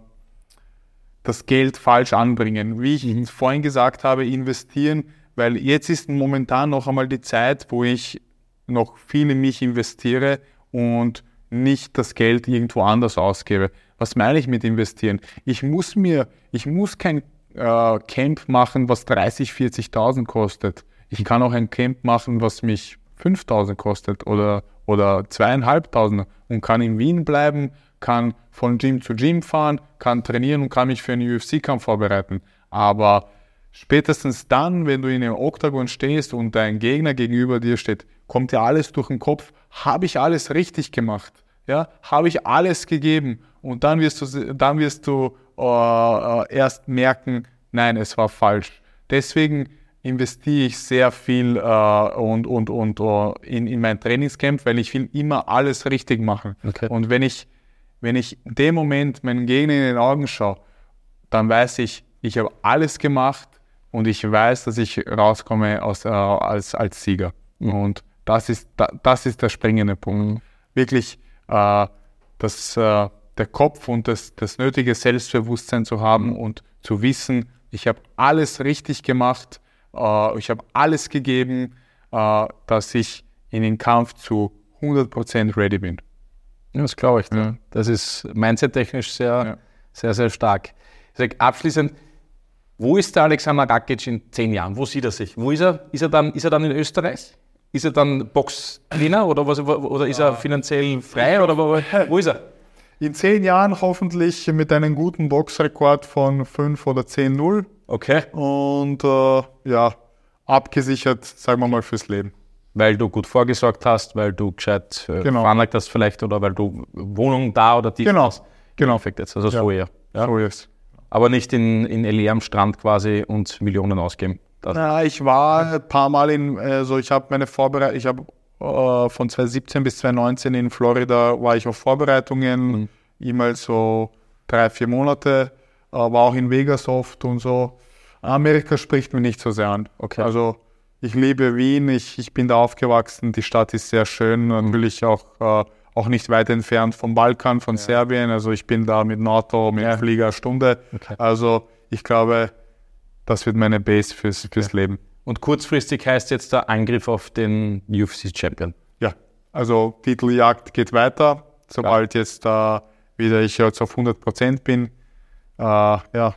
das Geld falsch anbringen. Wie ich vorhin gesagt habe, investieren, weil jetzt ist momentan noch einmal die Zeit, wo ich noch viel in mich investiere und nicht das Geld irgendwo anders ausgebe. Was meine ich mit investieren? Ich muss mir, ich muss kein äh, Camp machen, was 30, 40.000 kostet. Ich kann auch ein Camp machen, was mich 5.000 kostet oder, oder 2.500 und kann in Wien bleiben, kann von Gym zu Gym fahren, kann trainieren und kann mich für einen UFC-Kampf vorbereiten. Aber spätestens dann, wenn du in einem Oktagon stehst und dein Gegner gegenüber dir steht, kommt dir alles durch den Kopf, habe ich alles richtig gemacht? Ja, habe ich alles gegeben? Und dann wirst du, dann wirst du äh, erst merken, nein, es war falsch. Deswegen investiere ich sehr viel äh, und, und, und äh, in, in mein Trainingscamp, weil ich will immer alles richtig machen. Okay. Und wenn ich, wenn ich in dem Moment meinen Gegner in den Augen schaue, dann weiß ich, ich habe alles gemacht und ich weiß, dass ich rauskomme aus, äh, als, als Sieger. Und das ist, da, das ist der springende Punkt. Wirklich äh, das, äh, der Kopf und das, das nötige Selbstbewusstsein zu haben und zu wissen, ich habe alles richtig gemacht, äh, ich habe alles gegeben, äh, dass ich in den Kampf zu 100% ready bin. Ja, das glaube ich. Ja. Das ist mindset-technisch sehr, Ja. sehr, sehr stark. Ich sag, abschließend, wo ist der Alexander Rakic in zehn Jahren? Wo sieht er sich? Wo ist er? Ist er dann, ist er dann in Österreich? Ist er dann Boxtrainer oder, was, oder ist er finanziell frei? Oder wo, wo ist er? In zehn Jahren hoffentlich mit einem guten Boxrekord von 5 oder 10-0 Okay. und äh, ja, abgesichert, sagen wir mal, fürs Leben. Weil du gut vorgesorgt hast, weil du gescheit äh, Genau. veranlagt hast vielleicht oder weil du Wohnung da oder die Genau, genau. Perfekt jetzt. Also so eher. Ja. So ist Aber nicht in, in LA am Strand quasi und Millionen ausgeben. Das, Na, ich war ein paar Mal in, also ich habe meine Vorbereitung, ich habe äh, von 2017 bis 2019 in Florida war ich auf Vorbereitungen, immer so drei, vier Monate, äh, war auch in Vegas oft und so. Amerika spricht mir nicht so sehr an. Okay. Also ich liebe Wien, ich, ich bin da aufgewachsen, die Stadt ist sehr schön, natürlich auch, äh, auch nicht weit entfernt vom Balkan, von Serbien. Also ich bin da mit Auto, mit dem Flieger Stunde. Okay. Also ich glaube, das wird meine Base fürs, fürs Leben. Und kurzfristig heißt jetzt der Angriff auf den UFC-Champion. Ja, also Titeljagd geht weiter. sobald jetzt äh, wieder ich jetzt auf 100 Prozent bin, äh, ja,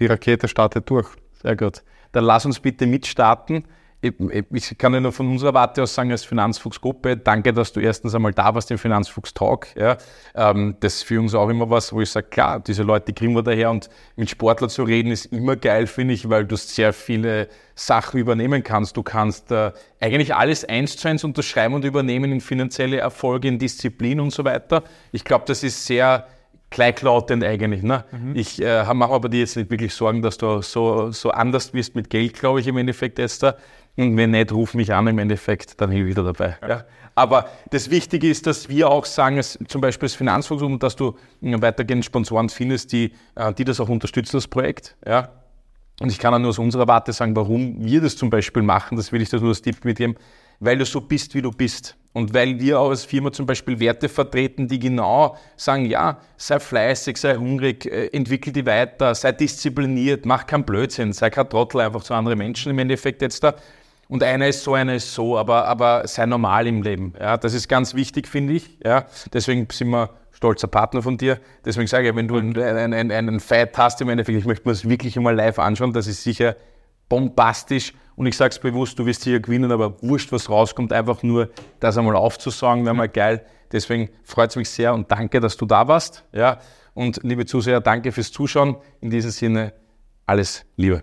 die Rakete startet durch. Sehr gut. Dann lass uns bitte mitstarten ich kann ja nur von unserer Warte aus sagen, als Finanzfuchsgruppe, danke, dass du erstens einmal da warst im Finanzfuchs-Talk. Ja. Ähm, das ist für uns auch immer was, wo ich sage, klar, diese Leute kriegen wir daher und mit Sportler zu reden ist immer geil, finde ich, weil du sehr viele Sachen übernehmen kannst. Du kannst äh, eigentlich alles eins zu eins unterschreiben und übernehmen in finanzielle Erfolge, in Disziplin und so weiter. Ich glaube, das ist sehr gleichlautend eigentlich. Ne? Mhm. Ich äh, mache aber dir jetzt nicht wirklich Sorgen, dass du so, so anders bist mit Geld, glaube ich, im Endeffekt, Esther. Und wenn nicht, ruf mich an im Endeffekt, dann bin ich wieder dabei. Ja. Aber das Wichtige ist, dass wir auch sagen, dass zum Beispiel das Finanzvolumen, dass du äh, weitergehend Sponsoren findest, die, äh, die das auch unterstützen, das Projekt. Ja. Und ich kann auch nur aus unserer Warte sagen, warum wir das zum Beispiel machen, das will ich das nur als Tipp mitgeben, weil du so bist, wie du bist. Und weil wir auch als Firma zum Beispiel Werte vertreten, die genau sagen, ja, sei fleißig, sei hungrig, äh, entwickel die weiter, sei diszipliniert, mach keinen Blödsinn, sei kein Trottel einfach zu anderen Menschen im Endeffekt jetzt da. Und einer ist so, einer ist so, aber, aber sei normal im Leben. Ja, das ist ganz wichtig, finde ich. Ja, deswegen sind wir stolzer Partner von dir. Deswegen sage ich, wenn du einen, einen, einen Fight hast im Endeffekt, ich möchte mir das wirklich einmal live anschauen, das ist sicher bombastisch. Und ich sage es bewusst, du wirst hier gewinnen, aber wurscht, was rauskommt, einfach nur das einmal aufzusagen, wäre mal geil. Deswegen freut es mich sehr und danke, dass du da warst. Ja, und liebe Zuseher, danke fürs Zuschauen. In diesem Sinne, alles Liebe.